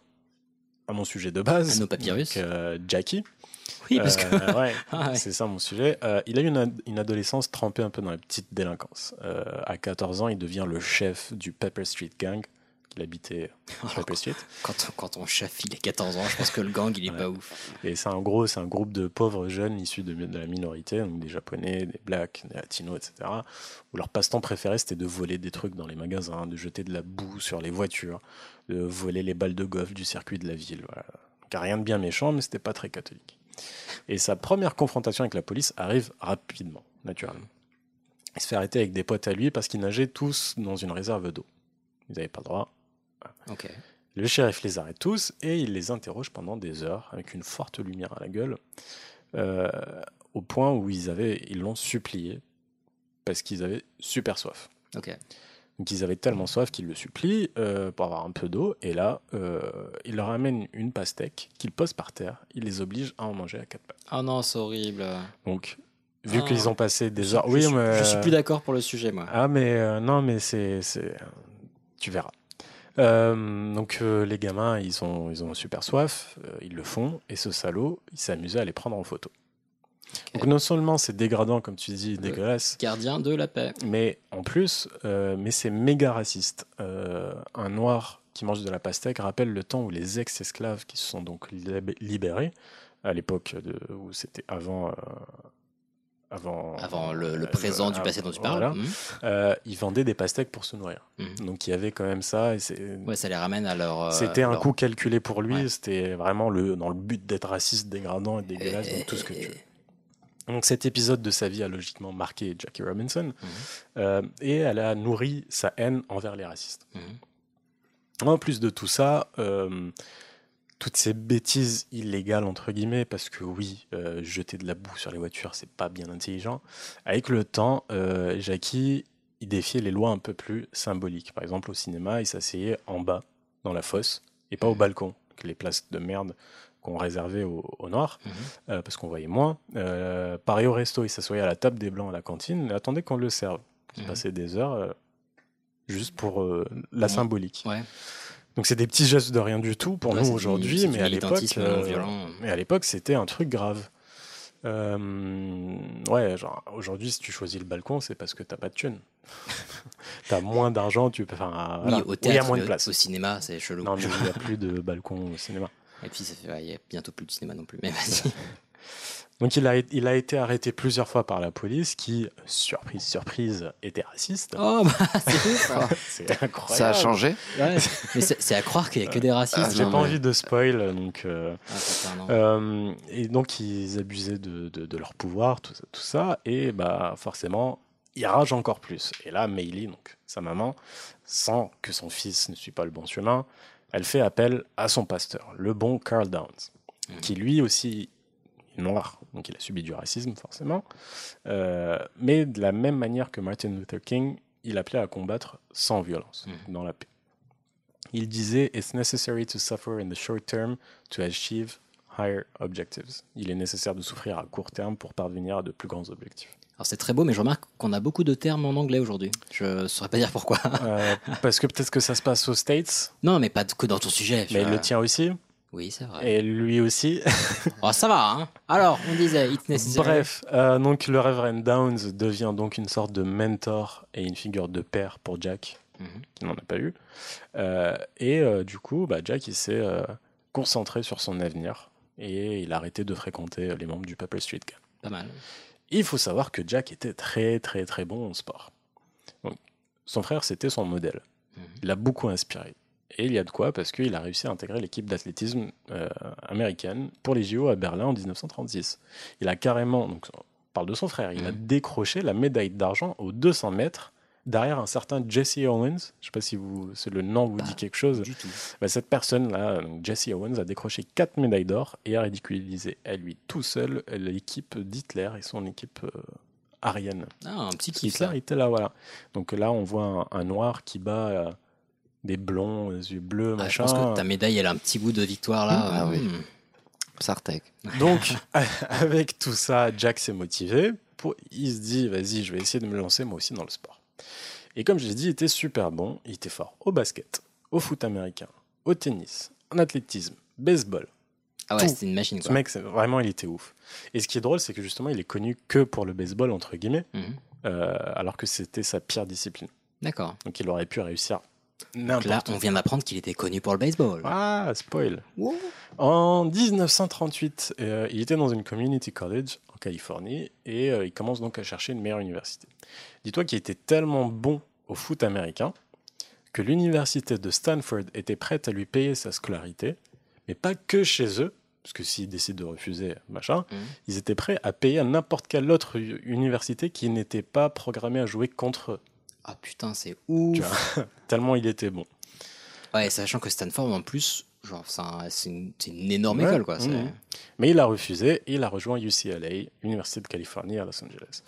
à mon sujet de base. À nos papyrus. Donc, euh, Jackie. Oui, parce que. Euh, ouais, Ah ouais. c'est ça mon sujet. Euh, il a eu une, ad- une adolescence trempée un peu dans la petite délinquance. Euh, à 14 ans, il devient le chef du Pepper Street Gang. Il habitait sur. Quand, quand on chef, il a 14 ans, je pense que le gang, il est pas ouf. Et c'est un gros, c'est un groupe de pauvres jeunes issus de, de la minorité, donc des japonais, des blacks, des latinos, etc. Où leur passe-temps préféré c'était de voler des trucs dans les magasins, de jeter de la boue sur les voitures, de voler les balles de golf du circuit de la ville. Voilà. Donc, rien de bien méchant, mais c'était pas très catholique. Et sa première confrontation avec la police arrive rapidement, naturellement. Il se fait arrêter avec des potes à lui parce qu'ils nageaient tous dans une réserve d'eau. Ils n'avaient pas le droit. Le shérif les arrête tous et il les interroge pendant des heures avec une forte lumière à la gueule, euh, au point où ils avaient, ils l'ont supplié parce qu'ils avaient super soif. Ok. Donc ils avaient tellement soif qu'ils le supplient euh, pour avoir un peu d'eau et là euh, il leur amène une pastèque qu'ils posent par terre. Il les oblige à en manger à quatre pattes. Oh non, c'est horrible. Donc vu Ah. qu'ils ont passé des heures, je oui suis- mais je suis plus d'accord pour le sujet, moi. Ah mais euh, non mais c'est c'est tu verras. Euh, donc euh, les gamins ils ont ils ont super soif, euh, ils le font et ce salaud il s'est amusé à les prendre en photo. Donc non seulement c'est dégradant comme tu dis dégueulasse, Gardien de la paix. mais en plus mais c'est méga raciste. Un noir qui mange de la pastèque rappelle le temps où les ex-esclaves qui se sont donc lib- libérés à l'époque où c'était avant avant Avant le, le euh, présent du euh, passé dont tu voilà. parles. Mhm. Euh, ils vendaient des pastèques pour se nourrir. Mhm. Donc il y avait quand même ça. Et c'est- Ouais, ça les ramène à leur. euh, c'était un leur- coup calculé pour lui. Ouais. C'était vraiment le, dans le but d'être raciste, dégradant et dégueulasse, donc tout ce que tu veux. Donc cet épisode de sa vie a logiquement marqué Jackie Robinson euh, et elle a nourri sa haine envers les racistes. Mhm. En plus de tout ça, euh, toutes ces bêtises illégales entre guillemets, parce que oui, euh, jeter de la boue sur les voitures, c'est pas bien intelligent. Avec le temps, euh, Jackie, il défiait les lois un peu plus symboliques. Par exemple, au cinéma, il s'asseyait en bas dans la fosse et pas au balcon, que les places de merde qu'on réservait aux, aux noirs, Mhm. euh, parce qu'on voyait moins. Pareil au resto, il s'assoyait à la table des blancs à la cantine et attendait qu'on le serve. Il Mhm. passait des heures juste pour la Ouais. symbolique. Ouais. Donc c'est des petits gestes de rien du tout pour Ouais, nous aujourd'hui, mais à l'époque, euh, mais à l'époque c'était un truc grave. Euh, ouais, genre aujourd'hui si tu choisis le balcon, c'est parce que t'as pas de thunes. t'as moins d'argent, tu peux. Enfin, voilà. Oui, au Ou il y a théâtre, moins de mais place. au cinéma, c'est chelou. Non, mais il n'y a plus de balcon au cinéma. Et puis, ça fait, il y a bientôt plus de cinéma non plus. Mais vas-y. Donc il a, il a été arrêté plusieurs fois par la police qui, surprise, surprise, était raciste. Oh, bah, c'est hein. c'est incroyable. Ça a changé Ouais, mais c'est à croire qu'il n'y a que des racistes. Ah, J'ai hein, pas mais- envie de spoil, donc. euh, Ah, non. euh, et donc ils abusaient de, de- de leur pouvoir, tout ça, tout ça, et bah forcément, ils ragent encore plus. Et là, Meili, donc sa maman, sans que son fils ne suit pas le bon chemin, elle fait appel à son pasteur, le bon Carl Downs, qui lui aussi est noir, donc il a subi du racisme forcément, euh, mais de la même manière que Martin Luther King, il appelait à combattre sans violence, dans la paix. Il disait It's necessary to suffer in the short term to achieve higher objectives. Il est nécessaire de souffrir à court terme pour parvenir à de plus grands objectifs. Alors, c'est très beau, mais je remarque qu'on a beaucoup de termes en anglais aujourd'hui. Je ne saurais pas dire pourquoi. Euh, parce que peut-être que ça se passe aux States, Non, mais pas que dans ton sujet. mais je- le tien aussi, Oui, c'est vrai. et lui aussi. Oh, ça va, hein Alors, on disait It's necessary. Bref, euh, donc le Reverend Downs devient donc une sorte de mentor et une figure de père pour Jack, Mhm. qui n'en a pas eu. Euh, et euh, du coup, bah, Jack il s'est concentré sur son avenir et il a arrêté de fréquenter les membres du Pepper Street Gang. Pas mal. Il faut savoir que Jack était très très très bon en sport. Donc, son frère, c'était son modèle. Mhm. Il l'a beaucoup inspiré. Et il y a de quoi parce qu'il a réussi à intégrer l'équipe d'athlétisme euh, américaine pour les JO à Berlin en 1936. Il a carrément, donc on parle de son frère, il a Mhm. décroché la médaille d'argent aux 200 mètres derrière un certain Jesse Owens. Je ne sais pas si vous, c'est le nom vous dit quelque chose. Du tout. Bah, cette personne-là, Jesse Owens, a décroché 4 médailles d'or et a ridiculisé à lui tout seul l'équipe d'Hitler et son équipe euh, arienne. Ah, un petit kiff, Hitler était là, voilà. Donc là, on voit un, un noir qui bat euh, des blonds, des yeux bleus, Ah, je machin. pense que ta médaille, elle a un petit goût de victoire là. Ah oui. Hmm. Sartek. Donc, avec tout ça, Jack s'est motivé. pour- il se dit, vas-y, je vais essayer de me lancer moi aussi dans le sport. Et comme je l'ai dit, il était super bon. Il était fort au basket, au foot américain, au tennis, en athlétisme, baseball. Ah ouais, c'était une machine, Ce quoi. mec, c'est- vraiment, il était ouf. Et ce qui est drôle, c'est que justement, il est connu que pour le baseball, entre guillemets, Mhm. euh, alors que c'était sa pire discipline. D'accord. Donc il aurait pu réussir Donc là, on vient d'apprendre qu'il était connu pour le baseball. Ah, spoil. En 1938, euh, il était dans une community college en Californie et euh, il commence donc à chercher une meilleure université. Dis-toi qu'il était tellement bon au foot américain que l'université de Stanford était prête à lui payer sa scolarité, mais pas que chez eux, parce que s'ils décident de refuser, machin, Mhm. ils étaient prêts à payer à n'importe quelle autre université qui n'était pas programmée à jouer contre eux. Ah putain, c'est ouf. Tu vois, tellement il était bon. Ouais, sachant que Stanford, en plus, genre, c'est un- c'est une, énorme Ouais. école, quoi. Mhm. Mais il a refusé et il a rejoint UCLA, Université de Californie à Los Angeles,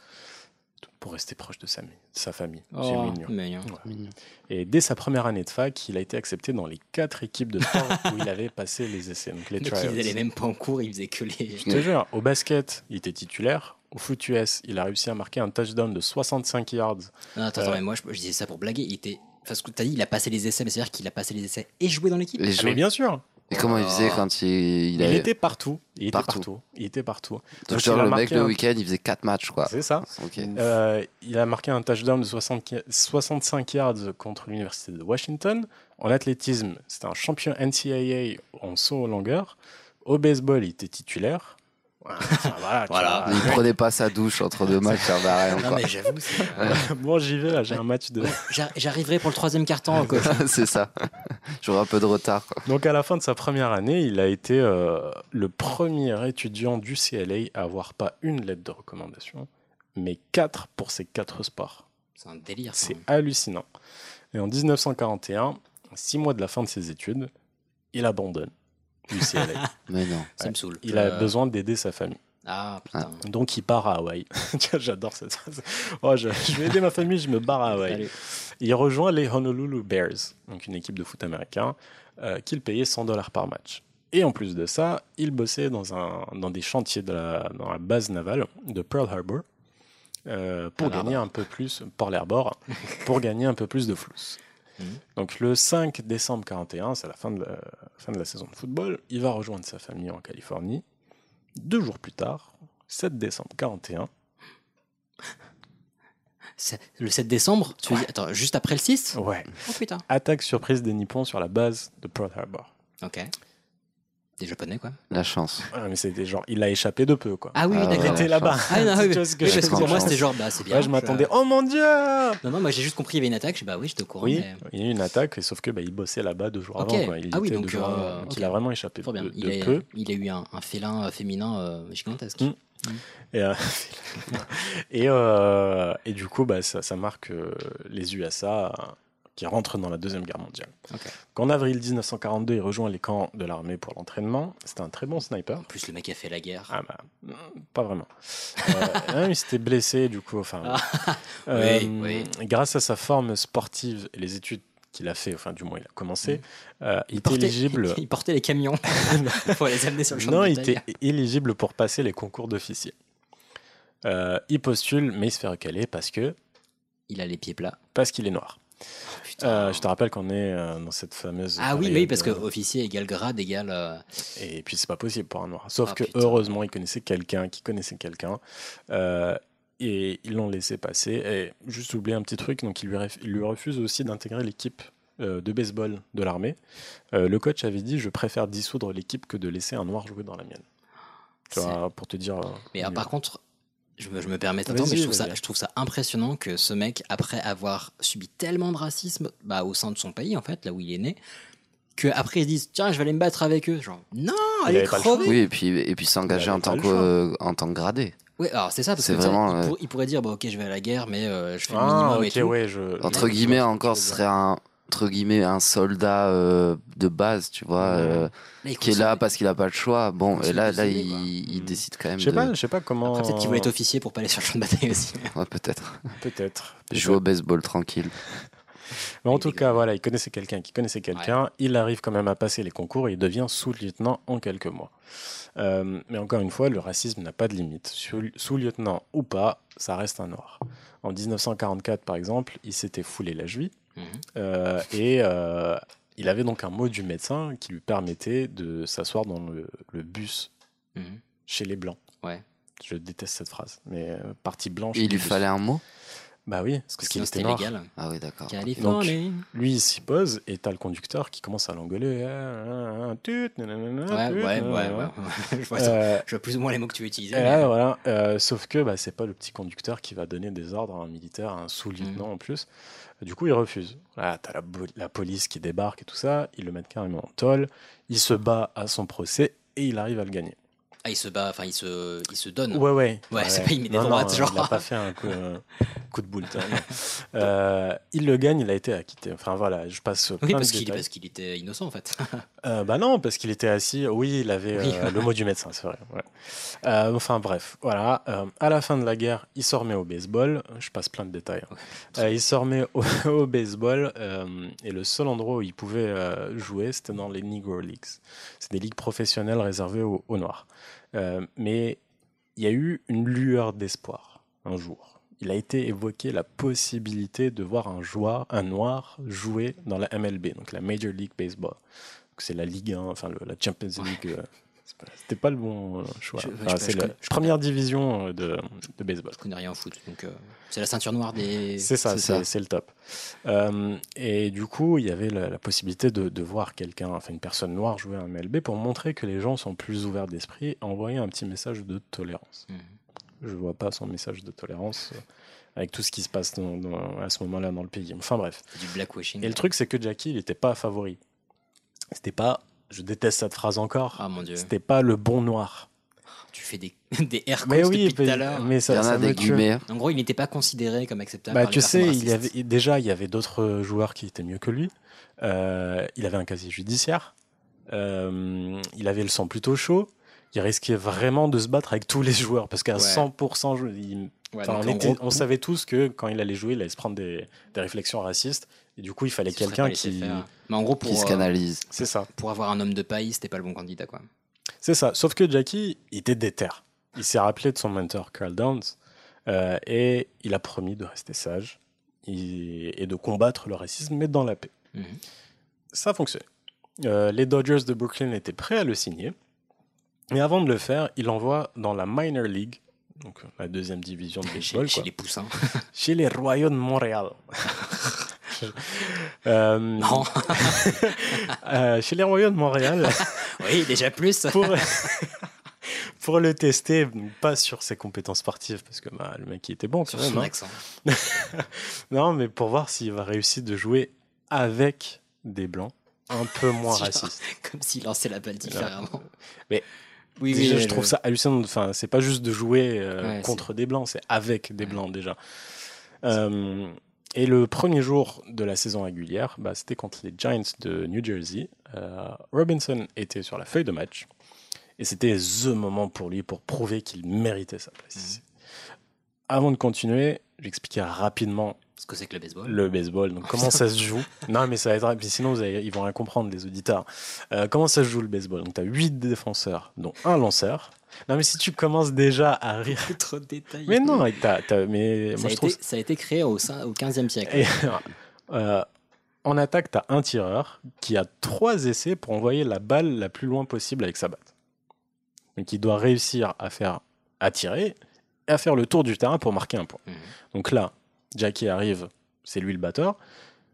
pour rester proche de sa, de sa famille. Oh, C'est mignon. mignon. Ouais. Et dès sa première année de fac, il a été accepté dans les quatre équipes de sport où il avait passé les essais, donc les trials. il faisait même pas en cours, il faisait que les. Je te jure, au basket, il était titulaire. Au foot US, il a réussi à marquer un touchdown de 65 yards. Non, attends, attends, Euh, mais moi, je, je disais ça pour blaguer. Il était. Parce que t'as dit, il a passé les essais, mais c'est-à-dire qu'il a passé les essais et joué dans l'équipe Ah, mais bien sûr, Et comment il faisait quand il, il il, avait- était partout. Il était Partout. partout. Il était partout. Donc, Donc, genre, il a le mec, marqué le un- week-end, il faisait 4 matchs, quoi. C'est ça. Euh, il a marqué un touchdown de 60 65 yards contre l'université de Washington. En athlétisme, c'était un champion NCAA en saut en longueur. Au baseball, il était titulaire. Voilà, enfin, voilà, Voilà. vois. Il prenait pas sa douche entre deux matchs, ça à rien, Non, quoi. mais j'avoue, c'est- bon, j'y vais, là, j'ai un match de. j'a- j'arriverai pour le troisième carton, coach. c'est ça. J'aurais un peu de retard, quoi. Donc, à la fin de sa première année, il a été euh, le premier étudiant du CLA à avoir pas une lettre de recommandation, mais quatre pour ses quatre sports. C'est un délire. C'est hallucinant. Et en 1941, six mois de la fin de ses études, il abandonne UCLA. Mais non. Ça Ouais. me saoule. il a Euh, besoin d'aider sa famille. Ah putain. Donc il part à Hawaï. Tiens, J'adore cette phrase. Oh, je, je vais aider ma famille, je me barre à Hawaï. Il rejoint les Honolulu Bears, donc une équipe de foot américain, euh, qu'il payait 100 dollars par match. Et en plus de ça, il bossait dans, un, dans des chantiers de la, dans la base navale de Pearl Harbor euh, pour Pearl gagner un peu plus, Port Harbor, pour gagner un peu plus de flous. Mhm. Donc le 5 décembre 41, c'est la fin de la, fin de la saison de football, il va rejoindre sa famille en Californie. Deux jours plus tard, 7 décembre 41, C'est Le 7 décembre tu Attends, juste après le 6 ouais, Oh putain. attaque surprise des Nippons sur la base de Pearl Harbor. Ok. Des japonais, quoi. La chance. Ouais, mais c'était genre, il a échappé de peu, quoi. Ah oui, Ah d'accord. Il était là-bas. Ah non, oui, Tu vois ce que oui, je parce veux que pour dire moi, c'était genre, bah c'est bien. Ouais, je m'attendais. Oh mon dieu Non, non, moi j'ai juste compris qu'il y avait une attaque. Je dis, bah oui, j'étais au courant. Oui, mais- il y a eu une attaque, sauf que bah, il bossait là-bas deux jours Ok. avant. Quoi. Il Ah oui, était donc, deux jours euh, avant. Donc il a vraiment échappé de, Il, de a, peu. il a eu un, un félin euh, féminin euh, gigantesque. Mm. Et, euh, et, euh, et du coup, bah, ça, ça marque euh, les USA euh, qui rentrent dans la Deuxième Guerre mondiale. Ok. Qu'en avril 1942, il rejoint les camps de l'armée pour l'entraînement. C'était un très bon sniper. En plus, le mec a fait la guerre. Ah bah, mm, pas vraiment. Euh, il s'était blessé, du coup. Enfin, Ah. euh, Oui, Grâce à sa forme sportive et les études qu'il a fait, enfin, du moins, il a commencé, euh, il, Il était portait, éligible. il portait les camions pour les amener sur le champ non, de il était éligible pour passer les concours d'officier. Euh, il postule, mais il se fait recaler parce que Il a les pieds plats. parce qu'il est noir. Putain. Euh, je te rappelle qu'on est euh, dans cette fameuse. Ah oui, mais oui, parce que euh, officier égale grade égale. euh, Et puis c'est pas possible pour un noir. Sauf Ah, que putain. heureusement, il connaissait quelqu'un qui connaissait quelqu'un. Et ils l'ont laissé passer. Et juste oublier un petit truc, donc il lui, il lui refuse aussi d'intégrer l'équipe de baseball de l'armée. Le coach avait dit Je préfère dissoudre l'équipe que de laisser un noir jouer dans la mienne. Tu vois, pour te dire. Mais ah, par contre, je me, je me permets t'attendre, mais je trouve, ça, vas-y. je trouve ça impressionnant que ce mec, après avoir subi tellement de racisme bah, au sein de son pays, en fait, là où il est né, qu'après ils se disent Tiens, je vais aller me battre avec eux. Genre, non, Il allez crever. Oui, et puis, et puis s'engager en tant que, euh, en tant que gradé. Ouais, alors c'est ça, parce C'est que il, euh, pour- il pourrait dire bon, Ok, je vais à la guerre, mais euh, je fais le Ah, minimum et ok, tout. ouais, je. Entre guillemets, encore, ce serait un, entre guillemets, un soldat euh, de base, tu vois, euh, qui est là parce qu'il a pas le choix. Bon, et là, là, il, il Mm. décide quand même Je sais de. pas, je sais pas comment. Après, peut-être qu'il voulait être officier pour pas aller sur le champ de bataille aussi. Ouais, peut-être. Peut-être. Jouer au baseball tranquille. Mais en tout cas, voilà, il connaissait quelqu'un qui connaissait quelqu'un. Il arrive quand même à passer les concours et il devient sous-lieutenant en quelques mois. Euh, mais encore une fois, le racisme n'a pas de limite. Sous- Sous-lieutenant ou pas, ça reste un noir. En 1944, par exemple, il s'était foulé la cheville Mhm. euh, et euh, il avait donc un mot du médecin qui lui permettait de s'asseoir dans le, le bus Mhm. chez les blancs. Ouais. Je déteste cette phrase, mais euh, partie blanche. Il du lui fallait un mot? Bah oui, Parce qu'il c'était était noir. illégal. Ah oui, d'accord. Donc, Californie. lui, il s'y pose et t'as le conducteur qui commence à l'engueuler. Ouais, ouais, ouais, je, vois, Euh, je vois plus ou moins les mots que tu veux utiliser. et mais- là, voilà. Euh, sauf que bah, c'est pas le petit conducteur qui va donner des ordres à un militaire, à un sous-lieutenant en plus. Du coup, il refuse. Là, t'as la, police qui débarque et tout ça. Ils le mettent carrément en tôle. Il se bat à son procès et il arrive à le gagner. Ah, il se bat, enfin, il se, il se donne. Ouais, ouais. Ouais, c'est pas il met des Non, non, droites, genre. Il a pas fait un coup, euh, coup de boule. Euh, il le gagne, il a été acquitté. Enfin voilà, je passe Oui, plein parce de qu'il détails. parce qu'il était innocent en fait. Euh, bah non, parce qu'il était assis. Oui, il avait Oui. euh, le mot du médecin, c'est vrai. ouais. Enfin bref, voilà. À la fin de la guerre, il se remet au baseball. Je passe plein de détails. hein. Il se remet au, au baseball et le seul endroit où il pouvait jouer, c'était dans les Negro Leagues. C'est des ligues professionnelles réservées aux, aux Noirs. Euh, mais il y a eu une lueur d'espoir un jour. Il a été évoqué la possibilité de voir un joueur, un noir, jouer dans la MLB, donc la Major League Baseball. C'est la Ligue 1, enfin la Champions League. euh, C'était pas le bon choix. Je- ouais, Enfin, je- c'est je la connais- je première division de, de baseball. Je connais rien au foot, donc euh, c'est la ceinture noire des. C'est ça, c'est c'est le top. Euh, et du coup, il y avait la, la possibilité de, de voir quelqu'un, enfin une personne noire jouer à un MLB pour montrer que les gens sont plus ouverts d'esprit et envoyer un petit message de tolérance. Mhm. Je vois pas son message de tolérance euh, avec tout ce qui se passe dans- dans- à ce moment-là dans le pays. Enfin bref. Du blackwashing. Et le truc, c'est que Jackie, il n'était pas favori. C'était pas, je déteste cette phrase encore, Ah mon dieu. c'était pas le bon noir. Tu fais des, des air Mais quotes oui, depuis tout à l'heure. mais ça- Il y en ça a des me tue. En gros, il n'était pas considéré comme acceptable. Bah, par les tu sais, personnes il y racistes. avait, déjà, il y avait d'autres joueurs qui étaient mieux que lui. Euh, il avait un casier judiciaire. Euh, il avait le sang plutôt chaud. Il risquait vraiment de se battre avec tous les joueurs parce qu'à Ouais. 100%, je- il- Ouais, enfin, donc, on, en était- gros, on savait tous que quand il allait jouer, il allait se prendre des, des réflexions racistes. Et du coup, il fallait quelqu'un qui. Mais en gros, pour, Qui se euh, canalise. C'est ça. pour avoir un homme de paille, c'était pas le bon candidat, quoi. C'est ça. Sauf que Jackie, il était déter. Il s'est rappelé de son mentor Carl Downs euh, et il a promis de rester sage et, et de combattre le racisme, mais dans la paix. Mhm. Ça a fonctionné. Euh, les Dodgers de Brooklyn étaient prêts à le signer. Et avant de le faire, il envoie dans la Minor League, donc la deuxième division de baseball, chez quoi, les poussins. chez les Royaux de Montréal. Euh, Non. euh, chez les Royaux de Montréal. oui, déjà plus. pour, pour le tester, pas sur ses compétences sportives, parce que bah, le mec il était bon quand Sur même. son hein. accent. non, mais pour voir s'il va réussir de jouer avec des blancs un peu moins racistes. Comme s'il lançait la balle différemment. Mais Oui, déjà, oui, je le- trouve ça hallucinant. Enfin, c'est pas juste de jouer euh, Ouais, contre des blancs, c'est avec des blancs déjà. Euh, et le premier jour de la saison régulière, bah, c'était contre les Giants de New Jersey. Euh, Robinson était sur la feuille de match. Et c'était the moment pour lui pour prouver qu'il méritait sa place ici. Avant de continuer, j'expliquais rapidement Ce que c'est que le baseball. le baseball. Donc, comment ça se joue? Non, mais ça va être rapide, sinon vous allez- ils vont rien comprendre, les auditeurs. Euh, comment ça se joue le baseball? Donc, tu as 8 défenseurs, dont un lanceur. Non, mais si tu commences déjà à rire. Trop de détails. Mais non, t'as- t'as- mais Ça, moi a je trouve. été, ça a été créé au, au 15e siècle. Et, euh, en attaque, tu as un tireur qui a trois essais pour envoyer la balle la plus loin possible avec sa batte. Donc il doit réussir à faire à tirer à faire le tour du terrain pour marquer un point. Mhm. Donc là, Jackie arrive, c'est lui le batteur.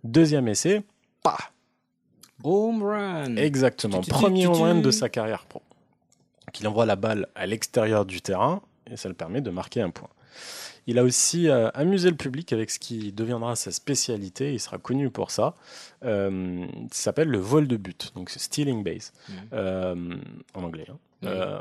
Deuxième essai, pas Home run. Exactement, Tu, tu, tu, premier tu, home run de sa carrière pro. Donc il envoie la balle à l'extérieur du terrain et ça le permet de marquer un point. Il a aussi euh, amusé le public avec ce qui deviendra sa spécialité, il sera connu pour ça. Euh, ça s'appelle le vol de but, donc stealing base, Mhm. Euh, en anglais. hein. Euh,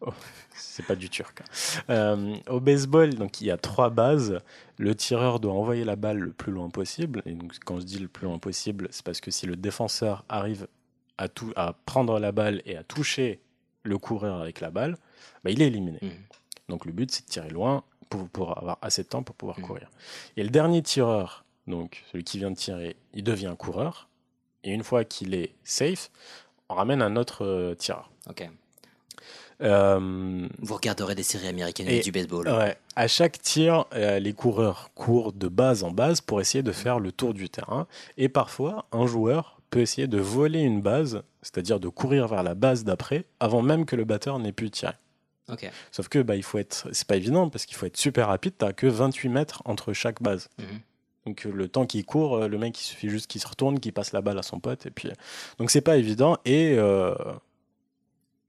c'est pas du turc. hein. Euh, au baseball, donc il y a trois bases. Le tireur doit envoyer la balle le plus loin possible. Et donc, quand je dis le plus loin possible, c'est parce que si le défenseur arrive à, tout, à prendre la balle et à toucher le coureur avec la balle, bah, il est éliminé. Mhm. Donc le but, c'est de tirer loin pour, pour avoir assez de temps pour pouvoir Mhm. courir. Et le dernier tireur donc celui qui vient de tirer, il devient coureur. Et une fois qu'il est safe, on ramène un autre euh, tireur. Euh, Vous regarderez des séries américaines et- et du baseball. Ouais. À chaque tir, euh, les coureurs courent de base en base pour essayer de faire le tour du terrain. Et parfois, un joueur peut essayer de voler une base, c'est-à-dire de courir vers la base d'après, avant même que le batteur n'ait pu tirer. Ok. Sauf que bah, il faut être, c'est pas évident parce qu'il faut être super rapide. T'as que 28 mètres entre chaque base. Mhm. Donc euh, le temps qu'il court, le mec il suffit juste qu'il se retourne, qu'il passe la balle à son pote et puis donc c'est pas évident et euh,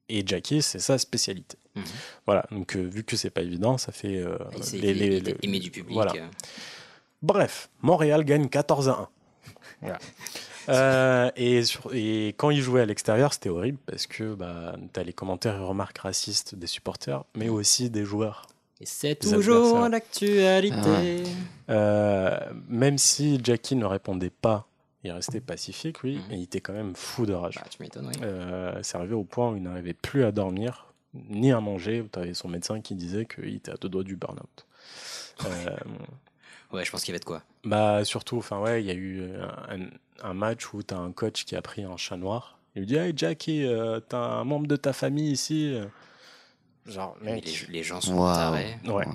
et Jackie c'est sa spécialité. Mhm. Voilà donc euh, vu que c'est pas évident, ça fait euh, les- les- les- aimé du public. Voilà. euh. Bref, Montréal gagne 14 à 1. Voilà. Euh, et, sur- et quand il jouait à l'extérieur, c'était horrible parce que bah, tu as les commentaires et remarques racistes des supporters, mais aussi des joueurs. Et c'est toujours l'actualité. Euh, même si Jackie ne répondait pas, il restait pacifique, oui, Mhm. et il était quand même fou de rage. Bah, tu m'étonnes, oui. Euh, c'est arrivé au point où il n'arrivait plus à dormir, ni à manger, tu avais son médecin qui disait qu'il était à deux doigts du burn-out. Euh, Ouais, je pense qu'il y avait de quoi. Bah surtout, enfin ouais, il y a eu un, un match où t'as un coach qui a pris un chat noir. Il lui dit Hey Jackie, euh, t'as un membre de ta famille ici. Genre, Mais mec. les, les gens sont Waouh. tarés. Ouais.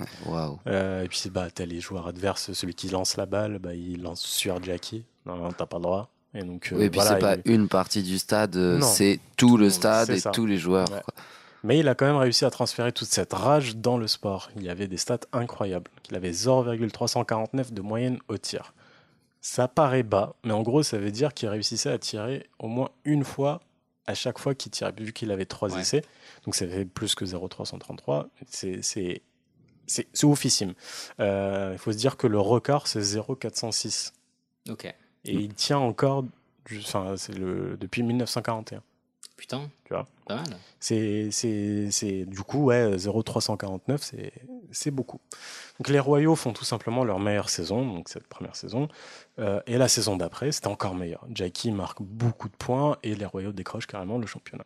Euh, et puis bah t'as les joueurs adverses, celui qui lance la balle, bah il lance sur Jackie. Non, non t'as pas le droit. Et donc euh, Oui, et puis voilà, c'est pas il- une partie du stade, euh, c'est tout le stade et ça. tous les joueurs. Ouais. quoi. Mais il a quand même réussi à transférer toute cette rage dans le sport. Il avait des stats incroyables. Il avait 0,349 de moyenne au tir. Ça paraît bas, mais en gros, ça veut dire qu'il réussissait à tirer au moins une fois à chaque fois qu'il tirait, vu qu'il avait trois Ouais. essais. Donc ça fait plus que 0,333. C'est- oufissime. Euh, il faut se dire que le record, c'est 0,406. Ok. Et il tient encore, enfin, c'est le depuis 1941. Putain. Tu vois Pas mal. c'est, c'est, c'est, du coup, ouais, 0,349, c'est, c'est beaucoup. Donc les Royaux font tout simplement leur meilleure saison, donc cette première saison. Euh, et la saison d'après, c'était encore meilleur. Jackie marque beaucoup de points et les Royaux décrochent carrément le championnat.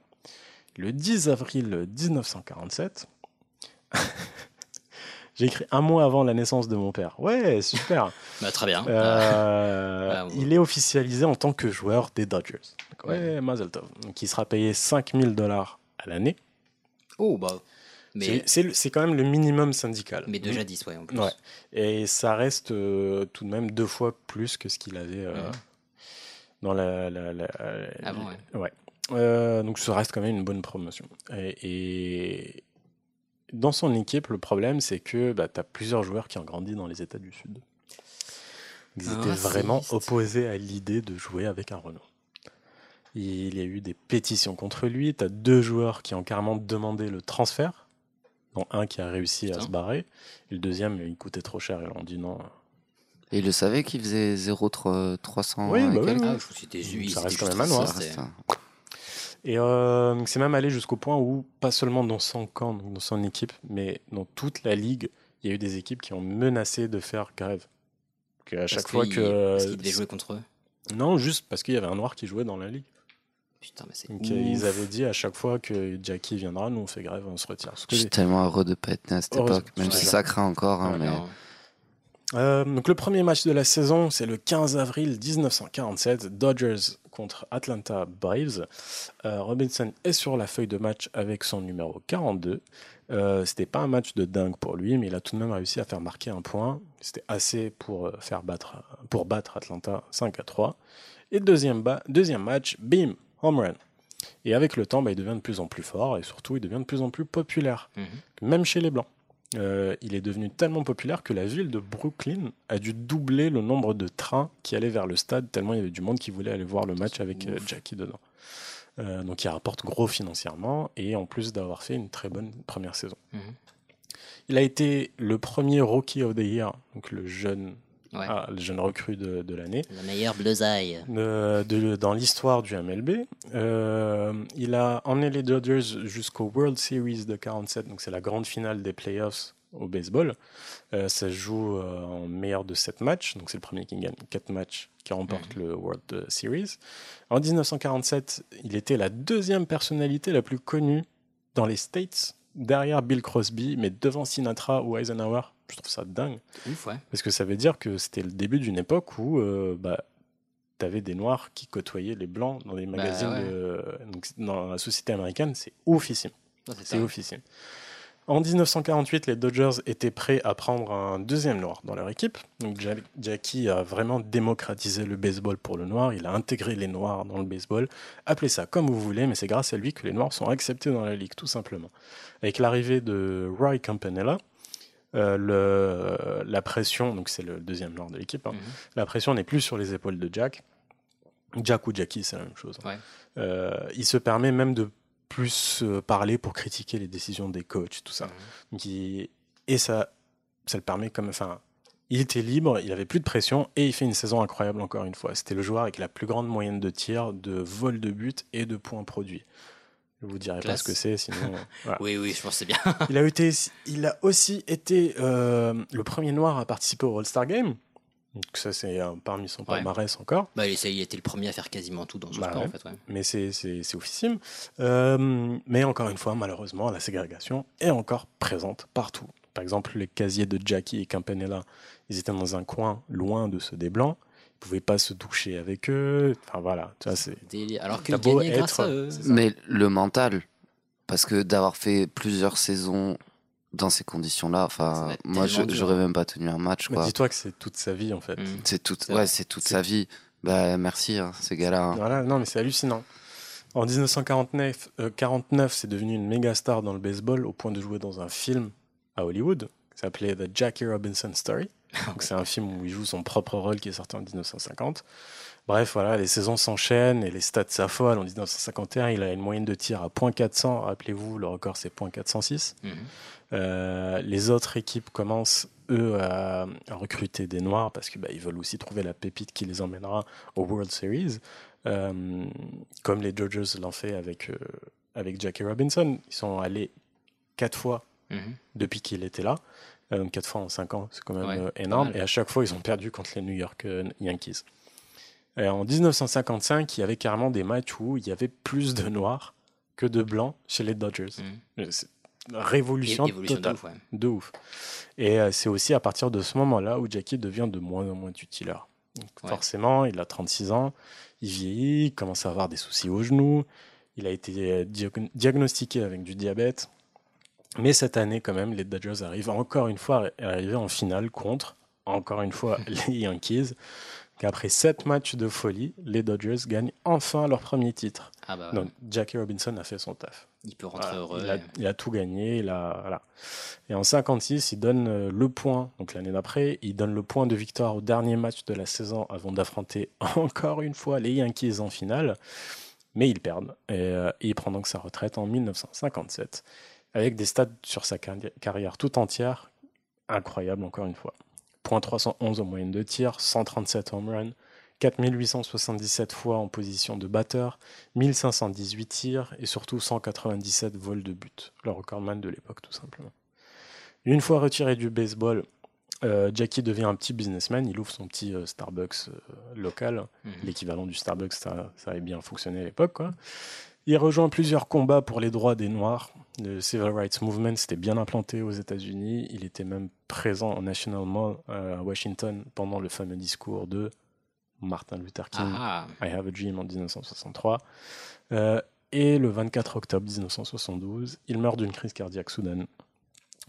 Le 10 avril 1947, j'ai écrit un mois avant la naissance de mon père. Ouais, super. Bah, très bien. Euh, Ah, ouais. il est officialisé en tant que joueur des Dodgers. Ouais, Mazel Tov. Donc, il sera payé 5000 dollars à l'année. Oh, bah. Mais, C'est- quand même le minimum syndical. mais de jadis, ouais, en plus. Ouais. Et ça reste euh, tout de même deux fois plus que ce qu'il avait euh, Mhm. dans la. la- la- Avant, ouais. ouais. Euh, donc ça reste quand même une bonne promotion. Et, et dans son équipe, le problème, c'est que bah, tu as plusieurs joueurs qui ont grandi dans les États du Sud. Ils Un étaient vraiment opposés à l'idée de jouer avec un Renault. Il y a eu des pétitions contre lui. Tu as deux joueurs qui ont carrément demandé le transfert, dont un qui a réussi à se barrer. Et le deuxième, il coûtait trop cher. Ils ont dit non. Et il le savait qu'il faisait 0,300 Oui, bah oui, oui. Ah, je c'était Ça reste quand même un noir. Et- euh, c'est même allé jusqu'au point où, pas seulement dans son camp, donc dans son équipe, mais dans toute la ligue, il y a eu des équipes qui ont menacé de faire grève. Que à Parce chaque fois qu'il- que. Parce qu'il devait jouer contre eux. Non, juste parce qu'il y avait un noir qui jouait dans la ligue. Putain, mais c'est. Donc ouf. euh, ils avaient dit à chaque fois que Jackie viendra, nous on fait grève, on se retire. Parce Je suis tellement heureux de pas être né à cette époque, même si ça craint encore. hein, mais... Euh, donc le premier match de la saison, c'est le 15 avril 1947, Dodgers contre Atlanta Braves. Euh, Robinson est sur la feuille de match avec son numéro 42. Euh, C'était pas un match de dingue pour lui, mais il a tout de même réussi à faire marquer un point. C'était assez pour euh, faire battre, pour battre Atlanta 5 à 3. Et deuxième match, bim, home run. Et avec le temps, bah, il devient de plus en plus fort et surtout, il devient de plus en plus populaire, Mhm. même chez les Blancs. Euh, il est devenu tellement populaire que la ville de Brooklyn a dû doubler le nombre de trains qui allaient vers le stade, tellement il y avait du monde qui voulait aller voir le match avec euh, Jackie dedans. Euh, donc il rapporte gros financièrement et en plus d'avoir fait une très bonne première saison. Mhm. Il a été le premier Rookie of the Year, donc le jeune, Ouais. ah, le jeune recrue de, de l'année. La meilleure bleusaille. de- dans l'histoire du MLB. Euh, il a emmené les Dodgers jusqu'au World Series de 47, donc c'est la grande finale des playoffs au baseball. Euh, ça se joue euh, en meilleur de 7 matchs, donc c'est le premier qui gagne 4 matchs qui remporte le World Series. En 1947, il était la deuxième personnalité la plus connue dans les States derrière Bill Crosby, mais devant Sinatra ou Eisenhower. Je trouve ça dingue. Ouf, ouais. Parce que ça veut dire que c'était le début d'une époque où euh, bah, tu avais des Noirs qui côtoyaient les Blancs dans les magazines. ouais. de- donc, dans la société américaine, c'est oufissime. C'est oufissime. En 1948, les Dodgers étaient prêts à prendre un deuxième noir dans leur équipe. Donc Ja- Jackie a vraiment démocratisé le baseball pour le noir. Il a intégré les noirs dans le baseball. Appelez ça comme vous voulez, mais c'est grâce à lui que les noirs sont acceptés dans la ligue, tout simplement. Avec l'arrivée de Roy Campanella, euh, le- la pression, donc c'est le deuxième noir de l'équipe, hein, Mhm. la pression n'est plus sur les épaules de Jack. Jack ou Jackie, c'est la même chose. Ouais. Euh, il se permet même de plus euh, parler pour critiquer les décisions des coachs, tout ça. Donc, il- et ça, ça le permet comme, enfin, il était libre, il avait plus de pression et il fait une saison incroyable encore une fois. C'était le joueur avec la plus grande moyenne de tirs, de vol de but et de points produits. Je vous dirai Classe. pas ce que c'est, sinon. voilà. Oui, oui, je pense que c'est bien. Il a, été, il a aussi été euh, le premier noir à participer au All-Star Game. Donc ça, c'est euh, parmi son Ouais. palmarès encore. Bah, il il était le premier à faire quasiment tout dans son Bah sport, ouais. en fait. Ouais. Mais c'est c'est- c'est officiel. Euh, mais encore une fois, malheureusement, la ségrégation est encore présente partout. Par exemple, les casiers de Jackie et Campanella, ils étaient dans un coin loin de ceux des Blancs. Ils pouvaient pas se doucher avec eux. Enfin voilà, tu vois, c'est. Délire. Alors qu'ils gagnaient grâce être- à eux. ça. Mais le mental, parce que d'avoir fait plusieurs saisons dans ces conditions-là, enfin, moi, j'aurais même pas tenu un match, Mais quoi. dis-toi que c'est toute sa vie en fait. Mm. C'est toute, C'est ouais, c'est toute sa vie. Bah, merci, hein, ces gars-là. hein. Voilà, non, mais c'est hallucinant. En 1949, euh, 49, c'est devenu une méga star dans le baseball au point de jouer dans un film à Hollywood qui s'appelait The Jackie Robinson Story. Donc c'est un film où il joue son propre rôle qui est sorti en 1950. Bref, voilà, les saisons s'enchaînent et les stats s'affolent. En 1951, il a une moyenne de tir à .400. Rappelez-vous, le record c'est .406. Mhm. Euh, les autres équipes commencent, eux, à, à recruter des Noirs parce qu'ils ils veulent aussi trouver la pépite qui les emmènera au World Series, Euh, comme les Dodgers l'ont fait avec, euh, avec Jackie Robinson. Ils sont allés quatre fois Mhm. depuis qu'il était là. Euh, donc quatre fois en cinq ans, c'est quand même Ouais, euh, énorme. Et à chaque fois, ils ont perdu contre les New York euh, Yankees. Et en 1955, il y avait carrément des matchs où il y avait plus de Noirs que de Blancs chez les Dodgers. Mhm. Euh, c'est une Révolution, É- évolution de totale. ouf, ouais. De ouf. Et euh, c'est aussi à partir de ce moment-là où Jackie devient de moins en moins. Donc, Ouais. Forcément, il a 36 ans, il vieillit, il commence à avoir des soucis aux genoux, il a été euh, diag- diagnostiqué avec du diabète. Mais cette année, quand même, les Dodgers arrivent encore une fois à arriver en finale contre, encore une fois, les Yankees. Qu'après sept matchs de folie, les Dodgers gagnent enfin leur premier titre. Ah bah, ouais. Donc, Jackie Robinson a fait son taf. il peut rentrer Voilà, heureux. il, a, et- il a tout gagné. Il a, voilà. Et en 56, il donne euh, le point, donc l'année d'après, il donne le point de victoire au dernier match de la saison avant d'affronter encore une fois les Yankees en finale. Mais ils perdent. Et, euh, il prend donc sa retraite en 1957, avec des stats sur sa carri- carrière tout entière incroyables, encore une fois. Point 311 en moyenne de tir, 137 home runs, 4877 fois en position de batteur, 1518 tirs et surtout 197 vols de but. Le recordman de l'époque, tout simplement. Une fois retiré du baseball, euh, Jackie devient un petit businessman. Il ouvre son petit euh, Starbucks euh, local. Mhm. L'équivalent du Starbucks, ça, ça avait bien fonctionné à l'époque. Il rejoint plusieurs combats pour les droits des Noirs. Le Civil Rights Movement s'était bien implanté aux États-Unis. Il était même présent au National Mall euh, à Washington pendant le fameux discours de Martin Luther King. Ah, I Have a Dream en 1963. Euh, et le 24 octobre 1972, il meurt d'une crise cardiaque soudaine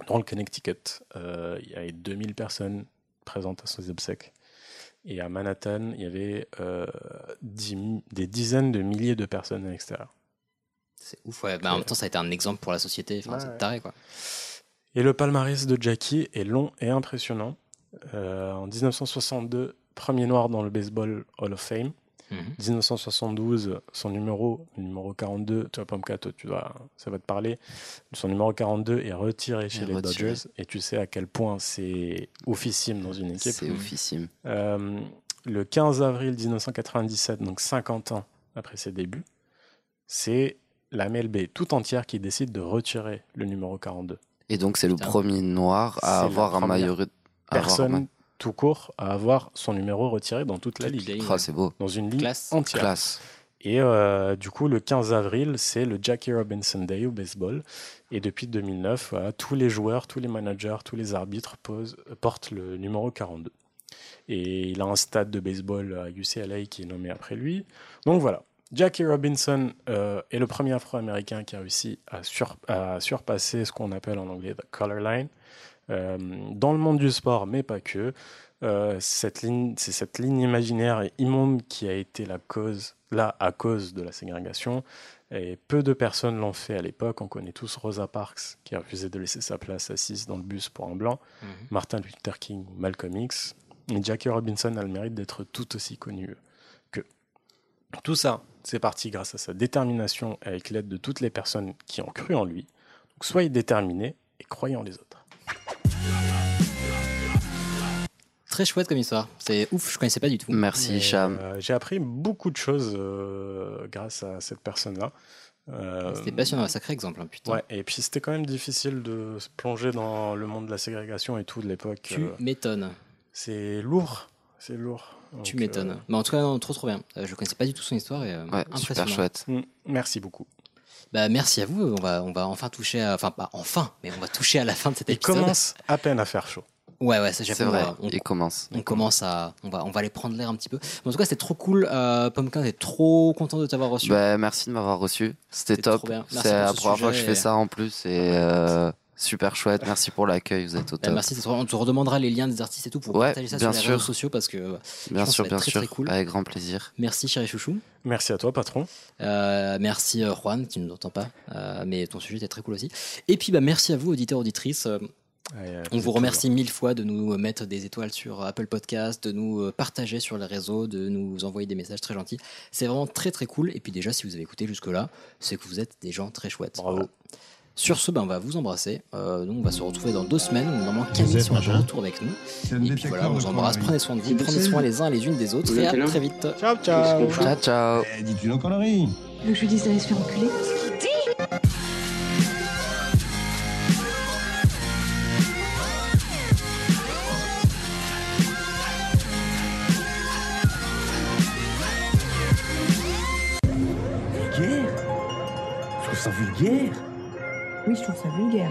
dans le Connecticut. Euh, il y avait 2000 personnes présentes à ses obsèques. Et à Manhattan, il y avait euh, dix des dizaines de milliers de personnes à l'extérieur. C'est ouf, ouais. Bah, en même temps, ça a été un exemple pour la société. Enfin, Ouais, c'est ouais. taré, quoi. Et le palmarès de Jackie est long et impressionnant. Euh, en 1962, premier noir dans le Baseball Hall of Fame. Mhm. 1972, son numéro, le numéro 42, tu vois, Pomka, toi, tu dois, ça va te parler. Son numéro 42 est retiré chez Est les retiré. Dodgers et tu sais à quel point c'est oufissime dans une équipe. C'est oufissime. Euh, le 15 avril 1997, donc 50 ans après ses débuts, c'est la MLB tout entière qui décide de retirer le numéro 42. Et donc, c'est le premier noir à avoir un maillot. avoir Personne tout court à avoir son numéro retiré dans toute la Toute ligue, la ligue. Ah, c'est beau. dans une ligue Classe. entière. Classe. Et euh, du coup, le 15 avril, c'est le Jackie Robinson Day au baseball. Et depuis 2009, voilà, tous les joueurs, tous les managers, tous les arbitres posent- portent le numéro 42. Et il a un stade de baseball à UCLA qui est nommé après lui. Donc voilà, Jackie Robinson euh, est le premier Afro-Américain qui a réussi à, sur- à surpasser ce qu'on appelle en anglais the color line euh, dans le monde du sport, mais pas que. Euh, cette ligne, c'est cette ligne imaginaire et immonde qui a été la cause, là, à cause de la ségrégation. Et peu de personnes l'ont fait à l'époque. On connaît tous Rosa Parks, qui a refusé de laisser sa place assise dans le bus pour un blanc. Mhm. Martin Luther King, Malcolm X. Et Jackie Robinson a le mérite d'être tout aussi connu que. Tout ça, c'est parti grâce à sa détermination et avec l'aide de toutes les personnes qui ont cru en lui. Donc soyez déterminés et croyez en les autres. Très chouette comme histoire. C'est ouf, je connaissais pas du tout. Merci, Cham. euh, J'ai appris beaucoup de choses euh, grâce à cette personne-là. Euh, C'était passionnant, un sacré exemple, hein, putain. Ouais, et puis c'était quand même difficile de se plonger dans le monde de la ségrégation et tout de l'époque. Tu Euh, m'étonnes. c'est lourd, c'est lourd. Tu m'étonnes. euh, Mais en tout cas, non, trop trop bien. Euh, je connaissais pas du tout son histoire et euh, Ouais, super chouette. mm, Merci beaucoup. Bah merci à vous. On va on va enfin toucher, à... enfin pas enfin, mais on va toucher à la fin de cet Il épisode. commence à peine à faire chaud. Ouais ouais, c'est vrai, On, il commence. on commence à, on va on va aller prendre l'air un petit peu. Mais en tout cas, c'était trop cool. Euh, Pumpkin, t'es trop content de t'avoir reçu. Bah, merci de m'avoir reçu. C'était top. C'est la première fois que je fais ça en plus et euh, super chouette. Merci pour l'accueil, vous êtes au Bah, top. merci, on te redemandera les liens des artistes et tout pour Ouais, partager ça sur les sûr. réseaux sociaux parce que euh, Bien sûr, que ça va bien être très, sûr. très cool. Avec grand plaisir. Merci chéri chouchou. Merci à toi, patron. Euh, merci euh, Juan, tu ne nous entends pas, euh, mais ton sujet était très cool aussi. Et puis bah, merci à vous, auditeurs, auditrices. Ouais, on vous remercie toujours- mille fois de nous mettre des étoiles sur Apple Podcast, de nous partager sur les réseaux, de nous envoyer des messages très gentils. C'est vraiment très très cool. Et puis déjà, si vous avez écouté jusque-là, c'est que vous êtes des gens très chouettes. Bravo. Voilà. Sur ce, ben, on va vous embrasser. Euh, donc on va se retrouver dans deux semaines. où Normalement, Camille sera de retour avec nous. Le Et puis voilà, on vous embrasse. Prenez soin de vous, prenez soin les uns les unes des autres. Et à très vite. Ciao, ciao. Ciao, ciao. Eh, dis-tu nos conneries que je lui dise d'aller se faire enculer Vulgaire Je trouve ça vulgaire. Oui, je trouve ça vulgaire.